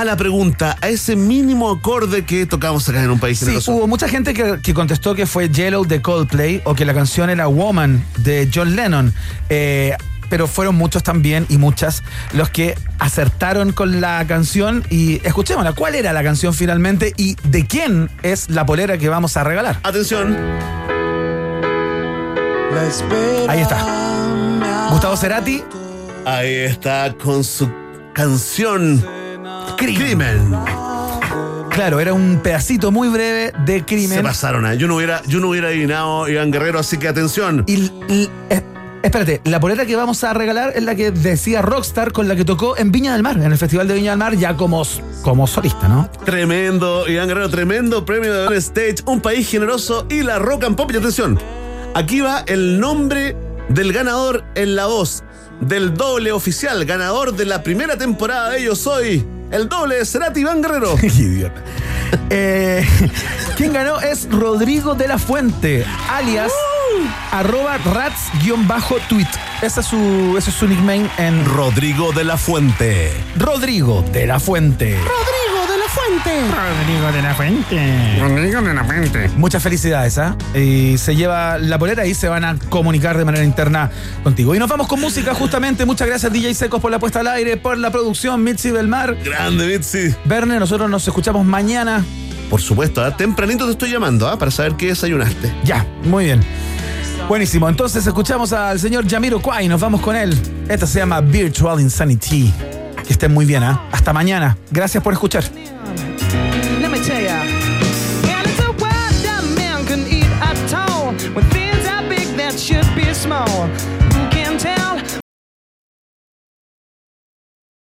a la pregunta, a ese mínimo acorde que tocamos acá en un país Sí, generoso. hubo mucha gente que, que contestó que fue Yellow de Coldplay o que la canción era Woman de John Lennon. Eh, pero fueron muchos también y muchas los que acertaron con la canción y escuchémosla. ¿Cuál era la canción finalmente y de quién es la polera que vamos a regalar? Atención. Ahí está. Gustavo Cerati. Ahí está con su canción Crimen. Claro, era un pedacito muy breve de Se crimen. pasaron, ¿eh? yo no hubiera, yo no hubiera adivinado Iván Guerrero, así que atención. Y, y- eh, espérate, la polera que vamos a regalar es la que decía Rockstar con la que tocó en Viña del Mar, en el Festival de Viña del Mar, ya como, como solista, ¿no? Tremendo, Iván Guerrero, tremendo premio de On Stage, un país generoso y la rock and pop. Y atención, aquí va el nombre del ganador en la voz del doble oficial, ganador de la primera temporada de Yo Soy, el doble Cerati Iván Guerrero. Idiota. Eh, quien ganó es Rodrigo de la Fuente, alias arroba rats-tweet. Ese es su, ese es su nickname en Rodrigo de la Fuente. Rodrigo de la Fuente. Rodrigo Fuente. Rodrigo de la Fuente. Rodrigo de la Fuente. Muchas felicidades, ¿ah? Y se lleva la polera y se van a comunicar de manera interna contigo. Y nos vamos con música justamente. Muchas gracias DJ Secos por la puesta al aire, por la producción, Mitzi del Mar. Grande, Mitzi. Verne, nosotros nos escuchamos mañana. Por supuesto, ¿ah? tempranito te estoy llamando ¿ah? para saber qué desayunaste. Ya, muy bien. Buenísimo, entonces escuchamos al señor Yamiro Kwai, nos vamos con él. Esta se llama Virtual Insanity. Que estén muy bien, ¿ah? Hasta mañana. Gracias por escuchar. tell ya. And it's a wonder man can eat at all when things are big that should be small.